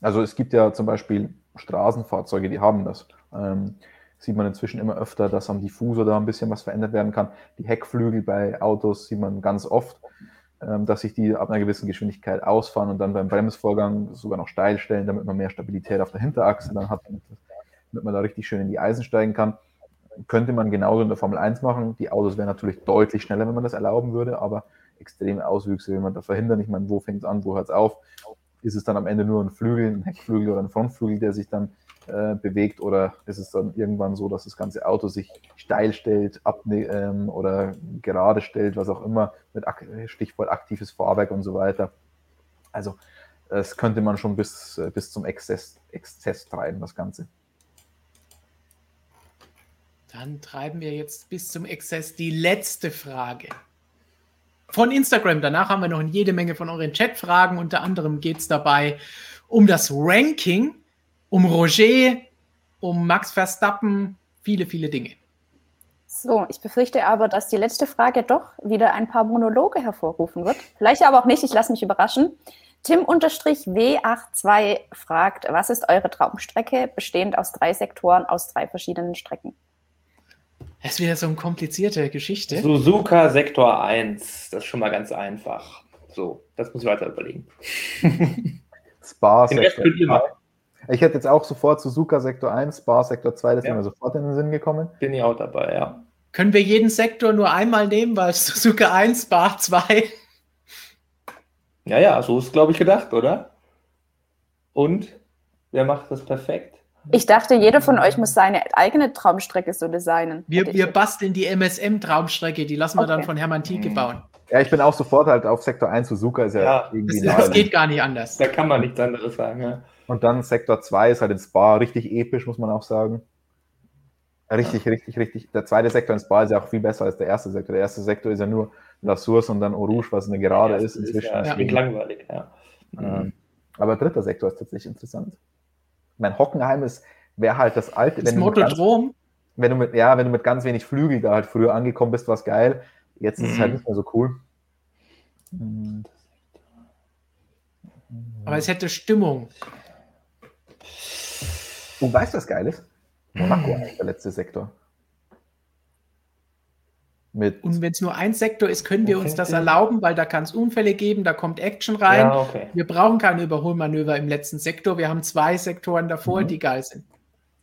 Also es gibt ja zum Beispiel Straßenfahrzeuge, die haben das. Ähm, sieht man inzwischen immer öfter, dass am Diffusor da ein bisschen was verändert werden kann. Die Heckflügel bei Autos sieht man ganz oft, ähm, dass sich die ab einer gewissen Geschwindigkeit ausfahren und dann beim Bremsvorgang sogar noch steil stellen, damit man mehr Stabilität auf der Hinterachse dann hat, damit man da richtig schön in die Eisen steigen kann. Könnte man genauso in der Formel 1 machen. Die Autos wären natürlich deutlich schneller, wenn man das erlauben würde, aber extreme Auswüchse will man da verhindern. Ich meine, wo fängt es an, wo hört es auf? Ist es dann am Ende nur ein Flügel, ein Heckflügel oder ein Frontflügel, der sich dann äh, bewegt oder ist es dann irgendwann so, dass das ganze Auto sich steil stellt, ab, ähm, oder gerade stellt, was auch immer, mit Ak Stichwort aktives Fahrwerk und so weiter. Also das könnte man schon bis, äh, bis zum Exzess, Exzess treiben, das Ganze. Dann treiben wir jetzt bis zum Exzess die letzte Frage. Von Instagram. Danach haben wir noch jede Menge von euren Chatfragen. Unter anderem geht es dabei um das Ranking, um Roger, um Max Verstappen, viele, viele Dinge. So, ich befürchte aber, dass die letzte Frage doch wieder ein paar Monologe hervorrufen wird. Vielleicht aber auch nicht, ich lasse mich überraschen. Tim-W82 fragt, was ist eure Traumstrecke, bestehend aus drei Sektoren, aus drei verschiedenen Strecken? Das ist wieder so eine komplizierte Geschichte. Suzuka Sektor 1, das ist schon mal ganz einfach. So, das muss ich weiter überlegen. Spa Sektor 2. Ich hätte jetzt auch sofort Suzuka Sektor 1, Spa Sektor 2, das ja. ist mir sofort in den Sinn gekommen. Bin ich auch dabei, ja. Können wir jeden Sektor nur einmal nehmen, weil Suzuka 1, Spa 2. Ja, ja, so ist, glaube ich, gedacht, oder? Und wer macht das perfekt? Ich dachte, jeder von euch muss seine eigene Traumstrecke so designen. Wir, wir basteln die MSM-Traumstrecke, die lassen wir okay. dann von Hermann Tieke mhm. bauen. Ja, ich bin auch sofort halt auf Sektor 1 Suzuka, ist ja, ja irgendwie das, das geht gar nicht anders. Da kann man nichts anderes sagen, ja. Und dann Sektor 2 ist halt in Spa richtig episch, muss man auch sagen. Richtig, ja. richtig, richtig. Der zweite Sektor in Spa ist ja auch viel besser als der erste Sektor. Der erste Sektor ist ja nur La Source und dann Rouge, was eine Gerade ist inzwischen. Ist ja, ja langweilig, ja. Mhm. Aber dritter Sektor ist tatsächlich interessant mein Hockenheim ist, wäre halt das alte. Das Motodrom? Wenn du mit, ja, wenn du mit ganz wenig Flügel da halt früher angekommen bist, war es geil. Jetzt ist mhm. es halt mhm. nicht mehr so cool. Aber es hätte Stimmung. Du weißt, was geil ist? Monaco mhm. der letzte Sektor. Mit und wenn es nur ein Sektor ist, können wir uns das erlauben, weil da kann es Unfälle geben, da kommt Action rein. Ja, okay. Wir brauchen keine Überholmanöver im letzten Sektor. Wir haben zwei Sektoren davor, mhm. die geil sind.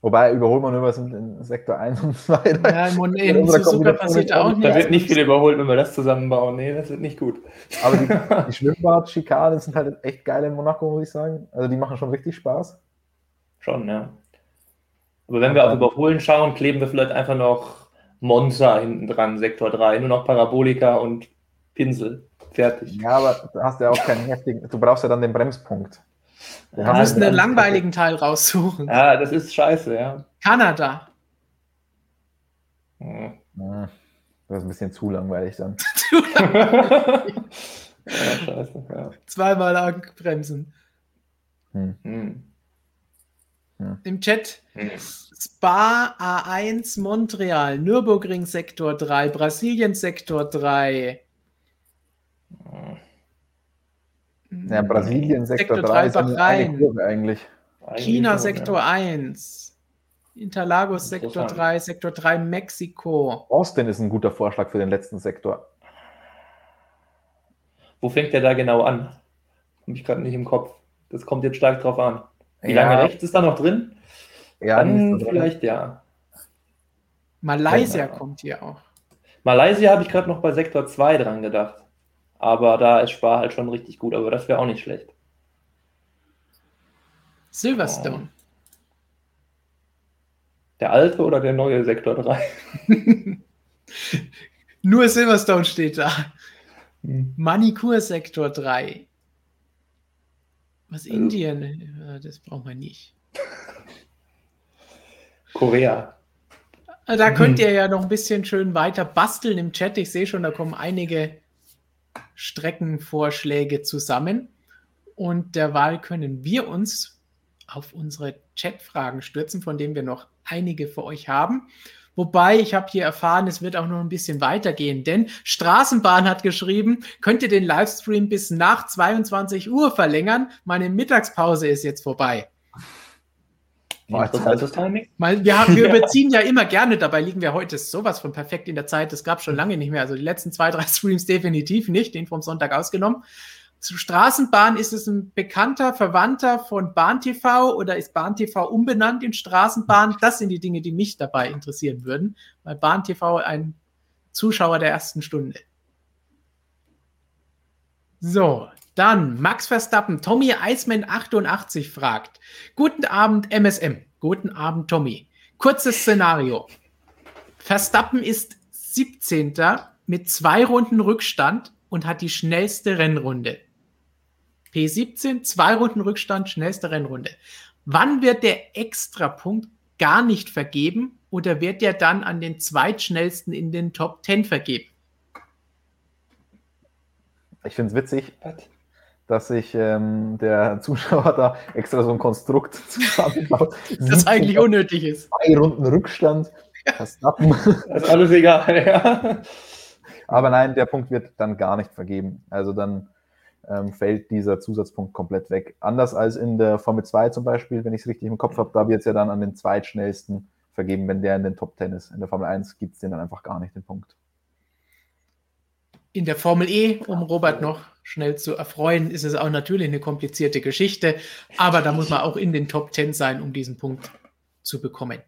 Wobei Überholmanöver sind in Sektor 1 und 2. Ja, in, in Suzuka passiert auch nicht. Da wird nicht viel überholt, wenn wir das zusammenbauen. Nee, das wird nicht gut. Aber die, die Schwimmbad-Schikanen sind halt echt geil in Monaco, muss ich sagen. Also die machen schon richtig Spaß. Schon, ja. Aber wenn wir auf Überholen schauen, kleben wir vielleicht einfach noch Monza hinten dran, Sektor 3, nur noch Parabolika und Pinsel. Fertig. Ja, aber du hast ja auch keinen heftigen, du brauchst ja dann den Bremspunkt. Du ja, musst einen langweiligen Teil raussuchen. Ja, das ist scheiße, ja. Kanada. Hm. Das ist ein bisschen zu langweilig dann. ja, scheiße, ja. Zweimal lang bremsen. Hm. Hm. Ja. Im Chat hm. Spa A1 Montreal, Nürburgring Sektor 3, Brasilien Sektor 3. Ja, Brasilien Sektor, Sektor 3 ist eine Kurve eigentlich. China eigentlich Sektor ja. 1. Interlagos Sektor 3, Sektor 3 Mexiko. Austin ist ein guter Vorschlag für den letzten Sektor. Wo fängt der da genau an? Habe ich gerade nicht im Kopf. Das kommt jetzt stark drauf an. Wie ja. lange rechts ist da noch drin? Ja, Dann vielleicht ja. Malaysia kommt hier auch. Malaysia habe ich gerade noch bei Sektor 2 dran gedacht. Aber da ist Spar halt schon richtig gut, aber das wäre auch nicht schlecht. Silverstone. Oh. Der alte oder der neue Sektor 3? Nur Silverstone steht da. Hm. Manikur Sektor 3. Was also. Indien? Das brauchen wir nicht. Korea. Da könnt ihr ja noch ein bisschen schön weiter basteln im Chat. Ich sehe schon, da kommen einige Streckenvorschläge zusammen. Und derweil können wir uns auf unsere Chatfragen stürzen, von denen wir noch einige für euch haben. Wobei, ich habe hier erfahren, es wird auch noch ein bisschen weitergehen, denn Straßenbahn hat geschrieben, könnt ihr den Livestream bis nach 22 Uhr verlängern. Meine Mittagspause ist jetzt vorbei. Interessantes Timing. Weil wir, haben, wir überziehen ja immer gerne, dabei liegen wir heute sowas von perfekt in der Zeit. Das gab schon lange nicht mehr. Also die letzten zwei, drei Streams definitiv nicht, den vom Sonntag ausgenommen. Zu Straßenbahn ist es ein bekannter Verwandter von BahnTV oder ist BahnTV umbenannt in Straßenbahn? Das sind die Dinge, die mich dabei interessieren würden, weil BahnTV ein Zuschauer der ersten Stunde. So, dann Max Verstappen, Tommy Eisman 88 fragt. Guten Abend MSM. Guten Abend Tommy. Kurzes Szenario. Verstappen ist 17. mit zwei Runden Rückstand und hat die schnellste Rennrunde. P17, zwei Runden Rückstand, schnellste Rennrunde. Wann wird der Extrapunkt gar nicht vergeben oder wird der dann an den zweitschnellsten in den Top 10 vergeben? Ich finde es witzig, dass sich ähm, der Zuschauer da extra so ein Konstrukt zusammenbaut. das eigentlich unnötig ist. Zwei Runden Rückstand. Das ist alles egal, ja. Aber nein, der Punkt wird dann gar nicht vergeben. Also dann ähm, fällt dieser Zusatzpunkt komplett weg. Anders als in der Formel 2 zum Beispiel, wenn ich es richtig im Kopf habe, da wird es ja dann an den zweitschnellsten vergeben, wenn der in den Top 10 ist. In der Formel 1 gibt es den dann einfach gar nicht, den Punkt. In der Formel E, um Robert noch schnell zu erfreuen, ist es auch natürlich eine komplizierte Geschichte, aber da muss man auch in den Top 10 sein, um diesen Punkt zu bekommen.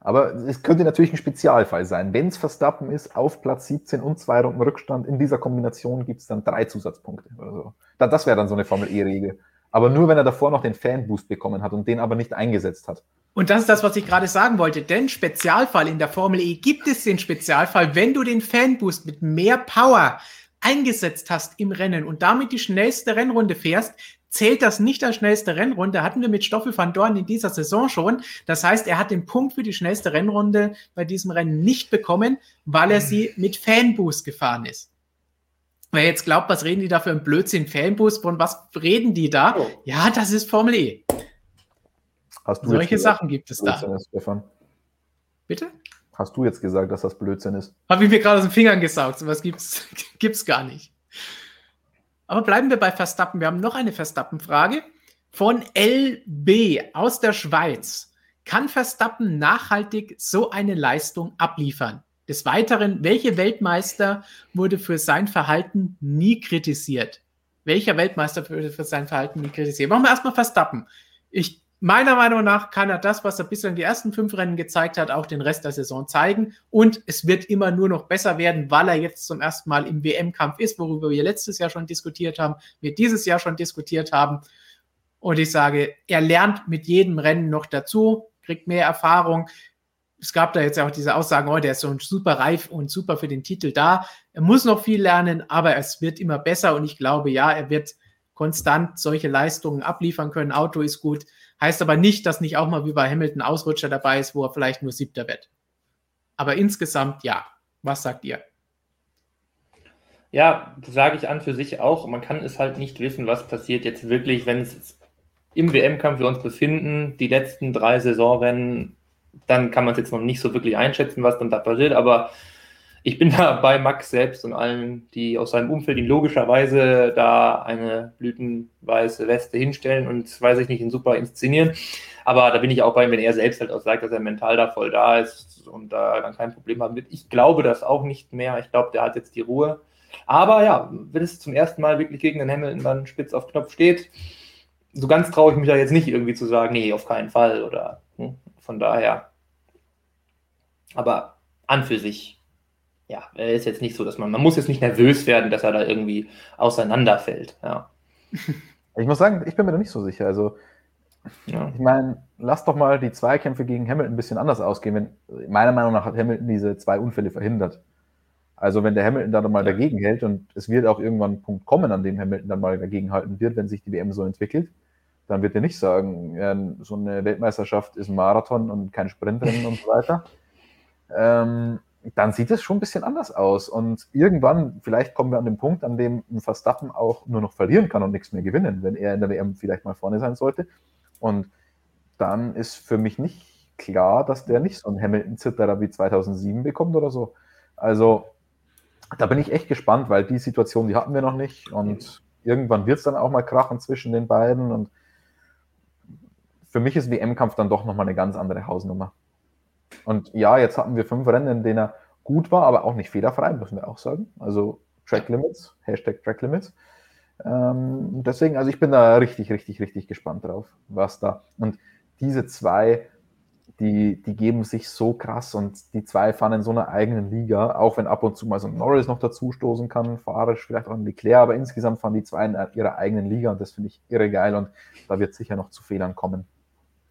Aber es könnte natürlich ein Spezialfall sein. Wenn es Verstappen ist, auf Platz 17 und zwei Runden Rückstand, in dieser Kombination gibt es dann drei Zusatzpunkte oder so. Das wäre dann so eine Formel E-Regel. Aber nur, wenn er davor noch den Fanboost bekommen hat und den aber nicht eingesetzt hat. Und das ist das, was ich gerade sagen wollte. Denn Spezialfall in der Formel E gibt es den Spezialfall, wenn du den Fanboost mit mehr Power eingesetzt hast im Rennen und damit die schnellste Rennrunde fährst, zählt das nicht als schnellste Rennrunde. Hatten wir mit Stoffel van Dorn in dieser Saison schon. Das heißt, er hat den Punkt für die schnellste Rennrunde bei diesem Rennen nicht bekommen, weil er sie mit Fanboost gefahren ist. Wer jetzt glaubt, was reden die da für ein Blödsinn, Fanboost, von was reden die da? Oh. Ja, das ist Formel E. Solche Sachen gibt es da. Ist, Stefan? Bitte? Hast du jetzt gesagt, dass das Blödsinn ist? Habe ich mir gerade aus den Fingern gesaugt. So was gibt's, gibt's gar nicht. Aber bleiben wir bei Verstappen. Wir haben noch eine Verstappen-Frage von LB aus der Schweiz. Kann Verstappen nachhaltig so eine Leistung abliefern? Des Weiteren, welche Weltmeister wurde für sein Verhalten nie kritisiert? Welcher Weltmeister wurde für sein Verhalten nie kritisiert? Machen wir erstmal Verstappen. Ich meiner Meinung nach kann er das, was er bislang die ersten fünf Rennen gezeigt hat, auch den Rest der Saison zeigen. Und es wird immer nur noch besser werden, weil er jetzt zum ersten Mal im WM-Kampf ist, worüber wir letztes Jahr schon diskutiert haben, wir dieses Jahr schon diskutiert haben. Und ich sage, er lernt mit jedem Rennen noch dazu, kriegt mehr Erfahrung. Es gab da jetzt auch diese Aussagen, oh, der ist so super reif und super für den Titel da. Er muss noch viel lernen, aber es wird immer besser und ich glaube, ja, er wird konstant solche Leistungen abliefern können. Auto ist gut. Heißt aber nicht, dass nicht auch mal wie bei Hamilton Ausrutscher dabei ist, wo er vielleicht nur siebter wird. Aber insgesamt ja. Was sagt ihr? Ja, sage ich an für sich auch. Man kann es halt nicht wissen, was passiert jetzt wirklich, wenn es im WM-Kampf wir uns befinden, die letzten drei Saisonrennen, dann kann man es jetzt noch nicht so wirklich einschätzen, was dann da passiert. Aber ich bin da bei Max selbst und allen, die aus seinem Umfeld ihn logischerweise da eine blütenweiße Weste hinstellen und, weiß ich nicht, ihn super inszenieren. Aber da bin ich auch bei ihm, wenn er selbst halt auch sagt, dass er mental da voll da ist und da dann kein Problem haben wird. Ich glaube das auch nicht mehr. Ich glaube, der hat jetzt die Ruhe. Aber ja, wenn es zum ersten Mal wirklich gegen den Hamilton dann spitz auf Knopf steht, so ganz traue ich mich da jetzt nicht irgendwie zu sagen, nee, auf keinen Fall oder hm, von daher. Aber an für sich ja, er ist jetzt nicht so, dass man, man muss jetzt nicht nervös werden, dass er da irgendwie auseinanderfällt. Ja. Ich muss sagen, ich bin mir da nicht so sicher. Also, ja. ich meine, lass doch mal die Zweikämpfe gegen Hamilton ein bisschen anders ausgehen. Wenn, meiner Meinung nach hat Hamilton diese zwei Unfälle verhindert. Also, wenn der Hamilton dann mal dagegen hält und es wird auch irgendwann ein Punkt kommen, an dem Hamilton dann mal dagegen halten wird, wenn sich die WM so entwickelt, dann wird er nicht sagen, ja, so eine Weltmeisterschaft ist ein Marathon und kein Sprintrennen und so weiter. Ähm, dann sieht es schon ein bisschen anders aus. Und irgendwann, vielleicht kommen wir an den Punkt, an dem ein Verstappen auch nur noch verlieren kann und nichts mehr gewinnen, wenn er in der WM vielleicht mal vorne sein sollte. Und dann ist für mich nicht klar, dass der nicht so einen Hamilton-Zitterer wie 2007 bekommt oder so. Also da bin ich echt gespannt, weil die Situation, die hatten wir noch nicht und irgendwann wird es dann auch mal krachen zwischen den beiden und für mich ist WM-Kampf dann doch nochmal eine ganz andere Hausnummer. Und ja, jetzt hatten wir fünf Rennen, in denen er gut war, aber auch nicht fehlerfrei, müssen wir auch sagen. Also Track Limits, Hashtag Track Limits. Ähm, deswegen, also ich bin da richtig, richtig, richtig gespannt drauf, was da. Und diese zwei, die, die geben sich so krass und die zwei fahren in so einer eigenen Liga, auch wenn ab und zu mal so ein Norris noch dazu stoßen kann, fahrerisch vielleicht auch ein Leclerc, aber insgesamt fahren die zwei in ihrer eigenen Liga und das finde ich irre geil und da wird sicher noch zu Fehlern kommen.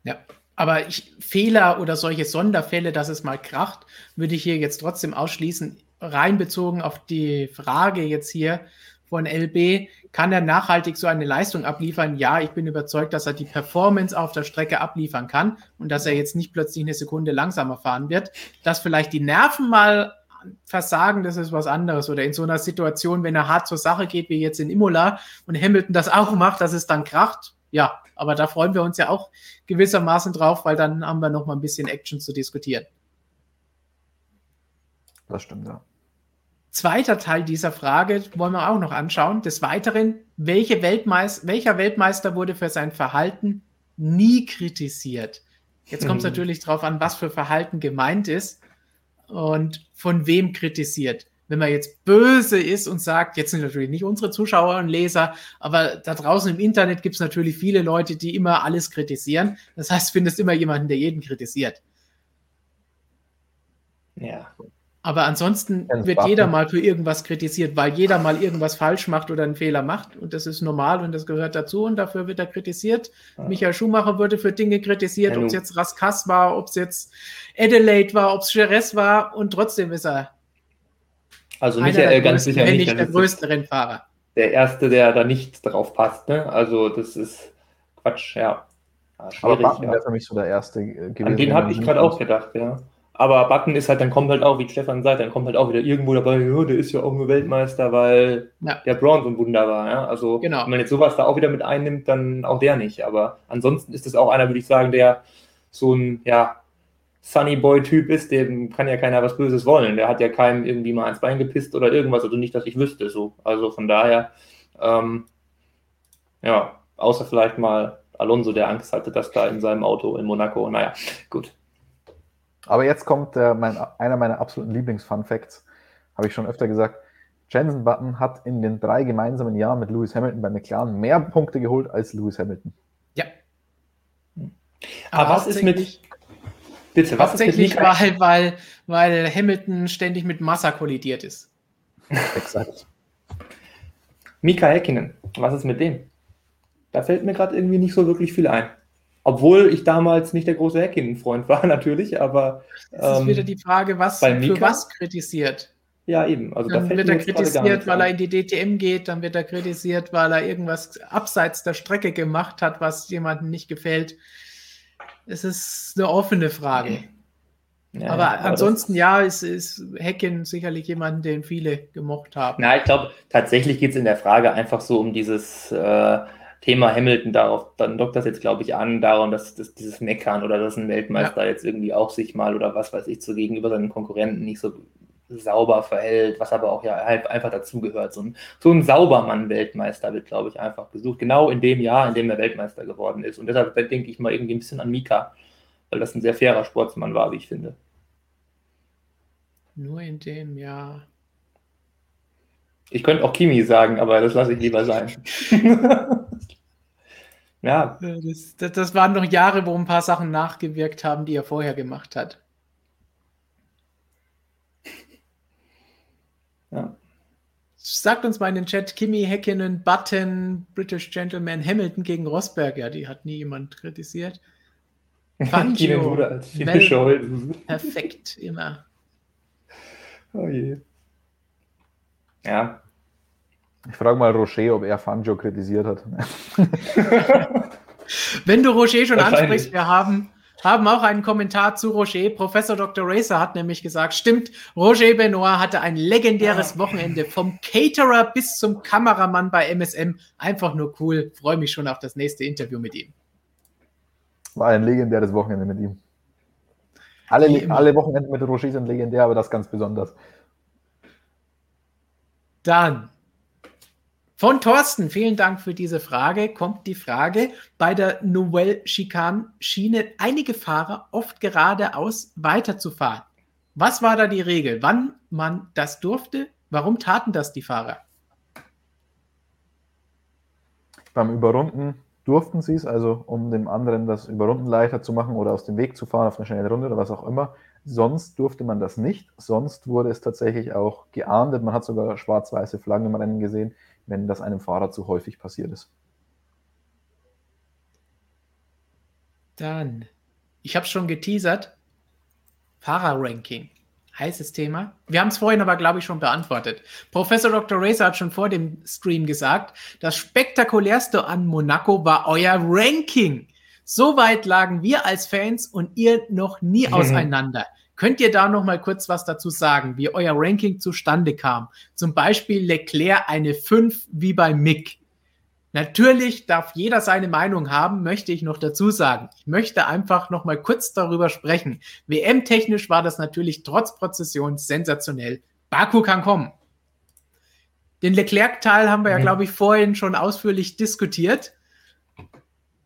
Ja, aber ich, Fehler oder solche Sonderfälle, dass es mal kracht, würde ich hier jetzt trotzdem ausschließen. Rein bezogen auf die Frage jetzt hier von LB, kann er nachhaltig so eine Leistung abliefern? Ja, ich bin überzeugt, dass er die Performance auf der Strecke abliefern kann und dass er jetzt nicht plötzlich eine Sekunde langsamer fahren wird. Dass vielleicht die Nerven mal versagen, das ist was anderes. Oder in so einer Situation, wenn er hart zur Sache geht, wie jetzt in Imola und Hamilton das auch macht, dass es dann kracht, ja, aber da freuen wir uns ja auch gewissermaßen drauf, weil dann haben wir noch mal ein bisschen Action zu diskutieren. Das stimmt, ja. Zweiter Teil dieser Frage wollen wir auch noch anschauen. Des Weiteren, welche Weltmeister, welcher Weltmeister wurde für sein Verhalten nie kritisiert? Jetzt kommt es natürlich darauf an, was für Verhalten gemeint ist und von wem kritisiert wenn man jetzt böse ist und sagt, jetzt sind natürlich nicht unsere Zuschauer und Leser, aber da draußen im Internet gibt es natürlich viele Leute, die immer alles kritisieren. Das heißt, findest immer jemanden, der jeden kritisiert. Ja. Aber ansonsten wird jeder mal für irgendwas kritisiert, weil jeder mal irgendwas falsch macht oder einen Fehler macht. Und das ist normal und das gehört dazu und dafür wird er kritisiert. Ja. Michael Schumacher wurde für Dinge kritisiert, ob es jetzt Raskas war, ob es jetzt Adelaide war, ob es Jerez war und trotzdem ist er also Michael ganz sicher nicht. nicht der größte Rennfahrer. Der erste, der da nicht drauf passt. Ne? Also das ist Quatsch, ja. ja Aber Button ja. wäre für mich so der erste gewesen. An den habe ich gerade auch gedacht, ja. Aber Button ist halt, dann kommt halt auch, wie Stefan sagt, dann kommt halt auch wieder irgendwo dabei, ja, der ist ja auch nur Weltmeister, weil ja. der Braun so ein Wunder war. Ja? Also genau. wenn man jetzt sowas da auch wieder mit einnimmt, dann auch der nicht. Aber ansonsten ist es auch einer, würde ich sagen, der so ein, ja, Sunny Boy-Typ ist, dem kann ja keiner was Böses wollen. Der hat ja keinem irgendwie mal ans Bein gepisst oder irgendwas, also nicht, dass ich wüsste. So. Also von daher, ähm, ja, außer vielleicht mal Alonso, der Angst hatte, dass da in seinem Auto in Monaco, naja, gut. Aber jetzt kommt äh, mein, einer meiner absoluten Lieblings-Fun-Facts, habe ich schon öfter gesagt. Jensen Button hat in den drei gemeinsamen Jahren mit Lewis Hamilton bei McLaren mehr Punkte geholt als Lewis Hamilton. Ja. Aber, Aber was ist mit Bitte, was Hauptsächlich, weil, weil, weil Hamilton ständig mit Massa kollidiert ist. Exakt. Mika Häkkinen, was ist mit dem? Da fällt mir gerade irgendwie nicht so wirklich viel ein. Obwohl ich damals nicht der große Häkkinen-Freund war, natürlich, aber. Ähm, das ist wieder die Frage, was für was kritisiert. Ja, eben. Also dann da wird er kritisiert, weil er in die DTM geht, dann wird er kritisiert, weil er irgendwas abseits der Strecke gemacht hat, was jemandem nicht gefällt es ist eine offene Frage. Ja, aber, aber ansonsten, ja, ist, ist Hacken sicherlich jemand, den viele gemocht haben. Na, ich glaube, tatsächlich geht es in der Frage einfach so um dieses äh, Thema Hamilton darauf, dann dockt das jetzt, glaube ich, an, darum, dass, dass dieses Meckern oder dass ein Weltmeister ja. jetzt irgendwie auch sich mal oder was weiß ich, so gegenüber seinen Konkurrenten nicht so sauber verhält, was aber auch ja halt einfach dazugehört. So ein, so ein Saubermann-Weltmeister wird, glaube ich, einfach gesucht. Genau in dem Jahr, in dem er Weltmeister geworden ist. Und deshalb denke ich mal irgendwie ein bisschen an Mika, weil das ein sehr fairer Sportsmann war, wie ich finde. Nur in dem Jahr. Ich könnte auch Kimi sagen, aber das lasse ich lieber sein. ja. Das, das, das waren noch Jahre, wo ein paar Sachen nachgewirkt haben, die er vorher gemacht hat. Ja. Sagt uns mal in den Chat, Kimi Häkkinen, Button, British Gentleman, Hamilton gegen Rosberg. Ja, die hat nie jemand kritisiert. Fangio, als Perfekt, immer. Oh je. Ja. Ich frage mal Rocher, ob er Fangio kritisiert hat. Wenn du Rocher schon ansprichst, wir haben haben auch einen Kommentar zu Roger. Professor Dr. Racer hat nämlich gesagt, stimmt, Roger Benoit hatte ein legendäres Wochenende vom Caterer bis zum Kameramann bei MSM. Einfach nur cool. Freue mich schon auf das nächste Interview mit ihm. War ein legendäres Wochenende mit ihm. Alle, alle Wochenenden mit Roger sind legendär, aber das ganz besonders. Dann von Thorsten, vielen Dank für diese Frage. Kommt die Frage, bei der Nouvelle Chicane schienen einige Fahrer oft geradeaus weiterzufahren. Was war da die Regel? Wann man das durfte? Warum taten das die Fahrer? Beim Überrunden durften sie es, also um dem anderen das Überrunden leichter zu machen oder aus dem Weg zu fahren auf eine schnelle Runde oder was auch immer. Sonst durfte man das nicht. Sonst wurde es tatsächlich auch geahndet. Man hat sogar schwarz-weiße Flaggen im Rennen gesehen, wenn das einem Fahrer zu häufig passiert ist. Dann, ich habe schon geteasert, Fahrerranking. Heißes Thema. Wir haben es vorhin aber, glaube ich, schon beantwortet. Professor Dr. Racer hat schon vor dem Stream gesagt, das spektakulärste an Monaco war euer Ranking. So weit lagen wir als Fans und ihr noch nie mhm. auseinander. Könnt ihr da noch mal kurz was dazu sagen, wie euer Ranking zustande kam? Zum Beispiel Leclerc eine 5 wie bei Mick. Natürlich darf jeder seine Meinung haben, möchte ich noch dazu sagen. Ich möchte einfach noch mal kurz darüber sprechen. WM-technisch war das natürlich trotz Prozession sensationell. Baku kann kommen. Den Leclerc-Teil haben wir ja, mhm. glaube ich, vorhin schon ausführlich diskutiert.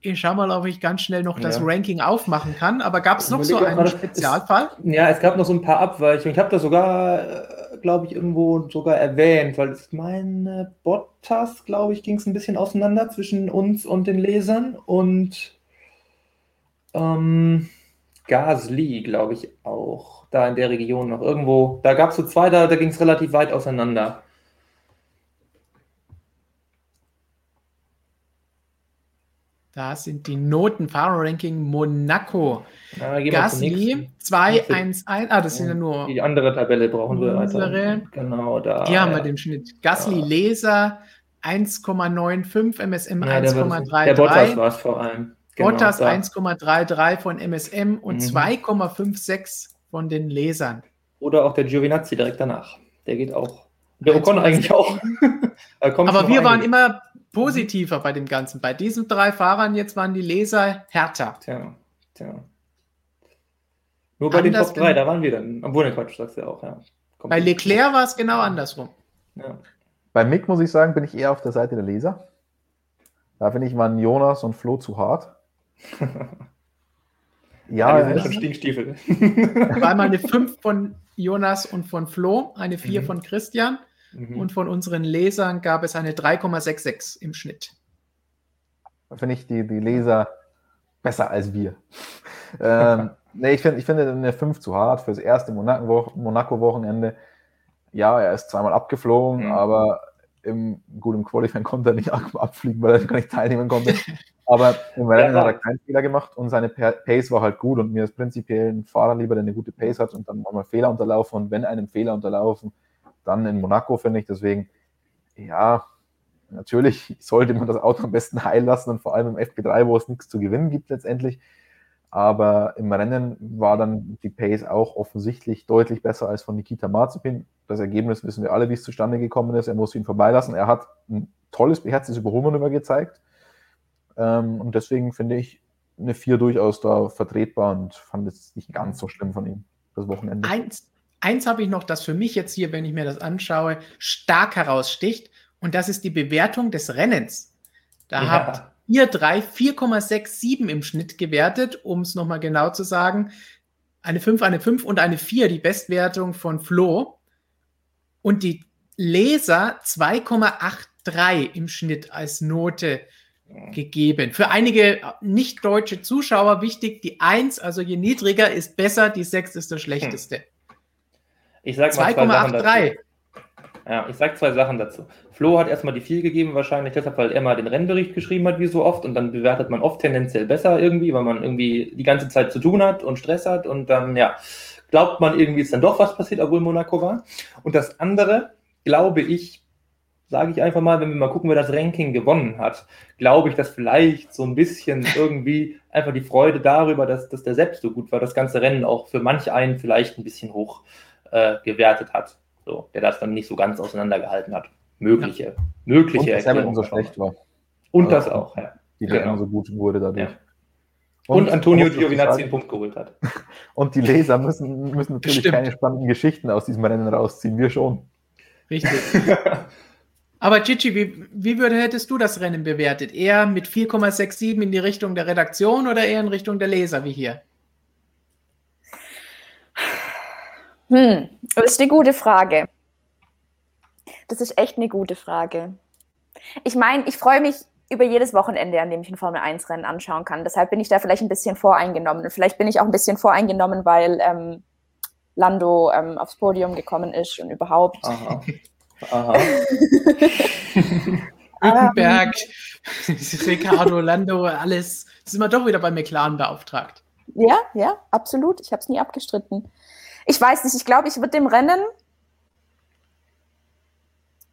Ich schau mal, ob ich ganz schnell noch das ja. Ranking aufmachen kann. Aber gab es noch so einen Spezialfall? Ist, ja, es gab noch so ein paar Abweichungen. Ich habe das sogar, äh, glaube ich, irgendwo sogar erwähnt, weil es meine Bottas, glaube ich, ging es ein bisschen auseinander zwischen uns und den Lesern und ähm, Gasly, glaube ich, auch. Da in der Region noch irgendwo. Da gab es so zwei, da, da ging es relativ weit auseinander. Da sind die Noten Fahrer-Ranking Monaco. Ja, Gasly 2-1-1. Ah, das sind ja nur. Die andere Tabelle brauchen wir weiter. Genau, da. Hier ja. haben wir den Schnitt. Gasly ja. Laser 1,95, MSM ja, 1,33. Der Bottas war es vor allem. Genau, Bottas 1,33 von MSM und mhm. 2,56 von den Lesern. Oder auch der Giovinazzi direkt danach. Der geht auch. Der Ocon eigentlich auch. Aber wir waren immer positiver bei dem Ganzen. Bei diesen drei Fahrern jetzt waren die Leser härter. Tja, tja. Nur bei Anders den Top 3, da waren wir dann. Obwohl, ne Quatsch, sagst du ja auch, ja. Kommt bei Leclerc war es genau andersrum. Ja. Bei Mick muss ich sagen, bin ich eher auf der Seite der Leser. Da finde ich, waren Jonas und Flo zu hart. ja, ja, die sind schon Stinkstiefel. War mal eine 5 von Jonas und von Flo, eine 4 mhm. von Christian. Mhm. Und von unseren Lesern gab es eine 3,66 im Schnitt. Da finde ich die, die Leser besser als wir. ähm, nee, ich finde ich find eine 5 zu hart fürs erste Monaco-Wochenende. Ja, er ist zweimal abgeflogen, mhm. aber im, gut, im Qualifying konnte er nicht abfliegen, weil er gar nicht teilnehmen konnte. Aber im Rennen hat er keinen Fehler gemacht und seine Pace war halt gut und mir ist prinzipiell ein Fahrer lieber, der eine gute Pace hat und dann mal Fehler unterlaufen und wenn einem Fehler unterlaufen, dann in Monaco, finde ich. Deswegen, ja, natürlich sollte man das Auto am besten heilen lassen und vor allem im FP3, wo es nichts zu gewinnen gibt letztendlich. Aber im Rennen war dann die Pace auch offensichtlich deutlich besser als von Nikita Mazepin. Das Ergebnis wissen wir alle, wie es zustande gekommen ist. Er musste ihn vorbeilassen. Er hat ein tolles, beherztes Überholmanöver gezeigt. Ähm, und deswegen finde ich eine 4 durchaus da vertretbar und fand es nicht ganz so schlimm von ihm, das Wochenende. Eins, Eins habe ich noch, das für mich jetzt hier, wenn ich mir das anschaue, stark heraussticht. Und das ist die Bewertung des Rennens. Da ja. habt ihr drei 4,67 im Schnitt gewertet, um es nochmal genau zu sagen. Eine 5, eine 5 und eine 4, die Bestwertung von Flo. Und die Leser 2,83 im Schnitt als Note gegeben. Für einige nicht deutsche Zuschauer wichtig, die 1, also je niedriger ist besser, die 6 ist das schlechteste. Hm. Ich sag mal 2,83. Ja, ich sag zwei Sachen dazu. Flo hat erstmal die 4 gegeben, wahrscheinlich deshalb, weil er mal den Rennbericht geschrieben hat, wie so oft, und dann bewertet man oft tendenziell besser irgendwie, weil man irgendwie die ganze Zeit zu tun hat und Stress hat und dann, ja, glaubt man irgendwie ist dann doch was passiert, obwohl Monaco war. Und das andere, glaube ich, sage ich einfach mal, wenn wir mal gucken, wer das Ranking gewonnen hat, glaube ich, dass vielleicht so ein bisschen irgendwie einfach die Freude darüber, dass, dass der selbst so gut war, das ganze Rennen auch für manch einen vielleicht ein bisschen hoch äh, gewertet hat. So, der das dann nicht so ganz auseinandergehalten hat. Mögliche, ja. mögliche Und dass Hamilton so schlecht war. Und also, das auch, ja. Die genau. so gut wurde dadurch. Ja. Und, und Antonio Giovinazzi einen Punkt geholt hat. Und die Leser müssen, müssen natürlich Bestimmt. keine spannenden Geschichten aus diesem Rennen rausziehen, wir schon. Richtig. Aber Gigi, wie, wie würde, hättest du das Rennen bewertet? Eher mit 4,67 in die Richtung der Redaktion oder eher in Richtung der Leser wie hier? Hm, das ist eine gute Frage. Das ist echt eine gute Frage. Ich meine, ich freue mich über jedes Wochenende, an dem ich ein Formel-1-Rennen anschauen kann. Deshalb bin ich da vielleicht ein bisschen voreingenommen. Und vielleicht bin ich auch ein bisschen voreingenommen, weil ähm, Lando ähm, aufs Podium gekommen ist und überhaupt. Aha. Aha. Hülkenberg, Ricardo, Lando, alles. Sind wir doch wieder bei McLaren beauftragt. Ja, ja, absolut. Ich habe es nie abgestritten. Ich weiß nicht, ich glaube, ich würde dem Rennen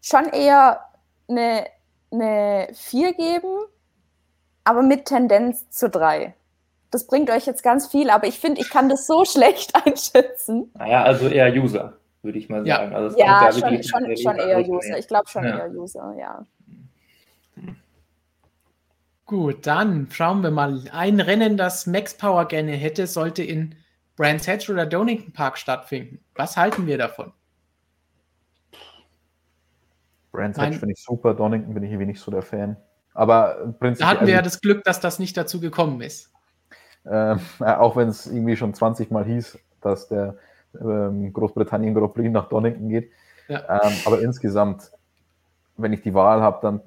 schon eher eine, eine 4 geben, aber mit Tendenz zu 3. Das bringt euch jetzt ganz viel, aber ich finde, ich kann das so schlecht einschätzen. Naja, also eher User, würde ich mal sagen. Ja, also ja schon, schon, schon eher User. Ich glaube schon ja. eher User, ja. Gut, dann schauen wir mal. Ein Rennen, das Max Power gerne hätte, sollte in Brands Hatch oder Donington Park stattfinden. Was halten wir davon? Brands Hatch finde ich super, Donington bin ich irgendwie nicht so der Fan. Aber prinzipiell. Da hatten wir ja das Glück, dass das nicht dazu gekommen ist. Äh, auch wenn es irgendwie schon 20 Mal hieß, dass der ähm, Großbritannien Grand Prix nach Donington geht. Ja. Ähm, aber insgesamt, wenn ich die Wahl habe, dann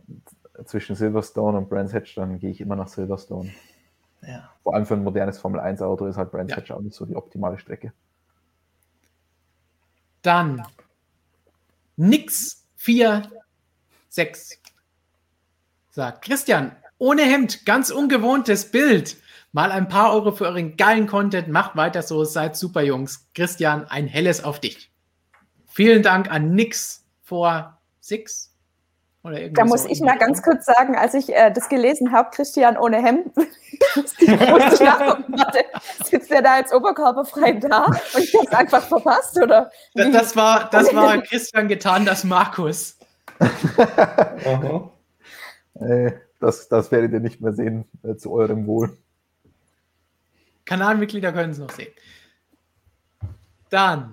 zwischen Silverstone und Brands Hatch, dann gehe ich immer nach Silverstone. Ja. Vor allem für ein modernes Formel 1 Auto ist halt Brands ja. Hatch auch nicht so die optimale Strecke. Dann nix 4, 6. Sagt Christian, ohne Hemd, ganz ungewohntes Bild. Mal ein paar Euro für euren geilen Content. Macht weiter so, seid super Jungs. Christian, ein helles auf dich. Vielen Dank an Nix vor 6 da muss ich mal ganz kurz sagen, als ich äh, das gelesen habe, Christian ohne Hemd, sitzt er da als oberkörperfrei da und ich habe es einfach verpasst, oder? Das, das, war, das war Christian getan, das Markus. das, das werdet ihr nicht mehr sehen, äh, zu eurem Wohl. Kanalmitglieder können es noch sehen. Dann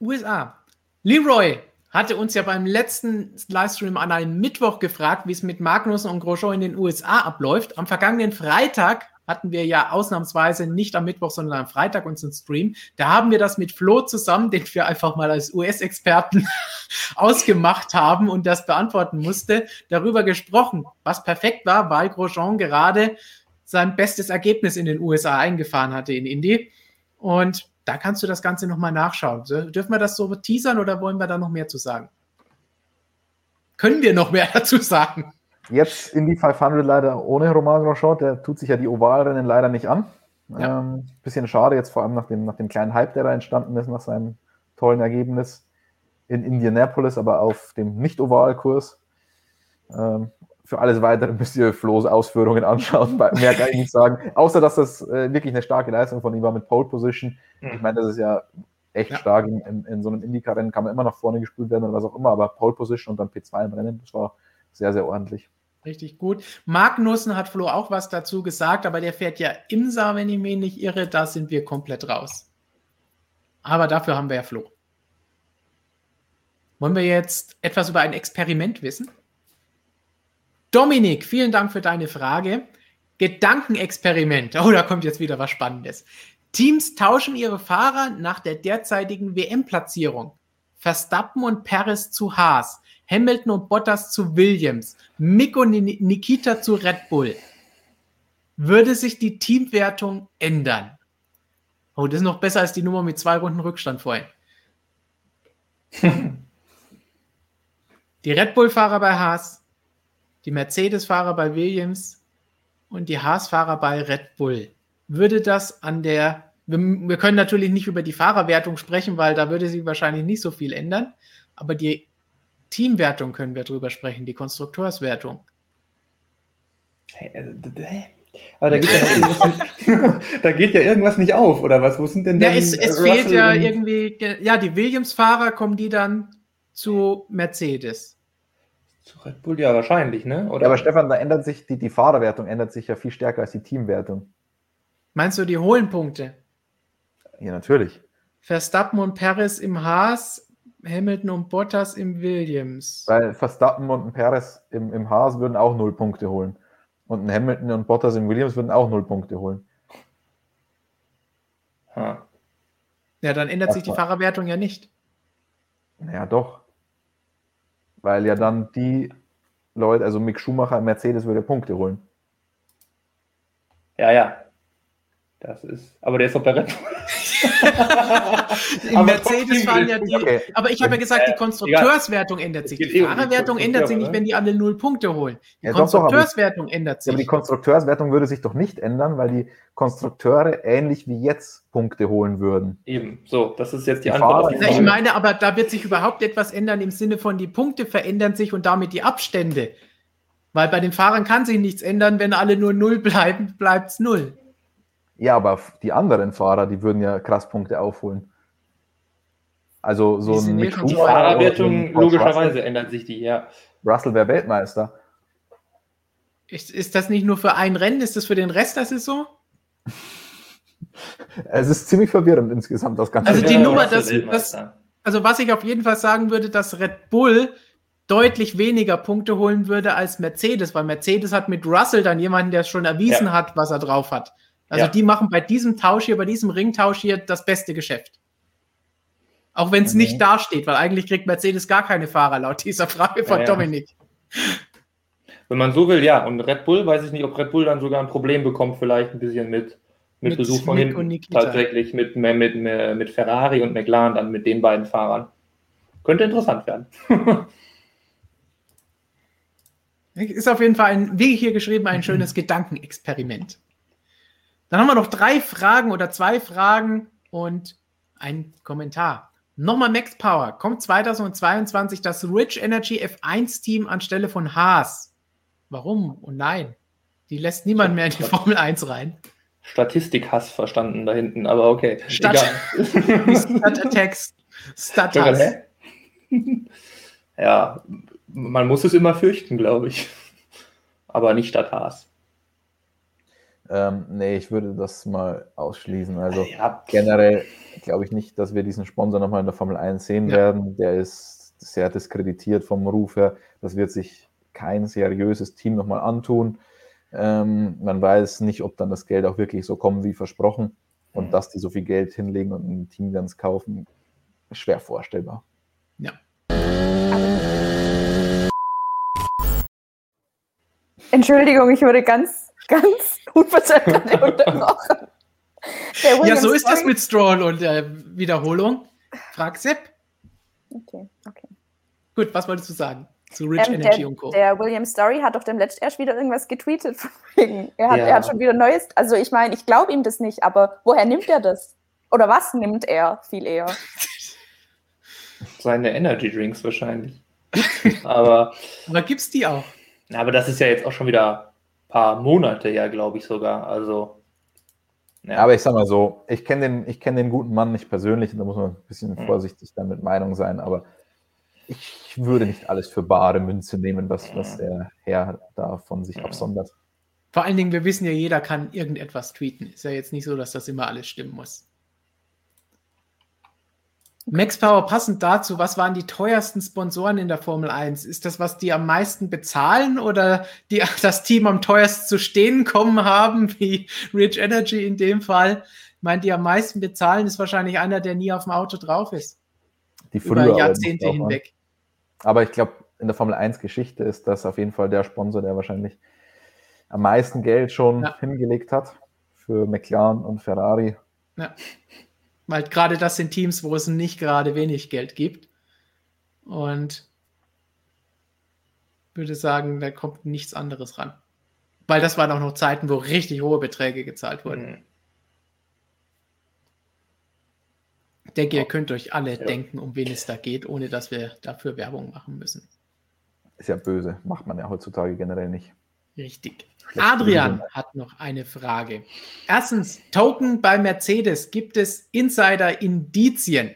USA. Leroy hatte uns ja beim letzten Livestream an einem Mittwoch gefragt, wie es mit Magnussen und Grosjean in den USA abläuft. Am vergangenen Freitag hatten wir ja ausnahmsweise nicht am Mittwoch, sondern am Freitag unseren Stream. Da haben wir das mit Flo zusammen, den wir einfach mal als US-Experten ausgemacht haben und das beantworten musste, darüber gesprochen, was perfekt war, weil Grosjean gerade sein bestes Ergebnis in den USA eingefahren hatte in Indy. Und da kannst du das Ganze nochmal nachschauen. Dürfen wir das so teasern oder wollen wir da noch mehr zu sagen? Können wir noch mehr dazu sagen? Jetzt in die 500 leider ohne Romain Grosjean, der tut sich ja die Ovalrennen leider nicht an. Ja. Ähm, bisschen schade jetzt vor allem nach dem, nach dem kleinen Hype, der da entstanden ist, nach seinem tollen Ergebnis in Indianapolis, aber auf dem Nicht-Oval-Kurs. Ähm, für alles weitere müsst ihr Flo's Ausführungen anschauen. Mehr kann ich nicht sagen. Außer, dass das äh, wirklich eine starke Leistung von ihm war mit Pole Position. Mhm. Ich meine, das ist ja echt ja. stark. In, in, in so einem Indycar-Rennen kann man immer nach vorne gespült werden oder was auch immer, aber Pole Position und dann P2 im Rennen, das war sehr, sehr ordentlich. Richtig gut. Magnussen hat Flo auch was dazu gesagt, aber der fährt ja Imsa, wenn ich mich nicht irre. Da sind wir komplett raus. Aber dafür haben wir ja Flo. Wollen wir jetzt etwas über ein Experiment wissen? Dominik, vielen Dank für deine Frage. Gedankenexperiment. Oh, da kommt jetzt wieder was Spannendes. Teams tauschen ihre Fahrer nach der derzeitigen WM-Platzierung. Verstappen und Paris zu Haas, Hamilton und Bottas zu Williams, Mick und Nikita zu Red Bull. Würde sich die Teamwertung ändern? Oh, das ist noch besser als die Nummer mit zwei Runden Rückstand vorhin. die Red Bull-Fahrer bei Haas, die Mercedes-Fahrer bei Williams und die Haas-Fahrer bei Red Bull. Würde das an der, wir, wir, können natürlich nicht über die Fahrerwertung sprechen, weil da würde sich wahrscheinlich nicht so viel ändern, aber die Teamwertung können wir drüber sprechen, die Konstrukteurswertung. Äh, aber da geht, ja da geht, ja irgendwas nicht auf, oder was? Wo sind denn ja, es, es fehlt ja irgendwie, ja, die Williams-Fahrer kommen die dann zu Mercedes. Zu Red Bull ja wahrscheinlich, ne? Oder? Ja, aber Stefan, da ändert sich die, die Fahrerwertung ändert sich ja viel stärker als die Teamwertung. Meinst du, die holen Punkte? Ja, natürlich. Verstappen und Perez im Haas, Hamilton und Bottas im Williams. Weil Verstappen und ein Perez im, im Haas würden auch null Punkte holen. Und ein Hamilton und Bottas im Williams würden auch null Punkte holen. Ha. Ja, dann ändert sich die Erstmal. Fahrerwertung ja nicht. Naja, doch. Weil ja dann die Leute, also Mick Schumacher im Mercedes würde Punkte holen. Ja, ja. Das ist. Aber der ist doch bei Red Bull. Mercedes fahren ja die. Okay. Aber ich habe ja gesagt, die Äh, Konstrukteurswertung ändert sich. Die eh die Fahrerwertung ändert sich nicht, wenn die alle null Punkte holen. Die Ja, doch, doch, Konstrukteurswertung ändert Ja, aber die sich. Konstrukteurswertung würde sich doch nicht ändern, weil die Konstrukteure ähnlich wie jetzt Punkte holen würden. Eben. So, das ist jetzt die Die Antwort ich meine, aber da wird sich überhaupt etwas ändern im Sinne von, die Punkte verändern sich und damit die Abstände. Weil bei den Fahrern kann sich nichts ändern, wenn alle nur null bleiben, bleibt es null. Ja, aber die anderen Fahrer, die würden ja krass Punkte aufholen. Also so Die ein Mick schon Die Fahrerwertung, logischerweise Russell, ändert sich die, ja. Russell wäre Weltmeister. Ist, ist das nicht nur für ein Rennen, ist das für den Rest der Saison? Es ist ziemlich verwirrend insgesamt, das Ganze. Also die Ja, Nummer, das- Weltmeister. Also was ich auf jeden Fall sagen würde, dass Red Bull deutlich weniger Punkte holen würde als Mercedes, weil Mercedes hat mit Russell dann jemanden, der schon erwiesen Ja. hat, was er drauf hat. Also Ja. die machen bei diesem Tausch hier, bei diesem Ringtausch hier das beste Geschäft. Auch wenn es Mhm. nicht dasteht, weil eigentlich kriegt Mercedes gar keine Fahrer laut dieser Frage von Ja, ja. Dominik. Wenn man so will, ja. Und Red Bull, weiß ich nicht, ob Red Bull dann sogar ein Problem bekommt, vielleicht ein bisschen mit, mit, Mit Besuch von hinten. Tatsächlich mit, mit, mit, mit Ferrari und McLaren, dann mit den beiden Fahrern. Könnte interessant werden. Ist auf jeden Fall ein, wie hier geschrieben, ein schönes Gedankenexperiment. Dann haben wir noch drei Fragen oder zwei Fragen und ein Kommentar. Nochmal Max Power. Kommt 2022 das Rich Energy F1 Team anstelle von Haas? Warum? Und nein. Die lässt niemand mehr in die Formel 1 rein. Statistikhass verstanden da hinten, aber okay. Statt- Die Egal. Stat Attacks. Stat Sogar, Haas. hä? ja, man muss es immer fürchten, glaube ich. Aber nicht statt Haas. Ähm, nee, ich würde das mal ausschließen. Also ja, generell glaube ich nicht, dass wir diesen Sponsor nochmal in der Formel 1 sehen Ja. werden. Der ist sehr diskreditiert vom Ruf her. Das wird sich kein seriöses Team nochmal antun. Ähm, man weiß nicht, ob dann das Geld auch wirklich so kommt wie versprochen. Und Mhm. dass die so viel Geld hinlegen und ein Team dann es kaufen, ist schwer vorstellbar. Entschuldigung, ich wurde ganz, ganz gerade unterbrochen. Der Ja, so ist das mit Stroll und äh, Wiederholung. Frag Sepp. Okay, okay. Gut, was wolltest du sagen? Zu Rich Ähm, Energy der, und Co. der William Story hat doch dem letzt erst wieder irgendwas getweetet. Er hat, Ja. er hat schon wieder Neues. Also ich meine, ich glaube ihm das nicht, aber woher nimmt er das? Oder was nimmt er viel eher? seine Energy Drinks wahrscheinlich. aber, Aber gibt's die auch? aber das ist ja jetzt auch schon wieder paar Monate ja, glaube ich sogar. Also, ja. Aber ich sag mal so, ich kenne den, ich kenn den guten Mann nicht persönlich, und da muss man ein bisschen Mhm. vorsichtig dann mit Meinung sein, aber ich würde nicht alles für bare Münze nehmen, was, was der Herr da von sich Mhm. absondert. Vor allen Dingen, wir wissen ja, jeder kann irgendetwas tweeten. Ist ja jetzt nicht so, dass das immer alles stimmen muss. Max Power, passend dazu, was waren die teuersten Sponsoren in der Formel 1? Ist das, was die am meisten bezahlen oder die das Team am teuersten zu stehen kommen haben, wie Rich Energy in dem Fall? Ich meine, die am meisten bezahlen, ist wahrscheinlich einer, der nie auf dem Auto drauf ist. Die Über früher Jahrzehnte allerdings auch waren. hinweg. Aber ich glaube, in der Formel 1 Geschichte ist das auf jeden Fall der Sponsor, der wahrscheinlich am meisten Geld schon Ja. hingelegt hat für McLaren und Ferrari. Ja. Weil gerade das sind Teams, wo es nicht gerade wenig Geld gibt. Und würde sagen, da kommt nichts anderes ran. Weil das waren auch noch Zeiten, wo richtig hohe Beträge gezahlt wurden. Mhm. Ich denke, ihr könnt euch alle Ja. denken, um wen es da geht, ohne dass wir dafür Werbung machen müssen. Ist ja böse, macht man ja heutzutage generell nicht. Richtig. Adrian hat noch eine Frage. Erstens, Token bei Mercedes. Gibt es Insider-Indizien?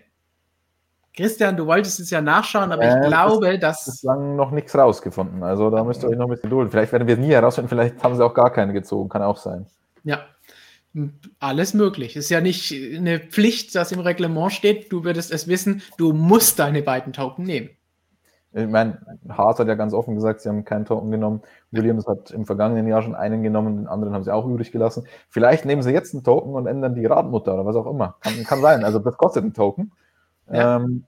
Christian, du wolltest es ja nachschauen, aber Äh, ich das- glaube, dass. Bislang noch nichts rausgefunden. Also da müsst ihr euch noch ein bisschen dulden. Vielleicht werden wir es nie herausfinden, vielleicht haben sie auch gar keine gezogen, kann auch sein. Ja. Alles möglich. Ist ja nicht eine Pflicht, dass im Reglement steht, du würdest es wissen, du musst deine beiden Token nehmen. Ich meine, Haas hat ja ganz offen gesagt, sie haben keinen Token genommen. Williams hat im vergangenen Jahr schon einen genommen, den anderen haben sie auch übrig gelassen. Vielleicht nehmen sie jetzt einen Token und ändern die Radmutter oder was auch immer. Kann, kann sein. Also das kostet einen Token. Ja. Ähm,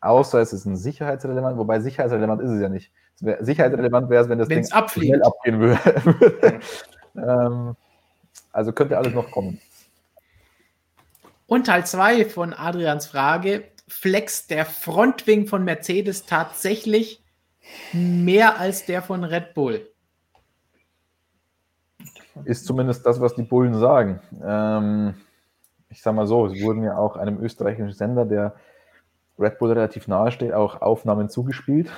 außer es ist ein sicherheitsrelevant, wobei sicherheitsrelevant ist es ja nicht. Wär, sicherheitsrelevant wäre es, wenn das Wenn's Ding abfliegt. schnell abgehen würde. ähm, also könnte alles noch kommen. Und Teil 2 von Adrians Frage flex der Frontwing von Mercedes tatsächlich mehr als der von Red Bull? Ist zumindest das, was die Bullen sagen. Ähm, ich sage mal so, es wurden ja auch einem österreichischen Sender, der Red Bull relativ nahe steht, auch Aufnahmen zugespielt,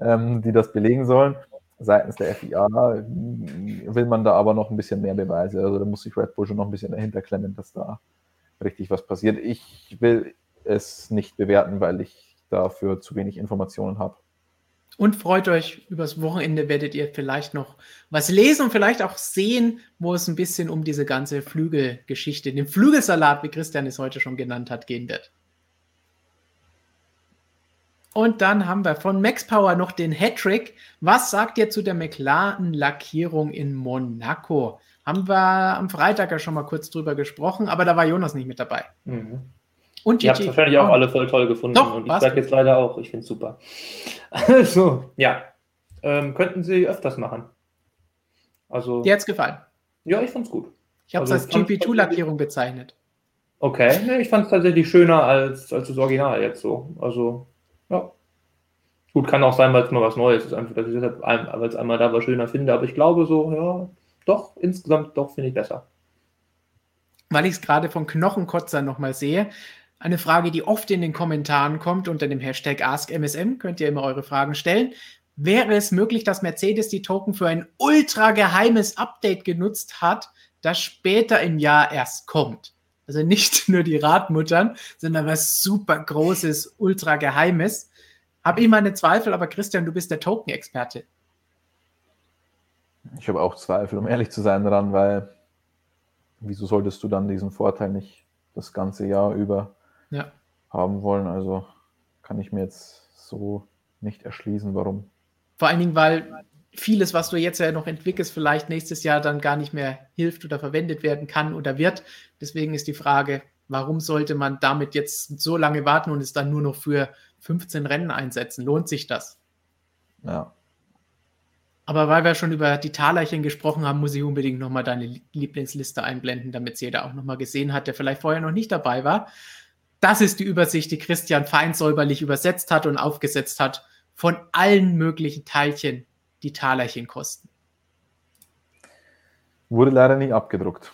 ähm, die das belegen sollen. Seitens der FIA will man da aber noch ein bisschen mehr Beweise. Also da muss sich Red Bull schon noch ein bisschen dahinter klemmen, dass da richtig was passiert. Ich will es nicht bewerten, weil ich dafür zu wenig Informationen habe. Und freut euch, übers Wochenende werdet ihr vielleicht noch was lesen und vielleicht auch sehen, wo es ein bisschen um diese ganze Flügelgeschichte, den Flügelsalat, wie Christian es heute schon genannt hat, gehen wird. Und dann haben wir von Max Power noch den Hattrick. Was sagt ihr zu der McLaren-Lackierung in Monaco? Haben wir am Freitag ja schon mal kurz drüber gesprochen, aber da war Jonas nicht mit dabei. Mhm. Und Ihr habt es wahrscheinlich auch alle voll toll gefunden. Doch, und ich sage jetzt leider auch, ich finde es super. Also, ja. Ähm, könnten Sie öfters machen. Also, Dir hat es gefallen? Ja, ich fand es gut. Ich habe es Also, als GP2-Lackierung bezeichnet. Okay, nee, ich fand es tatsächlich schöner als, als das Original jetzt so. Also, ja. Gut, kann auch sein, weil es mal was Neues ist, einfach, dass ich deshalb, weil es einmal da was schöner finde, aber ich glaube so, ja, doch, insgesamt doch finde ich besser. weil ich es gerade von Knochenkotzer nochmal sehe. Eine Frage, die oft in den Kommentaren kommt unter dem Hashtag AskMSM, könnt ihr immer eure Fragen stellen. Wäre es möglich, dass Mercedes die Token für ein ultra geheimes Update genutzt hat, das später im Jahr erst kommt? Also nicht nur die Radmuttern, sondern was super großes, ultra geheimes. Habe ich meine Zweifel, aber Christian, du bist der Token-Experte. Ich habe auch Zweifel, um ehrlich zu sein, daran, weil wieso solltest du dann diesen Vorteil nicht das ganze Jahr über Ja. haben wollen? Also kann ich mir jetzt so nicht erschließen, warum. Vor allen Dingen, weil vieles, was du jetzt ja noch entwickelst, vielleicht nächstes Jahr dann gar nicht mehr hilft oder verwendet werden kann oder wird. Deswegen ist die Frage, warum sollte man damit jetzt so lange warten und es dann nur noch für 15 Rennen einsetzen? Lohnt sich das? Ja. Aber weil wir schon über die Talerchen gesprochen haben, muss ich unbedingt nochmal deine Lieblingsliste einblenden, damit es jeder auch nochmal gesehen hat, der vielleicht vorher noch nicht dabei war. Das ist die Übersicht, die Christian fein säuberlich übersetzt hat und aufgesetzt hat von allen möglichen Teilchen, die Talerchen kosten. Wurde leider nicht abgedruckt.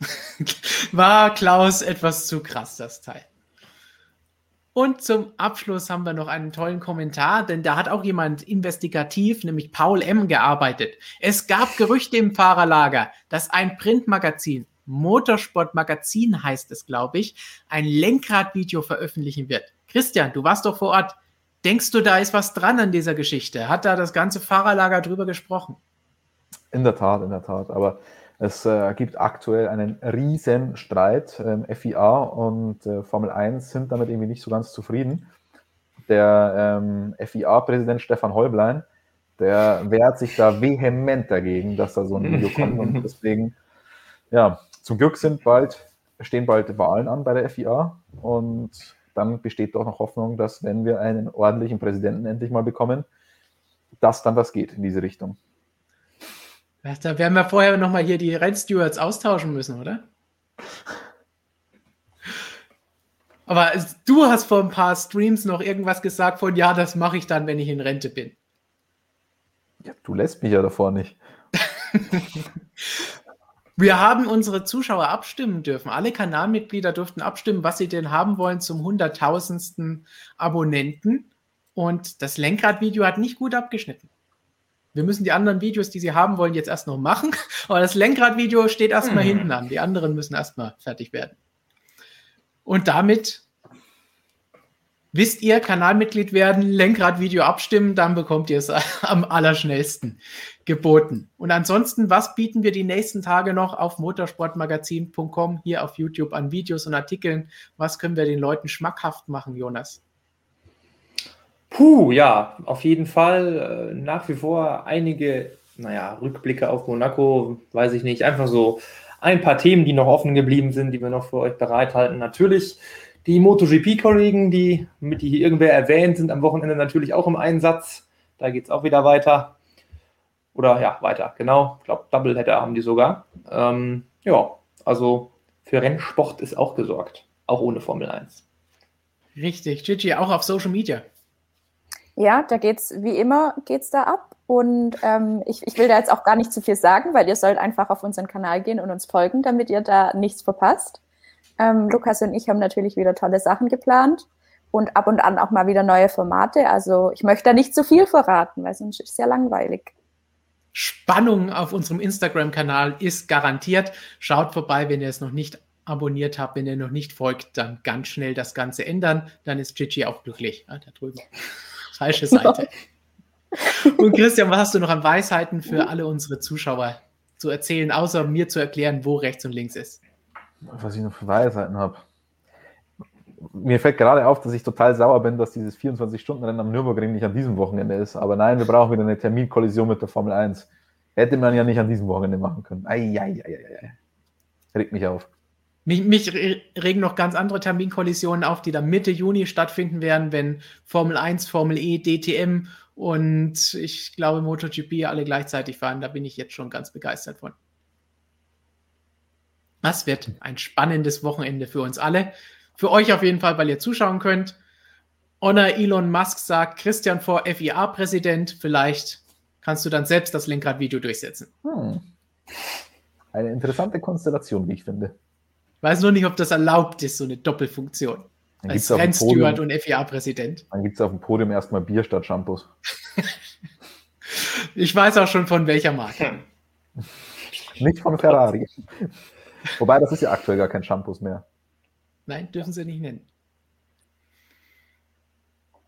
War Klaus etwas zu krass, das Teil. Und zum Abschluss haben wir noch einen tollen Kommentar, denn da hat auch jemand investigativ, nämlich Paul M., gearbeitet. Es gab Gerüchte im Fahrerlager, dass ein Printmagazin, Motorsportmagazin heißt es, glaube ich, ein Lenkradvideo veröffentlichen wird. Christian, du warst doch vor Ort. Denkst du, da ist was dran an dieser Geschichte? Hat da das ganze Fahrerlager drüber gesprochen? In der Tat, in der Tat. Aber es äh, gibt aktuell einen riesen Streit. Ähm, FIA und äh, Formel 1 sind damit irgendwie nicht so ganz zufrieden. Der ähm, FIA-Präsident Stefan Häublein, der wehrt sich da vehement dagegen, dass da so ein Video kommt. Und deswegen, ja, zum Glück sind bald, stehen bald Wahlen an bei der FIA. Und dann besteht doch noch Hoffnung, dass wenn wir einen ordentlichen Präsidenten endlich mal bekommen, dass dann was geht in diese Richtung. Da werden wir vorher nochmal hier die Rennstewards austauschen müssen, oder? Aber du hast vor ein paar Streams noch irgendwas gesagt von, ja, das mache ich dann, wenn ich in Rente bin. Ja, du lässt mich ja davor nicht. Wir haben unsere Zuschauer abstimmen dürfen. Alle Kanalmitglieder durften abstimmen, was sie denn haben wollen zum hunderttausendsten Abonnenten. Und das Lenkradvideo hat nicht gut abgeschnitten. Wir müssen die anderen Videos, die sie haben wollen, jetzt erst noch machen. Aber das Lenkradvideo steht erstmal Hm. hinten an. Die anderen müssen erstmal fertig werden. Und damit Wisst ihr, Kanalmitglied werden, Lenkradvideo abstimmen, dann bekommt ihr es am allerschnellsten geboten. Und ansonsten, was bieten wir die nächsten Tage noch auf motorsportmagazin.com hier auf YouTube an Videos und Artikeln? Was können wir den Leuten schmackhaft machen, Jonas? Puh, ja, auf jeden Fall äh, nach wie vor einige, naja, Rückblicke auf Monaco, weiß ich nicht, einfach so ein paar Themen, die noch offen geblieben sind, die wir noch für euch bereithalten. Natürlich die MotoGP-Kollegen, die, mit die hier irgendwer erwähnt, sind am Wochenende natürlich auch im Einsatz. Da geht es auch wieder weiter. Oder ja, weiter, genau. Ich glaube, Doubleheader haben die sogar. Ähm, ja, also für Rennsport ist auch gesorgt. Auch ohne Formel 1. Richtig. Gigi, auch auf Social Media. Ja, da geht es wie immer geht's da ab. Und ähm, ich, ich will da jetzt auch gar nicht zu viel sagen, weil ihr sollt einfach auf unseren Kanal gehen und uns folgen, damit ihr da nichts verpasst. Ähm, Lukas und ich haben natürlich wieder tolle Sachen geplant und ab und an auch mal wieder neue Formate. Also ich möchte da nicht zu viel verraten, weil sonst ist es sehr langweilig. Spannung auf unserem Instagram-Kanal ist garantiert. Schaut vorbei, wenn ihr es noch nicht abonniert habt, wenn ihr noch nicht folgt, dann ganz schnell das Ganze ändern. Dann ist Gigi auch glücklich. Ah, da drüben. Falsche Seite. Und Christian, was hast du noch an Weisheiten für alle unsere Zuschauer zu erzählen, außer mir zu erklären, wo rechts und links ist? Was ich noch für Weisheiten habe. Mir fällt gerade auf, dass ich total sauer bin, dass dieses 24-Stunden-Rennen am Nürburgring nicht an diesem Wochenende ist. Aber nein, wir brauchen wieder eine Terminkollision mit der Formel 1. Hätte man ja nicht an diesem Wochenende machen können. Eieieiei. Regt mich auf. Mich, mich, regen noch ganz andere Terminkollisionen auf, die dann Mitte Juni stattfinden werden, wenn Formel 1, Formel E, DTM und ich glaube MotoGP alle gleichzeitig fahren. Da bin ich jetzt schon ganz begeistert von. Das wird ein spannendes Wochenende für uns alle. Für euch auf jeden Fall, weil ihr zuschauen könnt. Honor Elon Musk sagt, Christian vor FIA-Präsident. Vielleicht kannst du dann selbst das Lenkradvideo durchsetzen. Hm. Eine interessante Konstellation, wie ich finde. Ich weiß nur nicht, ob das erlaubt ist, so eine Doppelfunktion. Dann als Rennsteward und FIA-Präsident. Dann gibt es auf dem Podium erstmal Bier statt Shampoos. ich weiß auch schon von welcher Marke. Nicht von Ferrari. Wobei, das ist ja aktuell gar kein Shampoos mehr. Nein, dürfen sie nicht nennen.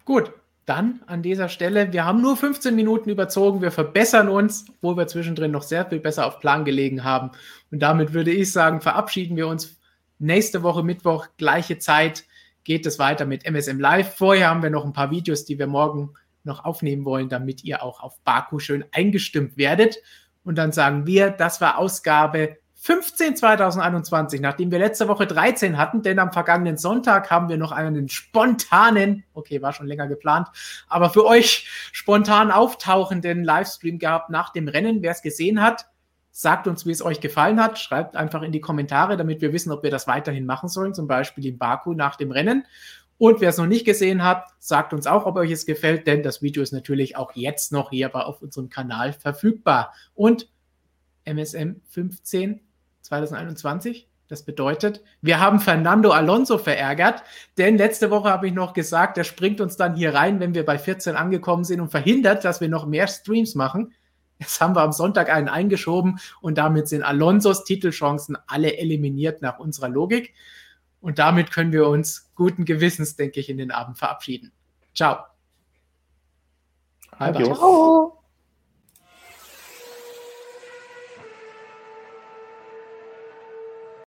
Gut, dann an dieser Stelle, wir haben nur 15 Minuten überzogen, wir verbessern uns, wo wir zwischendrin noch sehr viel besser auf Plan gelegen haben. Und damit würde ich sagen, verabschieden wir uns. Nächste Woche Mittwoch, gleiche Zeit, geht es weiter mit MSM Live. Vorher haben wir noch ein paar Videos, die wir morgen noch aufnehmen wollen, damit ihr auch auf Baku schön eingestimmt werdet. Und dann sagen wir, das war Ausgabe 15 2021, nachdem wir letzte Woche 13 hatten, denn am vergangenen Sonntag haben wir noch einen spontanen, okay, war schon länger geplant, aber für euch spontan auftauchenden Livestream gehabt nach dem Rennen. Wer es gesehen hat, sagt uns, wie es euch gefallen hat. Schreibt einfach in die Kommentare, damit wir wissen, ob wir das weiterhin machen sollen, zum Beispiel in Baku nach dem Rennen. Und wer es noch nicht gesehen hat, sagt uns auch, ob euch es gefällt, denn das Video ist natürlich auch jetzt noch hier auf unserem Kanal verfügbar. Und MSM 15 2021. Das bedeutet, wir haben Fernando Alonso verärgert, denn letzte Woche habe ich noch gesagt, der springt uns dann hier rein, wenn wir bei 14 angekommen sind und verhindert, dass wir noch mehr Streams machen. Jetzt haben wir am Sonntag einen eingeschoben und damit sind Alonsos Titelchancen alle eliminiert nach unserer Logik. Und damit können wir uns guten Gewissens, denke ich, in den Abend verabschieden. Ciao. Ciao.